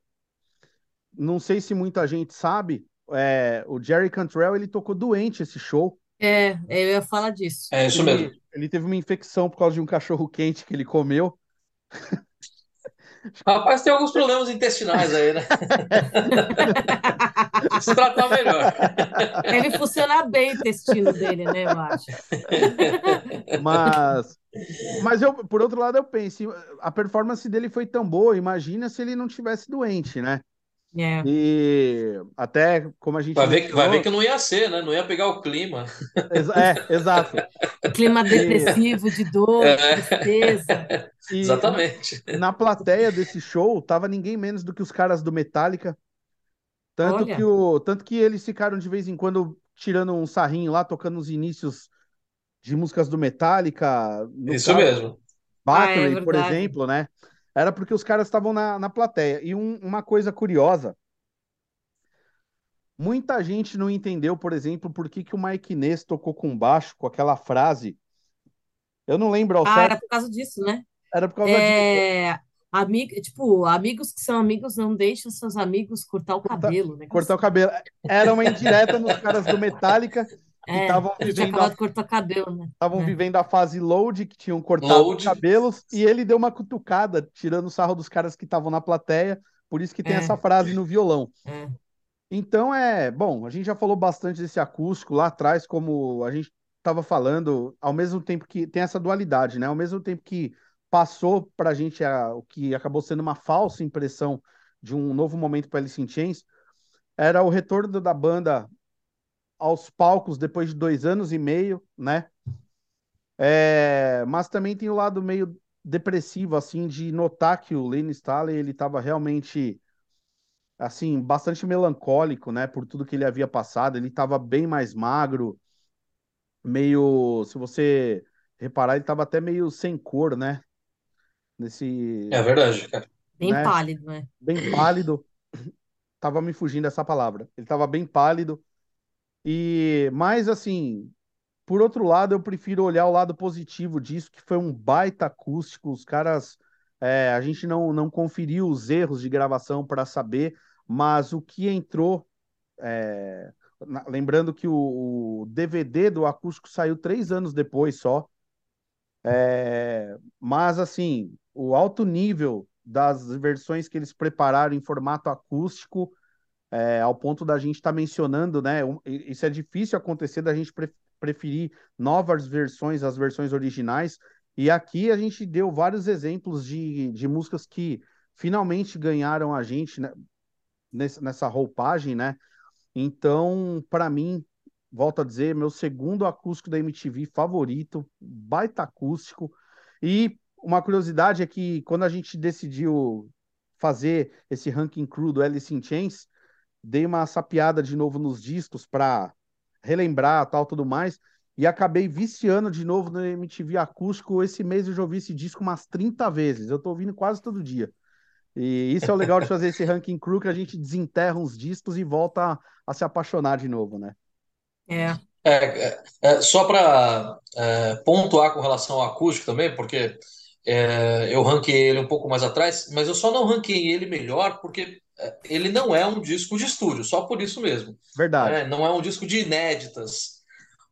Não sei se muita gente sabe, é, o Jerry Cantrell ele tocou doente esse show. É, eu ia falar disso. É isso Ele, mesmo. ele teve uma infecção por causa de um cachorro quente que ele comeu. Rapaz, tem alguns problemas intestinais aí, né? Se tratar melhor. Deve funcionar bem o intestino dele, né, eu acho. Mas, mas eu, por outro lado, eu penso, a performance dele foi tão boa, imagina se ele não tivesse doente, né? É. E até como a gente Vai ver, que- vai ver que não ia ser, né? Não ia pegar o clima. É, exato. Clima depressivo, de dor, É. tristeza. E Exatamente. na plateia desse show tava ninguém menos do que os caras do Metallica. Tanto Olha. que, o, tanto que eles ficaram de vez em quando tirando um sarrinho lá, tocando os inícios de músicas do Metallica. no Isso caso, mesmo. Battery, Ah, é por exemplo, né? Era porque os caras estavam na, na plateia. E um- uma coisa curiosa, muita gente não entendeu, por exemplo, por que, que o Mike Ness tocou com baixo, com aquela frase. Eu não lembro ao Ah, certo, era por causa disso, né? era por causa disso. É, amigo, tipo, amigos que são amigos não deixam seus amigos cortar o cabelo, né? Cortar o cabelo. Era uma indireta nos caras do Metallica É, estavam vivendo, a- cortar cabelo, né? estavam É. vivendo a fase load, que tinham cortado os Load. cabelos, e ele deu uma cutucada, tirando o sarro dos caras que estavam na plateia, por isso que tem É. essa frase no violão. É. Então é, bom, a gente já falou bastante desse acústico lá atrás, como a gente estava falando, ao mesmo tempo que tem essa dualidade, né? Ao mesmo tempo que passou para a gente a- o que acabou sendo uma falsa impressão de um novo momento para Alice in Chains, era o retorno da banda aos palcos depois de dois anos e meio, né? É, mas também tem o lado meio depressivo, assim, de notar que o Lane Staley, ele estava realmente assim, bastante melancólico, né, por tudo que ele havia passado. Ele estava bem mais magro, meio, se você reparar, ele estava até meio sem cor, né, nesse, É verdade, cara. Bem né, pálido, né? bem pálido. Tava me fugindo essa palavra. Ele estava bem pálido e, mas assim, por outro lado, eu prefiro olhar o lado positivo disso, que foi um baita acústico. Os caras, é, a gente não, não conferiu os erros de gravação para saber, mas o que entrou, é, na- lembrando que o, o DVD do acústico saiu três anos depois só, é, mas assim, o alto nível das versões que eles prepararam em formato acústico, é, ao ponto da gente estar mencionando, né? um- Isso é difícil acontecer da gente pre- preferir novas versões às versões originais. E aqui a gente deu vários exemplos de, de músicas que finalmente ganharam a gente, né, nessa, nessa roupagem, né? Então, para mim, volto a dizer, meu segundo acústico da MTV favorito, baita acústico. E uma curiosidade é que quando a gente decidiu fazer esse ranking crew do Alice in Chains, dei uma sapiada de novo nos discos para relembrar tal tudo mais e acabei viciando de novo no MTV acústico. Esse mês eu já ouvi esse disco umas 30 vezes. Eu tô ouvindo quase todo dia. E isso é o legal de fazer esse ranking crew que a gente desenterra uns discos e volta a, a se apaixonar de novo, né? É. É, é, é, só para pontuar com relação ao acústico também, porque é, eu ranqueei ele um pouco mais atrás, mas eu só não ranqueei ele melhor porque é, ele não é um disco de estúdio, só por isso mesmo. Verdade. né? Não é um disco de inéditas,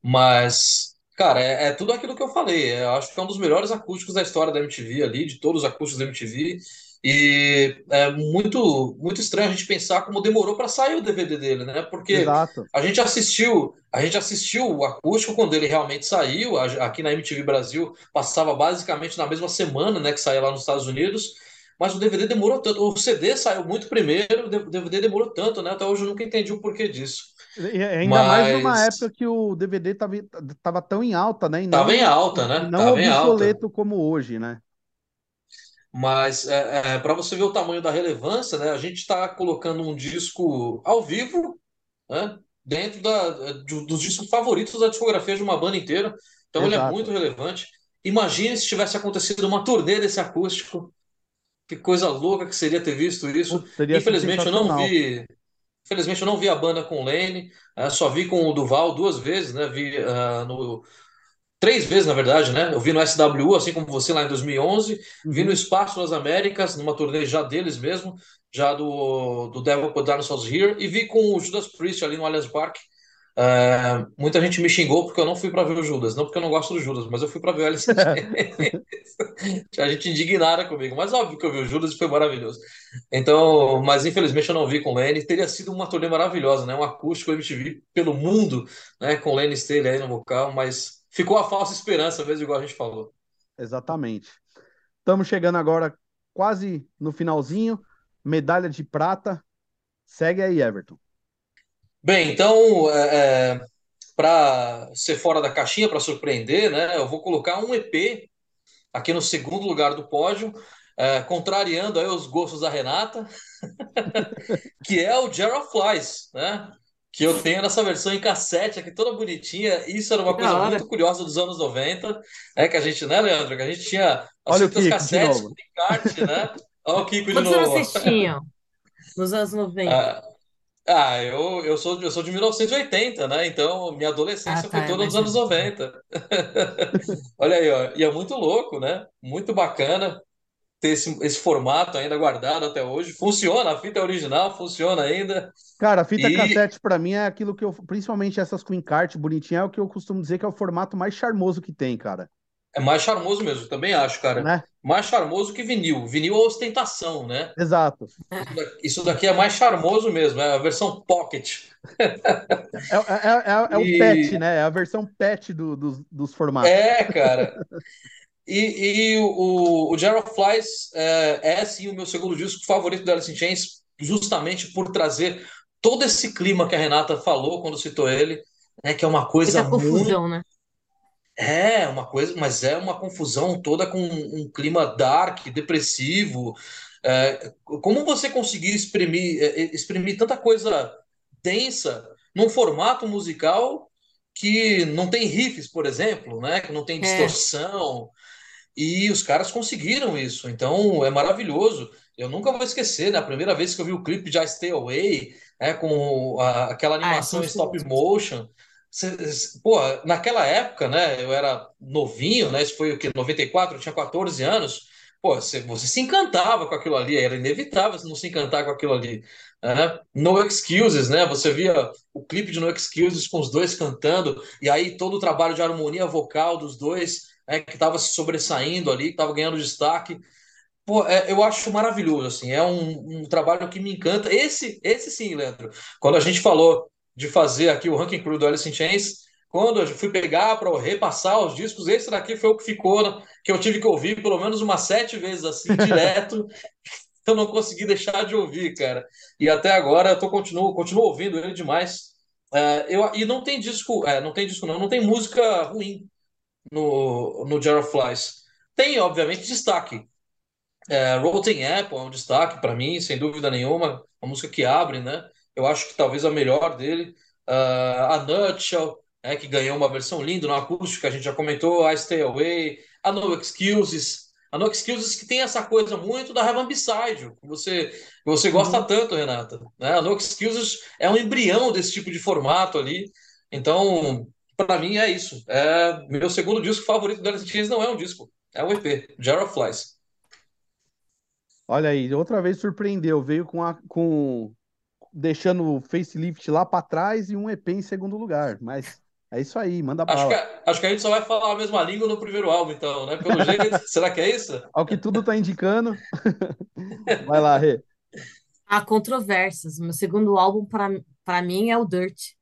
mas, cara, é, é tudo aquilo que eu falei. Eu acho que é um dos melhores acústicos da história da MTV ali, de todos os acústicos da MTV. E é muito, muito estranho a gente pensar como demorou para sair o DVD dele, né? Porque Exato. a gente assistiu, a gente assistiu o acústico quando ele realmente saiu. Aqui na MTV Brasil passava basicamente na mesma semana, né, que saía lá nos Estados Unidos. Mas o DVD demorou tanto. O CD saiu muito primeiro, o DVD demorou tanto, né? Até hoje eu nunca entendi o porquê disso. E ainda mais numa Mas época que o DVD tava, tava tão em alta, né? E tava em alta, né? não Tava em alta. obsoleto como hoje, né? Mas é, para você ver o tamanho da relevância, né? A gente está colocando um disco ao vivo, né? dentro da, dos discos favoritos da discografia de uma banda inteira. Então ele é Exato. muito relevante. Imagine se tivesse acontecido uma turnê desse acústico. Que coisa louca que seria ter visto isso. Infelizmente eu não vi. Infelizmente eu não vi a banda com o Lane, eh, só vi com o Duval duas vezes, né? Vi ah, no três vezes, na verdade, né? Eu vi no SWU, assim como você lá em 2011, vi no Uhum. Espaço das Américas, numa turnê já deles mesmo, já do, do Devil Put Dinosaurs Here, e vi com o Judas Priest ali no Allianz Parque. É, muita gente me xingou porque eu não fui para ver o Judas, não porque eu não gosto do Judas, mas eu fui para ver o Alice. A gente indignada comigo, mas óbvio que eu vi o Judas e foi maravilhoso. Então, mas infelizmente eu não vi com o Lenny. Teria sido uma turnê maravilhosa, né? Um acústico MTV pelo mundo, né? Com o Lenny Staley aí no vocal, mas ficou a falsa esperança mesmo, igual a gente falou. Exatamente. Estamos chegando agora quase no finalzinho. Medalha de prata. Segue aí, Everton. Bem, então, é, para ser fora da caixinha, para surpreender, né? Eu vou colocar um EP aqui no segundo lugar do pódio, é, contrariando aí os gostos da Renata, que é o Jar of Flies, né? Que eu tenho nessa versão em cassete aqui, toda bonitinha. Isso era uma coisa muito curiosa dos anos 90, é que a gente, né, Leandro? Que a gente tinha as Olha o fitas Kiko de cassetes com encarte, né? Olha o Kiko de Quantos anos novo. vocês tinham nos anos 90? Ah, ah, eu, eu sou, eu sou de 1980, né? Então, minha Ah, adolescência foi tá, é toda nos anos velho. tá. 90. Olha aí, ó. E é muito louco, né? Muito bacana ter esse, esse formato ainda guardado até hoje. Funciona, a fita é original, funciona ainda. Cara, a fita E cassete pra mim é aquilo que eu, principalmente essas com encarte bonitinha, é o que eu costumo dizer que é o formato mais charmoso que tem, cara. É mais charmoso mesmo, também acho, cara. Né? Mais charmoso que vinil. Vinil é ostentação, né? Exato. Isso da- Isso daqui é mais charmoso mesmo, é a versão pocket. É, é, é, é o pet, E né? É a versão pet do- dos, dos formatos. é, cara. E, e o, o of Flies é, é sim o meu segundo disco favorito do Alice in Chains, justamente por trazer todo esse clima que a Renata falou quando citou ele, né, que é uma coisa Muita muito. confusão, né? É, uma coisa, mas é uma confusão toda com um clima dark, depressivo. É, como você conseguir exprimir, é, é, exprimir tanta coisa densa num formato musical que não tem riffs, por exemplo, né, que não tem É. distorção. E os caras conseguiram isso, então é maravilhoso. Eu nunca vou esquecer, né? A primeira vez que eu vi o clipe de I Stay Away, né? Com a- aquela Ah, é, animação em os stop motion. Pô, naquela época, né? Eu era novinho, né? Isso foi o quê? 94, eu tinha 14 anos. Pô, você, você se encantava com aquilo ali, era inevitável você não se encantar com aquilo ali. né? No Excuses, né? Você via o clipe de No Excuses com os dois cantando, e aí todo o trabalho de harmonia vocal dos dois né, que estava se sobressaindo ali, que estava ganhando destaque. Pô, é, eu acho maravilhoso, assim, é um, um trabalho que me encanta. Esse, esse sim, Leandro. Quando a gente falou de fazer aqui o ranking crew do Alice in Chains, quando eu fui pegar para repassar os discos, esse daqui foi o que ficou, né, que eu tive que ouvir pelo menos umas sete vezes assim, direto. Eu não consegui deixar de ouvir, cara. E até agora eu tô, continuo, continuo ouvindo ele demais. É, eu, e não tem disco, é, não tem disco não, não tem música ruim no, no Jar of Flies. Tem, obviamente, destaque. É, Rotten Apple é um destaque para mim, sem dúvida nenhuma. Uma música que abre, né? Eu acho que talvez a melhor dele. Uh, a Nutshell, é, que ganhou uma versão linda no acústico, a gente já comentou. I Stay Away. A No Excuses. A No Excuses que tem essa coisa muito da Heaven Beside, que você, que você gosta Uhum. tanto, Renata. Né? A No Excuses é um embrião desse tipo de formato ali. Então, para mim é isso. É meu segundo disco favorito do Alice não é um disco, é um EP, of Flies. Olha aí, outra vez surpreendeu. Veio com, a, com deixando o facelift lá pra trás e um EP em segundo lugar. Mas é isso aí, manda Acho que, bala. a- acho que a gente só vai falar a mesma língua no primeiro álbum, então, né? Pelo jeito, será que é isso? Ao que tudo tá indicando. Vai lá, Rê. Há controvérsias. Meu segundo álbum, para para mim, é o Dirt.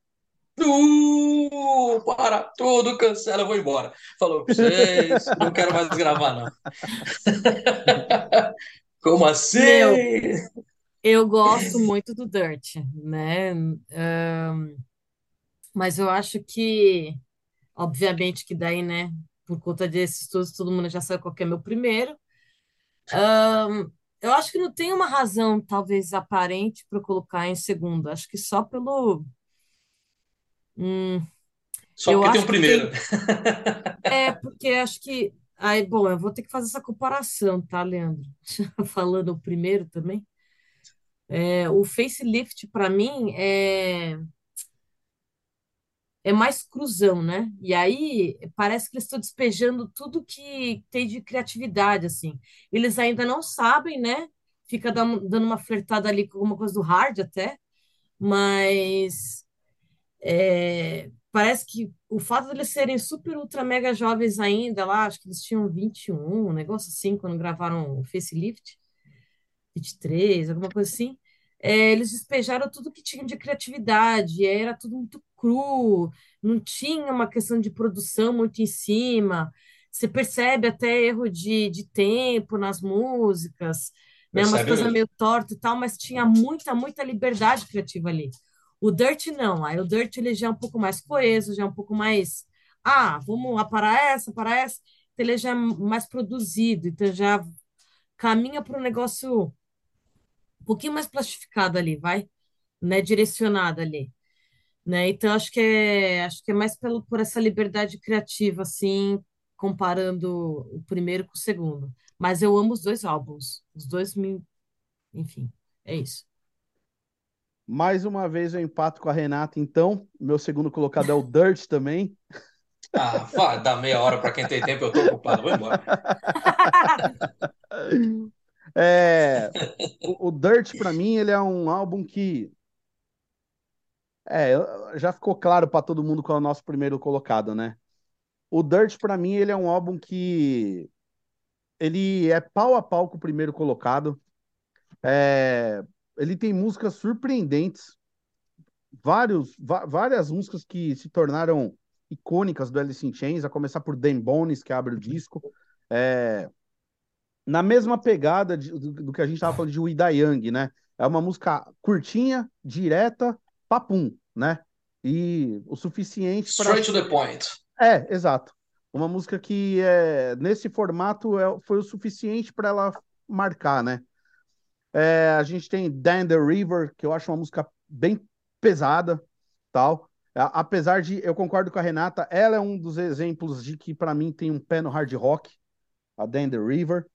Uh, para tudo, cancela, eu vou embora. Falou pra vocês, não quero mais gravar, não. Como assim? Meu, eu gosto muito do Dirt, né? Ahn, mas eu acho que, obviamente, que daí, né? Por conta desses estudos, todo mundo já sabe qual que é meu primeiro. Ahn, eu acho que não tem uma razão, talvez, aparente para colocar em segundo. Acho que só pelo Hum, Só eu porque tem acho um que primeiro. tem. É, porque acho que. Aí, bom, eu vou ter que fazer essa comparação, tá, Leandro? Falando o primeiro também. É, o facelift, para mim, é, é mais cruzão, né? E aí parece que eles estão despejando tudo que tem de criatividade, assim. Eles ainda não sabem, né? Fica dando uma flertada ali com alguma coisa do hard até, mas é, parece que o fato de eles serem super, ultra, mega jovens ainda lá, acho que eles tinham 21, um negócio assim, quando gravaram o Facelift, 23, alguma coisa assim, é, eles despejaram tudo que tinham de criatividade, era tudo muito cru, não tinha uma questão de produção muito em cima, você percebe até erro de, de tempo nas músicas, né, umas Percebe coisas mesmo. meio tortas e tal, mas tinha muita, muita liberdade criativa ali. O Dirt não, aí o Dirt ele já é um pouco mais coeso, já é um pouco mais, ah, vamos lá para essa, para essa, então ele já é mais produzido, então já caminha para um negócio um pouquinho mais plastificado ali, vai, né, direcionado ali, né? Então acho que é, acho que é mais pelo, por essa liberdade criativa assim, comparando o primeiro com o segundo. Mas eu amo os dois álbuns. Os dois me, enfim, é isso. Mais uma vez eu empato com a Renata, então. Meu segundo colocado é o Dirt também. Ah, dar meia hora para quem tem tempo, eu tô ocupado, vou embora. É, o, o Dirt, para mim, ele é um álbum que. É, já ficou claro para todo mundo qual é o nosso primeiro colocado, né? O Dirt, para mim, ele é um álbum que. Ele é pau a pau com o primeiro colocado. É, ele tem músicas surpreendentes, vários, várias músicas que se tornaram icônicas do Alice in Chains, a começar por Dan Bones, que abre o disco. É, na mesma pegada de, do, do, que a gente estava falando de We Die Young, né? É uma música curtinha, direta, papum, né? E o suficiente para. Straight to the point. É, exato. Uma música que é, nesse formato é, foi o suficiente para ela marcar, né? É, a gente tem Dan the River, que eu acho uma música bem pesada, tal. Apesar de, eu concordo com a Renata, ela é um dos exemplos de que para mim tem um pé no hard rock, a Dan the River.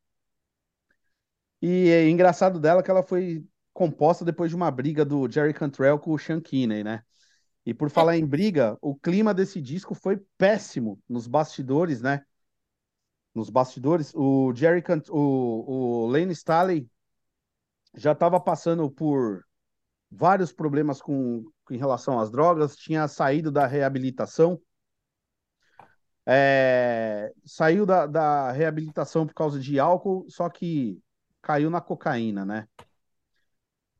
E é engraçado dela que ela foi composta depois de uma briga do Jerry Cantrell com o Sean Kinney, né? E por falar em briga, o clima desse disco foi péssimo nos bastidores, né? Nos bastidores, o Jerry Cant o, o Lane Staley já estava passando por vários problemas com, em relação às drogas, tinha saído da reabilitação, é, saiu da, da reabilitação por causa de álcool, só que caiu na cocaína, né?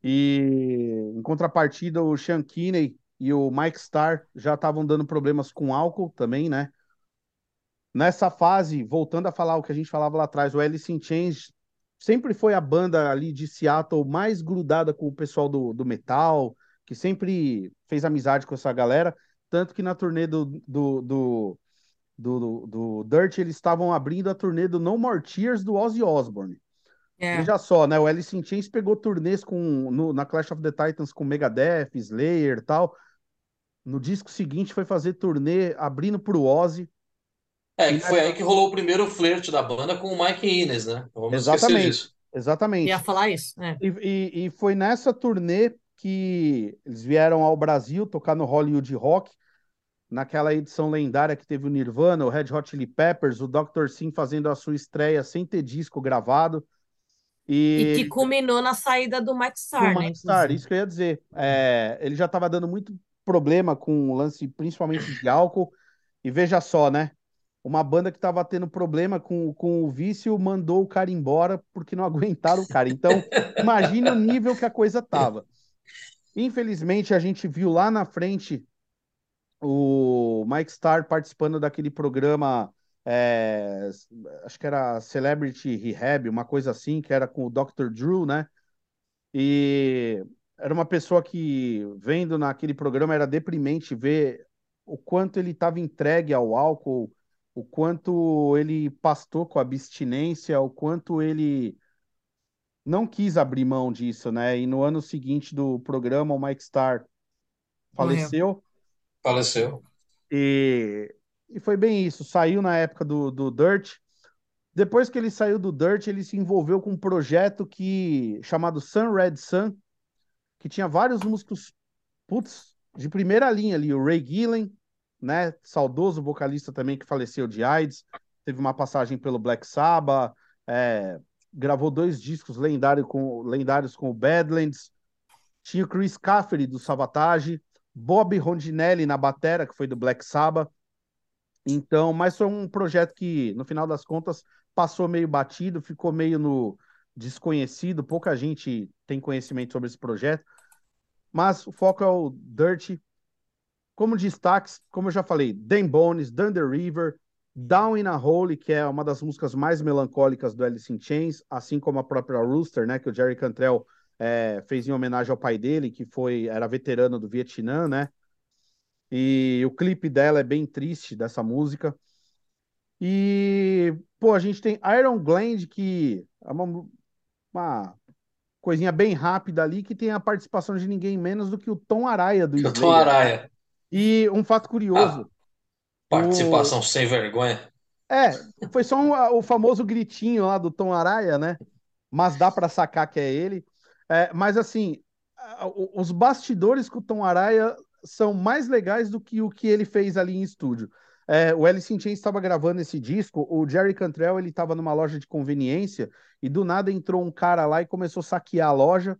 E em contrapartida, o Sean Kinney e o Mike Starr já estavam dando problemas com álcool também, né? Nessa fase, voltando a falar o que a gente falava lá atrás, o Alice in Chains sempre foi a banda ali de Seattle mais grudada com o pessoal do, do metal, que sempre fez amizade com essa galera, tanto que na turnê do, do, do, do, do Dirt eles estavam abrindo a turnê do No More Tears do Ozzy Osbourne. É. Veja só, né? O Alice in Chains pegou turnês com, no, na Clash of the Titans com Megadeth, Slayer e tal. No disco seguinte foi fazer turnê abrindo pro Ozzy. É, que foi aí que rolou o primeiro flerte da banda com o Mike Innes, né? Vamos exatamente, exatamente. Ia falar isso. É. E, e, e, foi nessa turnê que eles vieram ao Brasil tocar no Hollywood Rock, naquela edição lendária que teve o Nirvana, o Red Hot Chili Peppers, o Dr. Sim fazendo a sua estreia sem ter disco gravado. E, e que culminou na saída do Mike Starr, né? Mike Starr, isso que eu ia dizer. É, ele já estava dando muito problema com o lance, principalmente de álcool. E veja só, né? Uma banda que estava tendo problema com, com o vício mandou o cara embora porque não aguentaram o cara. Então, imagine o nível que a coisa tava. Infelizmente, a gente viu lá na frente o Mike Starr participando daquele programa é, acho que era Celebrity Rehab, uma coisa assim, que era com o Dr. Drew, né? E era uma pessoa que, vendo naquele programa, era deprimente ver o quanto ele estava entregue ao álcool, o quanto ele pastou com a abstinência, o quanto ele não quis abrir mão disso, né? E no ano seguinte do programa, o Mike Starr faleceu. Faleceu. E, e foi bem isso. Saiu na época do, do Dirt. Depois que ele saiu do Dirt, ele se envolveu com um projeto que chamado Sun Red Sun, que tinha vários músicos putz, de primeira linha ali, o Ray Gillen, né, saudoso vocalista também que faleceu de AIDS, teve uma passagem pelo Black Sabbath, é, gravou dois discos lendários com, lendários com o Badlands, tinha o Chris Caffery do Savatage, Bob Rondinelli na batera, que foi do Black Sabbath. Então, mas foi um projeto que, no final das contas, passou meio batido, ficou meio no desconhecido, pouca gente tem conhecimento sobre esse projeto. Mas o foco é o Dirt. Como destaques, como eu já falei, Dan Bones, Thunder River, Down in a Hole, que é uma das músicas mais melancólicas do Alice in Chains, assim como a própria Rooster, né, que o Jerry Cantrell é, fez em homenagem ao pai dele, que foi era veterano do Vietnã, né? E o clipe dela é bem triste dessa música. E pô, a gente tem Iron Gland, que é uma, uma coisinha bem rápida ali, que tem a participação de ninguém menos do que o Tom Araya do Slayer. Tom Araya. E um fato curioso. Ah, participação o... sem vergonha. É, foi só um, o famoso gritinho lá do Tom Araya, né? Mas dá para sacar que é ele. É, mas assim, os bastidores com o Tom Araya são mais legais do que o que ele fez ali em estúdio. É, o Alice in Chains estava gravando esse disco, o Jerry Cantrell ele estava numa loja de conveniência e do nada entrou um cara lá e começou a saquear a loja.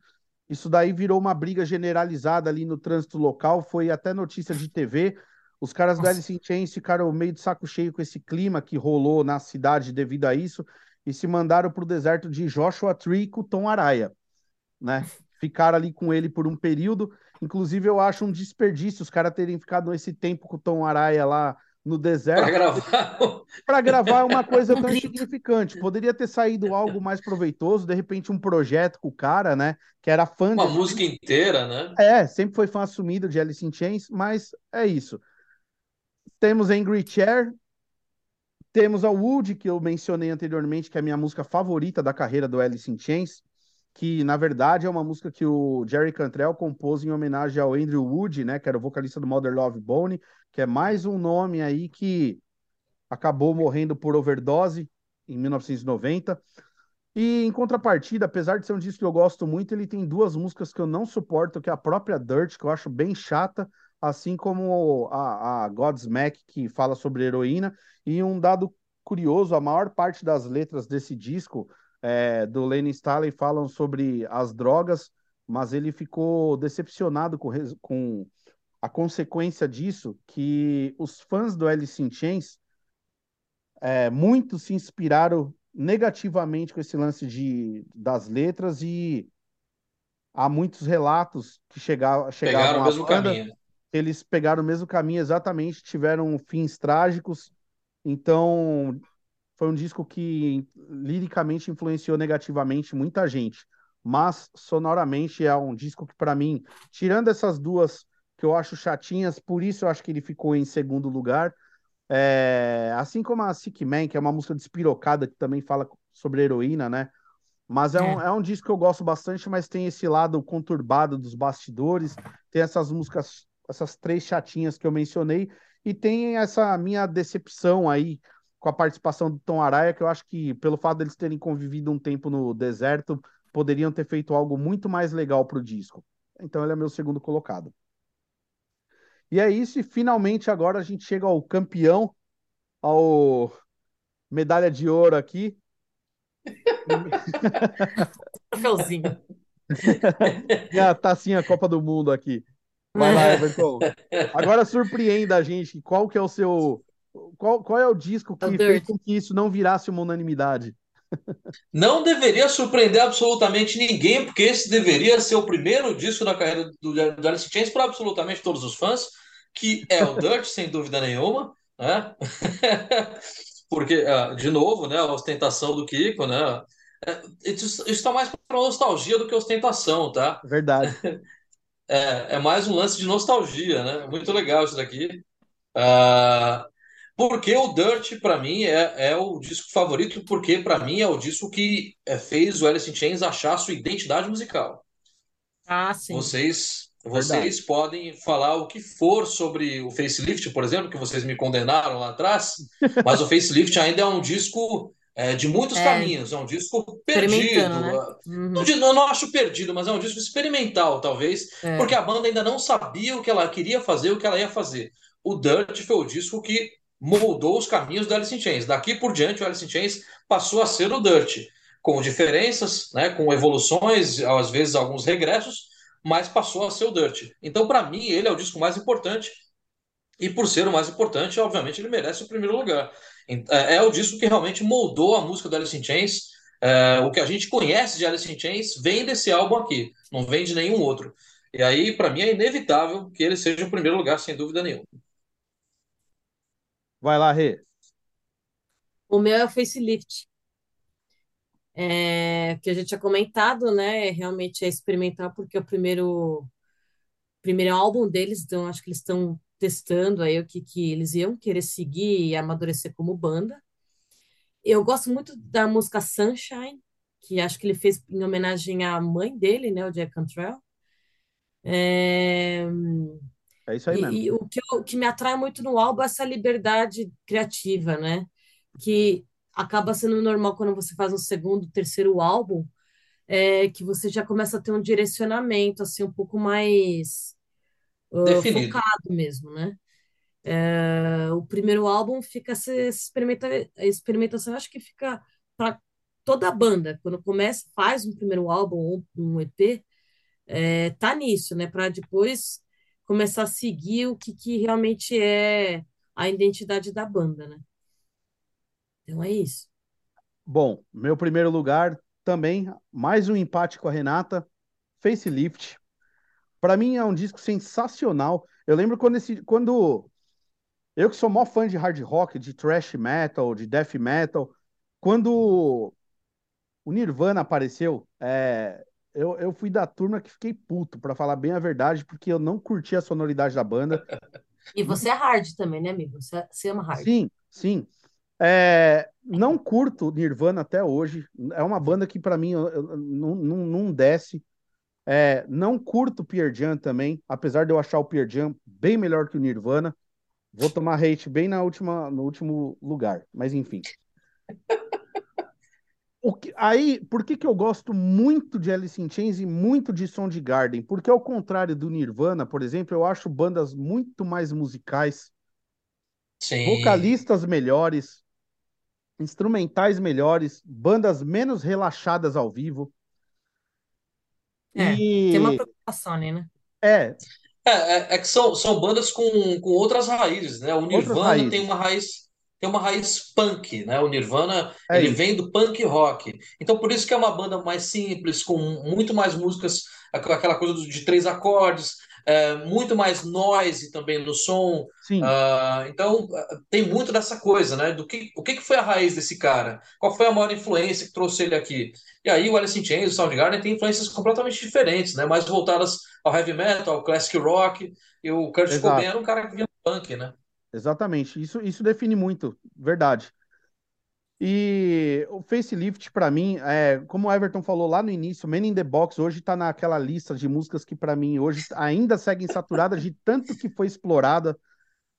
Isso daí virou uma briga generalizada ali no trânsito local, foi até notícia de TV. Os caras Nossa. do Alice in Chains ficaram meio de saco cheio com esse clima que rolou na cidade devido a isso e se mandaram para o deserto de Joshua Tree com Tom Araya, né? Ficaram ali com ele por um período. Inclusive, eu acho um desperdício os caras terem ficado esse tempo com o Tom Araya lá no deserto. Para gravar. Para gravar uma coisa tão insignificante. Poderia ter saído algo mais proveitoso, de repente um projeto com o cara, né? Que era fã Uma de... música inteira, né? É, sempre foi fã assumido de Alice in Chains, mas é isso. Temos Angry Chair, temos a Wood, que eu mencionei anteriormente, que é a minha música favorita da carreira do Alice in Chains, que na verdade é uma música que o Jerry Cantrell compôs em homenagem ao Andrew Wood, né, que era o vocalista do Mother Love Bone, que é mais um nome aí que acabou morrendo por overdose em 1990. E em contrapartida, apesar de ser um disco que eu gosto muito, ele tem duas músicas que eu não suporto, que é a própria Dirt, que eu acho bem chata, assim como a, a Godsmack, que fala sobre heroína. E um dado curioso, a maior parte das letras desse disco é, do Lenny Staley falam sobre as drogas, mas ele ficou decepcionado com, com a consequência disso, que os fãs do Alice in Chains, é, muitos se inspiraram negativamente com esse lance de, das letras e há muitos relatos que chegavam, chegavam pegaram o mesmo banda, caminho. eles pegaram o mesmo caminho exatamente, tiveram fins trágicos, então foi um disco que liricamente influenciou negativamente muita gente, mas sonoramente é um disco que para mim, tirando essas duas que eu acho chatinhas, por isso eu acho que ele ficou em segundo lugar. É, assim como a Sick Man, que é uma música despirocada que também fala sobre heroína, né? Mas é, é. Um, é um disco que eu gosto bastante, mas tem esse lado conturbado dos bastidores, tem essas músicas, essas três chatinhas que eu mencionei, e tem essa minha decepção aí com a participação do Tom Araya, que eu acho que, pelo fato deles terem convivido um tempo no deserto, poderiam ter feito algo muito mais legal para o disco. Então ele é meu segundo colocado. E é isso, e finalmente agora a gente chega ao campeão, ao medalha de ouro aqui. Troféuzinho. a tacinha Copa do Mundo aqui. Vai lá, Everton. Agora surpreenda a gente. Qual que é o seu qual, qual é o disco que fez com que isso não virasse uma unanimidade? Não deveria surpreender absolutamente ninguém, porque esse deveria ser o primeiro disco da carreira do, do Alice Chains para absolutamente todos os fãs, que é o Dirt, sem dúvida nenhuma, né? porque, ah, de novo, né, a ostentação do Kiko, né? É, isso está mais para nostalgia do que ostentação, tá? Verdade. É, é mais um lance de nostalgia, né? Muito legal isso daqui. Uh, porque o Dirt, para mim, é, é o disco favorito, porque para mim é o disco que é, fez o Alice in Chains achar a sua identidade musical. Ah, sim. Vocês, Vocês Verdade. podem falar o que for sobre o facelift, por exemplo, que vocês me condenaram lá atrás, mas o facelift ainda é um disco é, de muitos é. caminhos, é um disco perdido. Né? Uhum. Não, eu não acho perdido, mas é um disco experimental, talvez, é. porque a banda ainda não sabia o que ela queria fazer, o que ela ia fazer. O Dirt foi o disco que moldou os caminhos do Alice in Chains. Daqui por diante, o Alice in Chains passou a ser o Dirt, com diferenças, né, com evoluções, às vezes alguns regressos, mas passou a ser o Dirt. Então, para mim, ele é o disco mais importante. E por ser o mais importante, obviamente, ele merece o primeiro lugar. É, é o disco que realmente moldou a música do Alice in Chains. É, o que a gente conhece de Alice in Chains vem desse álbum aqui, não vem de nenhum outro. E aí, para mim, é inevitável que ele seja o primeiro lugar, sem dúvida nenhuma. Vai lá, Rê. O meu é o facelift. É, que a gente tinha comentado, né? Realmente é experimental, porque é o primeiro, primeiro álbum deles, então acho que eles estão testando aí o que, que eles iam querer seguir e amadurecer como banda. Eu gosto muito da música Sunshine, que acho que ele fez em homenagem à mãe dele, né, o Jack Cantrell. É... é isso aí e, mesmo. E o que, o que me atrai muito no álbum é essa liberdade criativa, né? Que acaba sendo normal quando você faz um segundo, terceiro álbum, é, que você já começa a ter um direcionamento assim um pouco mais uh, focado mesmo, né? É, o primeiro álbum fica essa experimenta, experimentação, acho que fica para toda a banda, quando começa, faz um primeiro álbum, um EP, é, tá nisso, né? Para depois começar a seguir o que, que realmente é a identidade da banda, né? Então é isso. Bom, meu primeiro lugar também, mais um empate com a Renata, Facelift. Para mim é um disco sensacional. Eu lembro quando esse, quando eu que sou maior fã de hard rock, de thrash metal, de death metal, quando o Nirvana apareceu, é, eu, eu fui da turma que fiquei puto, para falar bem a verdade, porque eu não curti a sonoridade da banda. E você é hard também, né, amigo? Você, você ama hard. Sim, sim. É, não curto Nirvana até hoje. É uma banda que para mim eu, eu, não, não, não desce. É, não curto Pearl Jam também, apesar de eu achar o Pearl Jam bem melhor que o Nirvana. Vou tomar hate bem na última, no último lugar, mas enfim. O que, aí, por que, que eu gosto muito de Alice in Chains e muito de Soundgarden? Porque ao contrário do Nirvana, por exemplo, eu acho bandas muito mais musicais, Sim. vocalistas melhores, instrumentais melhores, bandas menos relaxadas ao vivo. É, e... tem uma preocupação ali, né? É. É, é, é, que são, são bandas com, com outras raízes, né? O Nirvana tem uma raiz tem uma raiz punk, né? O Nirvana é ele isso. vem do punk rock. Então por isso que é uma banda mais simples, com muito mais músicas, aquela coisa de três acordes, é, muito mais noise também no som. Uh, então, tem muito dessa coisa, né? Do que, o que, foi a raiz desse cara? Qual foi a maior influência que trouxe ele aqui? E aí, o Alice in Chains, o Soundgarden, tem influências completamente diferentes, né? Mais voltadas ao heavy metal, ao classic rock. E o Kurt Exato. Cobain era um cara que vinha do punk, né? Exatamente. Isso, isso define muito, verdade. E o facelift, para mim, é, como o Everton falou lá no início, Man in the Box hoje está naquela lista de músicas que, para mim, hoje ainda seguem saturadas de tanto que foi explorada.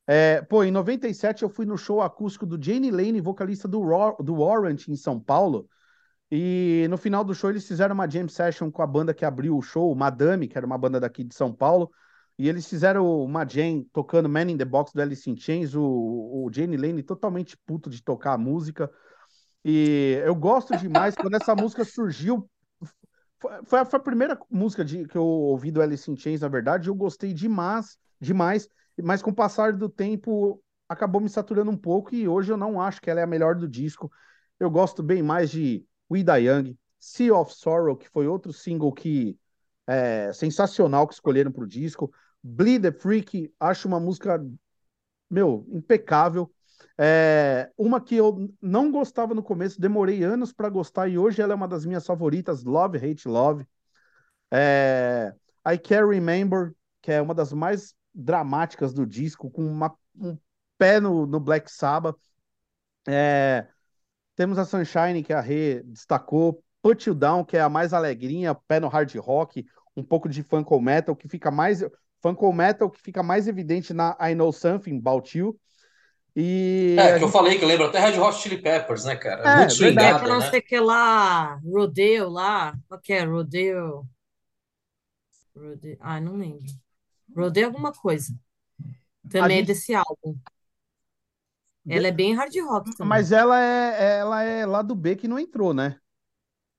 É, pô, em 97 eu fui no show acústico do Jane Lane, vocalista do, do Warrant em São Paulo. E no final do show eles fizeram uma jam session com a banda que abriu o show, Madame, que era uma banda daqui de São Paulo. E eles fizeram uma jam tocando Man in the Box do Alice in Chains, o, o Jane Lane totalmente puto de tocar a música. E eu gosto demais quando essa música surgiu. Foi a, foi a primeira música de, que eu ouvi do Alice in Chains, na verdade. Eu gostei demais, demais. Mas com o passar do tempo, acabou me saturando um pouco. E hoje eu não acho que ela é a melhor do disco. Eu gosto bem mais de We Die Young, Sea of Sorrow, que foi outro single que é sensacional que escolheram para o disco. Bleed the Freak, acho uma música, meu, impecável. É, uma que eu não gostava no começo, demorei anos para gostar e hoje ela é uma das minhas favoritas, Love, Hate, Love. É, I Can't Remember, que é uma das mais dramáticas do disco, com uma, um pé no, no Black Sabbath. É, temos a Sunshine, que a Rê destacou. Put You Down, que é a mais alegrinha, pé no hard rock. um pouco de funk metal, que fica mais funk metal que fica mais evidente na I Know Something About You. E É, que eu falei que lembra até Red Hot Chili Peppers, né, cara? É, Muito verdade. É, swingada, não né? sei o que lá, Rodeo lá, qual que é? Rodeo, Rodeo, ah, não lembro. Rodeo alguma coisa. Também é gente- desse álbum. Ela é bem hard rock também. mas ela é ela é lá do B que não entrou, né?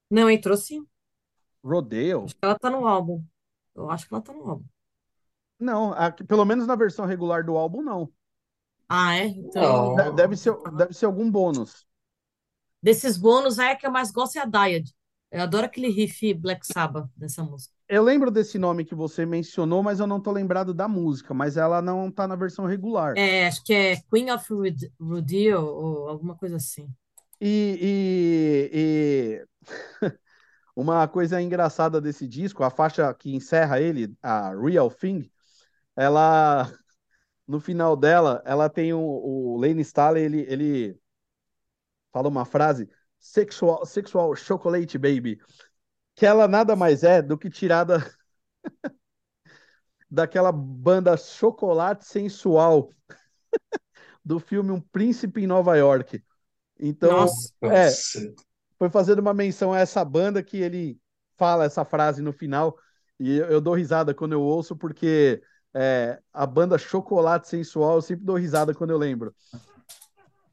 Não, entrou sim. Rodeo. Acho que ela tá no álbum. Eu acho que ela tá no álbum. Não, aqui- pelo menos na versão regular do álbum, não. Ah, é? Então, Não. Deve ser, deve ser algum bônus. desses bônus, aí a que eu mais gosto é a Dyad. Eu adoro aquele riff Black Sabbath dessa música. Eu lembro desse nome que você mencionou, mas eu não tô lembrado da música, mas ela não tá na versão regular. É, acho que é Queen of Rod- Rodeo ou alguma coisa assim. E, e- e uma coisa engraçada desse disco, a faixa que encerra ele, a Real Thing, ela no final dela, ela tem o, o Lane Staley, ele, ele fala uma frase, sexual, sexual chocolate baby, que ela nada mais é do que tirada daquela banda Chocolate Sensual do filme Um Príncipe em Nova York. Então, Nossa, É. Foi fazendo uma menção a essa banda que ele fala essa frase no final e eu, eu dou risada quando eu ouço porque é, a banda Chocolate Sensual eu sempre dou risada quando eu lembro.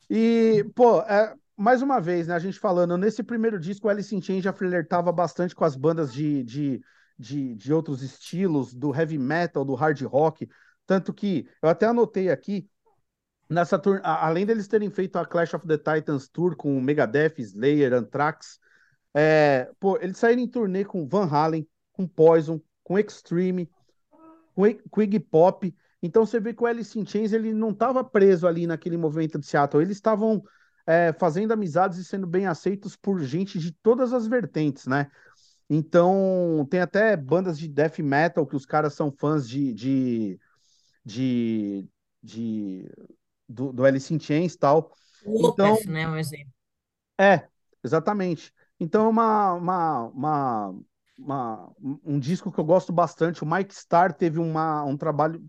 E, pô, é, mais uma vez, né, a gente falando, nesse primeiro disco o Alice in Chains já flertava bastante com as bandas de, de, de, de outros estilos, do heavy metal, do hard rock, tanto que eu até anotei aqui, nessa tour, além deles terem feito a Clash of the Titans Tour com o Megadeth, Slayer, Anthrax, é, pô, eles saíram em turnê com Van Halen, com Poison, com Extreme, com, com Iggy Pop. Então você vê que o Alice in Chains ele não estava preso ali naquele movimento de Seattle. Eles estavam é, fazendo amizades e sendo bem aceitos por gente de todas as vertentes, né? Então tem até bandas de death metal que os caras são fãs de, de, de, de- do, do Alice in Chains e tal. o Então- né, um exemplo. É, exatamente. Então, é uma, uma, uma, uma- um disco que eu gosto bastante. O Mike Starr teve uma, um trabalho,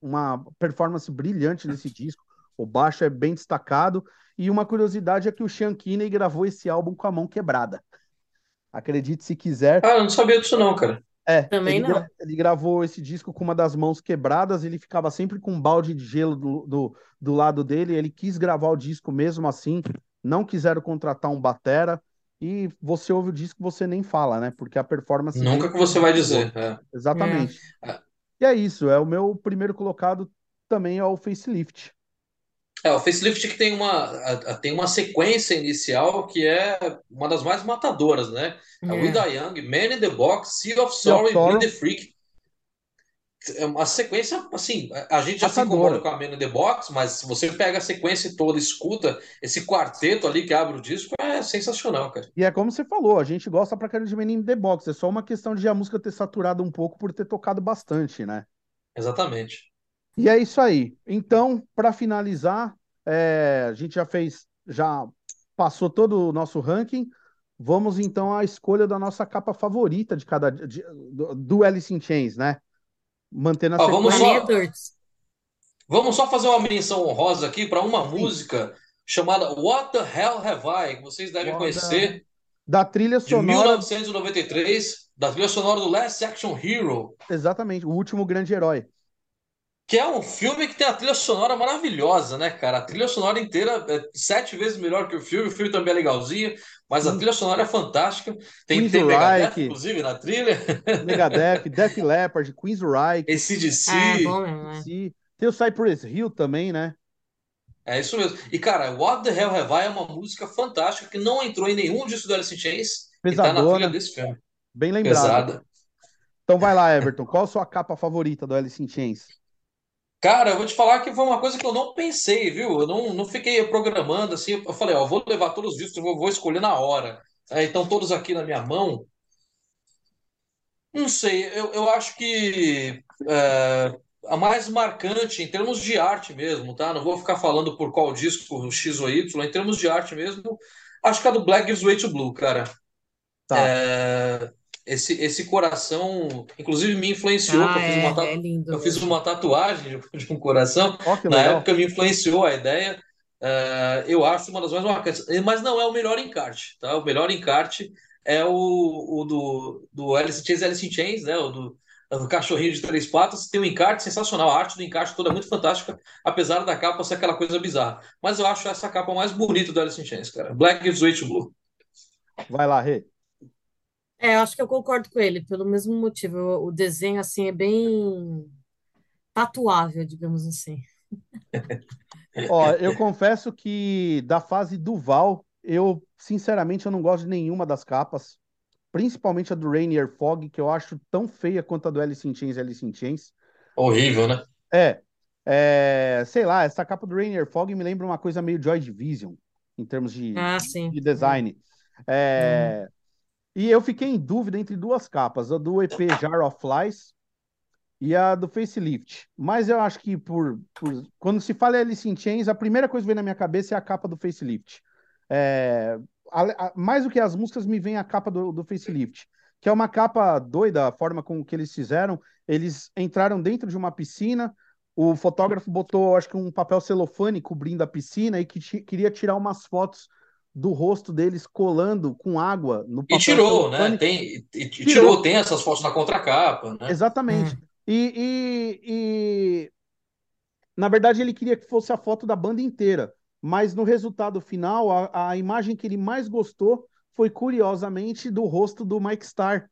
uma performance brilhante nesse disco. O baixo é bem destacado. E uma curiosidade é que o Sean Kinney gravou esse álbum com a mão quebrada. Acredite se quiser. Ah, eu não sabia disso não, cara. É, Também ele, não. ele gravou esse disco com uma das mãos quebradas, ele ficava sempre com um balde de gelo do, do, do lado dele, ele quis gravar o disco mesmo assim, não quiseram contratar um batera, e você ouve o disco você nem fala, né? Porque a performance Nunca que você vai dizer. é. Exatamente. É. E é isso, é o meu primeiro colocado também é o Facelift. É, o Facelift que tem uma, a- a- tem uma sequência inicial que é uma das mais matadoras, né? É É. Die Young, Man in the Box, Sea of of Sorrow e. Bleed the Freak. É uma sequência, assim, a gente já se incomoda com a Man in the Box, mas se você pega a sequência toda, escuta esse quarteto ali que abre o disco, é sensacional, cara. E é como você falou, a gente gosta pra caramba de in the Box, é só uma questão de a música ter saturado um pouco por ter tocado bastante, né? Exatamente. E é isso aí. Então, para finalizar, é, a gente já fez, já passou todo o nosso ranking. Vamos então à escolha da nossa capa favorita de cada de- do, do Alice in Chains, né? Mantendo a Ó, vamos Dirt. Vamos só fazer uma menção honrosa aqui para uma música chamada What the Hell Have I, que vocês devem What conhecer, da trilha de sonora, 1993, da trilha sonora do Last Action Hero. exatamente, o último grande herói. Que é um filme que tem a trilha sonora maravilhosa, né, cara? A trilha sonora inteira é sete vezes melhor que o filme. O filme também é legalzinho, mas a Sim. trilha sonora é fantástica. Tem, Queen's tem Megadeth, Reich. inclusive, na trilha. Megadeth, Def Leppard, Queen's Reich, AC/DC. É, bom mesmo, né? tem o Cypress Hill também, né? É isso mesmo. E, cara, What the Hell Have I é uma música fantástica que não entrou em nenhum disco do Alice in Chains e tá na Pesadona. trilha desse filme. Bem lembrado. Pesada. Então vai lá, Everton. Qual a sua capa favorita do Alice in Chains? Cara, eu vou te falar que foi uma coisa que eu não pensei, viu? Eu não, não fiquei programando assim. Eu falei, ó, vou levar todos os discos, vou, vou escolher na hora. É, então, todos aqui na minha mão. Não sei, eu, eu acho que é, a mais marcante em termos de arte mesmo, tá? Não vou ficar falando por qual disco, X ou Y, em termos de arte mesmo, acho que a do Black Gives Way to Blue, cara. Tá. É, esse, esse coração, inclusive me influenciou, Ah, eu fiz uma, é, é ta- lindo eu fiz uma tatuagem de um coração, que na legal. época me influenciou a ideia. eh, eu acho uma das mais marcantes, mas não é o melhor encarte, tá? O melhor encarte é o, o do, do Alice in Chains, Alice in Chains, né? O do, do cachorrinho de três patas. Tem um encarte sensacional, a arte do encarte toda é muito fantástica, apesar da capa ser aquela coisa bizarra. Mas eu acho essa capa mais bonita do Alice in Chains, cara. Black gives way to blue. Vai lá, Rê. É, eu acho que eu concordo com ele, pelo mesmo motivo. O, desenho, assim, é bem tatuável, digamos assim. Ó, eu confesso que da fase Duval, eu, sinceramente, eu não gosto de nenhuma das capas. Principalmente a do Rainier Fog, que eu acho tão feia quanto a do Alice in Chains e Alice in Chains. Horrível, né? É, é, sei lá, essa capa do Rainier Fog me lembra uma coisa meio Joy Division, em termos de, Ah, sim. de design. É, e eu fiquei em dúvida entre duas capas, a do EP Jar of Flies e a do Facelift. Mas eu acho que por, por- quando se fala Alice in Chains, a primeira coisa que vem na minha cabeça é a capa do Facelift. É, a- a- mais do que as músicas, me vem a capa do, do Facelift, que é uma capa doida, a forma com que eles fizeram. Eles entraram dentro de uma piscina, o fotógrafo botou, acho que um papel celofane cobrindo a piscina e que queria tirar umas fotos do rosto deles colando com água no E papel tirou, né? Tem, e, e Tirou. tirou, tem essas fotos na contracapa, né? Exatamente. E, e, e, na verdade, ele queria que fosse a foto da banda inteira, mas no resultado final, a, a imagem que ele mais gostou foi, curiosamente, do rosto do Mike Starr.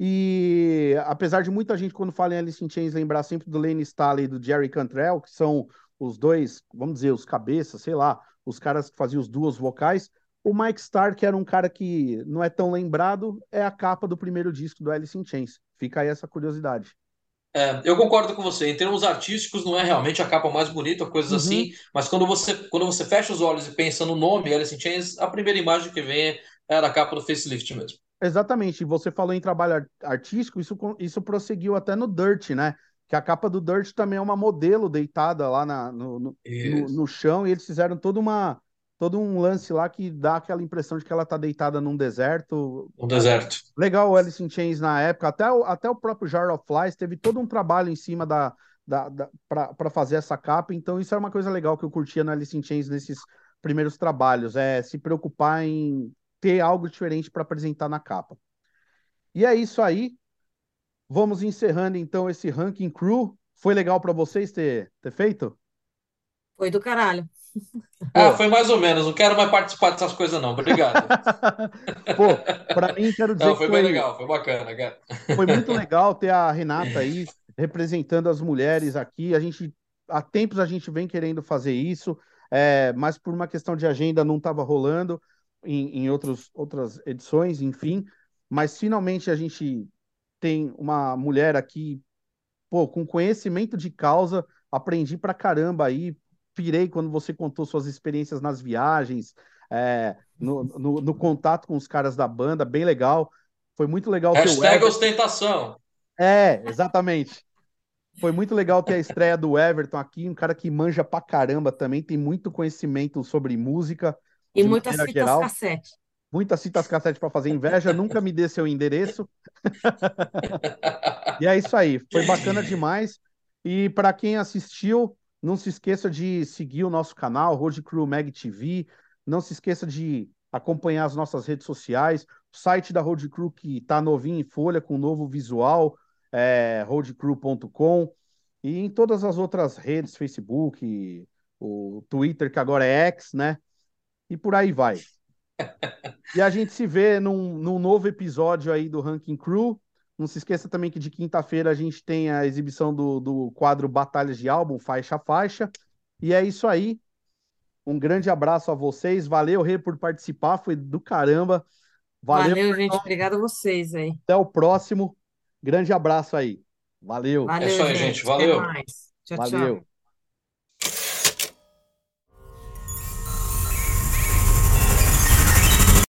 E apesar de muita gente, quando fala em Alice in Chains, lembrar sempre do Lane Staley e do Jerry Cantrell, que são os dois, vamos dizer, os cabeças, sei lá, os caras que faziam os duos vocais, o Mike Starr, que era um cara que não é tão lembrado, é a capa do primeiro disco do Alice in Chains. Fica aí essa curiosidade. É, eu concordo com você. Em termos artísticos, não é realmente a capa mais bonita, coisas Uhum. assim, mas quando você, quando você fecha os olhos e pensa no nome Alice in Chains, a primeira imagem que vem é a capa do facelift mesmo. Exatamente, você falou em trabalho ar- artístico, isso, isso prosseguiu até no Dirt, né? Que a capa do Dirt também é uma modelo deitada lá na- no, no, no, no chão, e eles fizeram toda uma, todo um lance lá que dá aquela impressão de que ela tá deitada num deserto. No deserto. Legal o Alice in Chains na época, até o, até o próprio Jar of Flies teve todo um trabalho em cima da, da, da para fazer essa capa, então isso era uma coisa legal que eu curtia no Alice in Chains nesses primeiros trabalhos, é se preocupar em ter algo diferente para apresentar na capa. E é isso aí. Vamos encerrando então esse ranking crew. Foi legal para vocês ter, ter feito? Foi do caralho. Ah, foi mais ou menos. Não quero mais participar dessas coisas, não. Obrigado. Pô, para mim quero dizer Não, que foi foi, bem legal, foi bacana, cara. foi muito legal ter a Renata aí representando as mulheres aqui. A gente há tempos a gente vem querendo fazer isso, é, mas por uma questão de agenda não estava rolando em, em outros, outras edições, enfim. Mas finalmente a gente tem uma mulher aqui, pô, com conhecimento de causa. Aprendi pra caramba aí. Pirei quando você contou suas experiências nas viagens, é, no, no, no contato com os caras da banda, bem legal. Foi muito legal ter o Hashtag Everton. ostentação. É, exatamente. Foi muito legal ter a estreia do Everton aqui, um cara que manja pra caramba também, tem muito conhecimento sobre música, E muitas fitas geral. cassete. Muitas fitas cassete para fazer inveja, nunca me dê seu endereço. E é isso aí, foi bacana demais. E para quem assistiu, não se esqueça de seguir o nosso canal, Road Crew Mag TV. Não se esqueça de acompanhar as nossas redes sociais, o site da Road Crew que está novinho em folha, com novo visual, é, roadcrew.com. E em todas as outras redes, Facebook, o Twitter, que agora é X, né? E por aí vai. E a gente se vê num, num novo episódio aí do Ranking Crew. Não se esqueça também que de quinta-feira a gente tem a exibição do, do quadro Batalhas de Álbum, faixa a faixa. E é isso aí. Um grande abraço a vocês. Valeu, Rê, por participar. Foi do caramba. Valeu, Valeu, gente. Fernão. Obrigada a vocês aí. Até o próximo. Grande abraço aí. Valeu. Valeu, isso aí, gente. gente. Valeu. Até mais. Tchau, tchau. Valeu.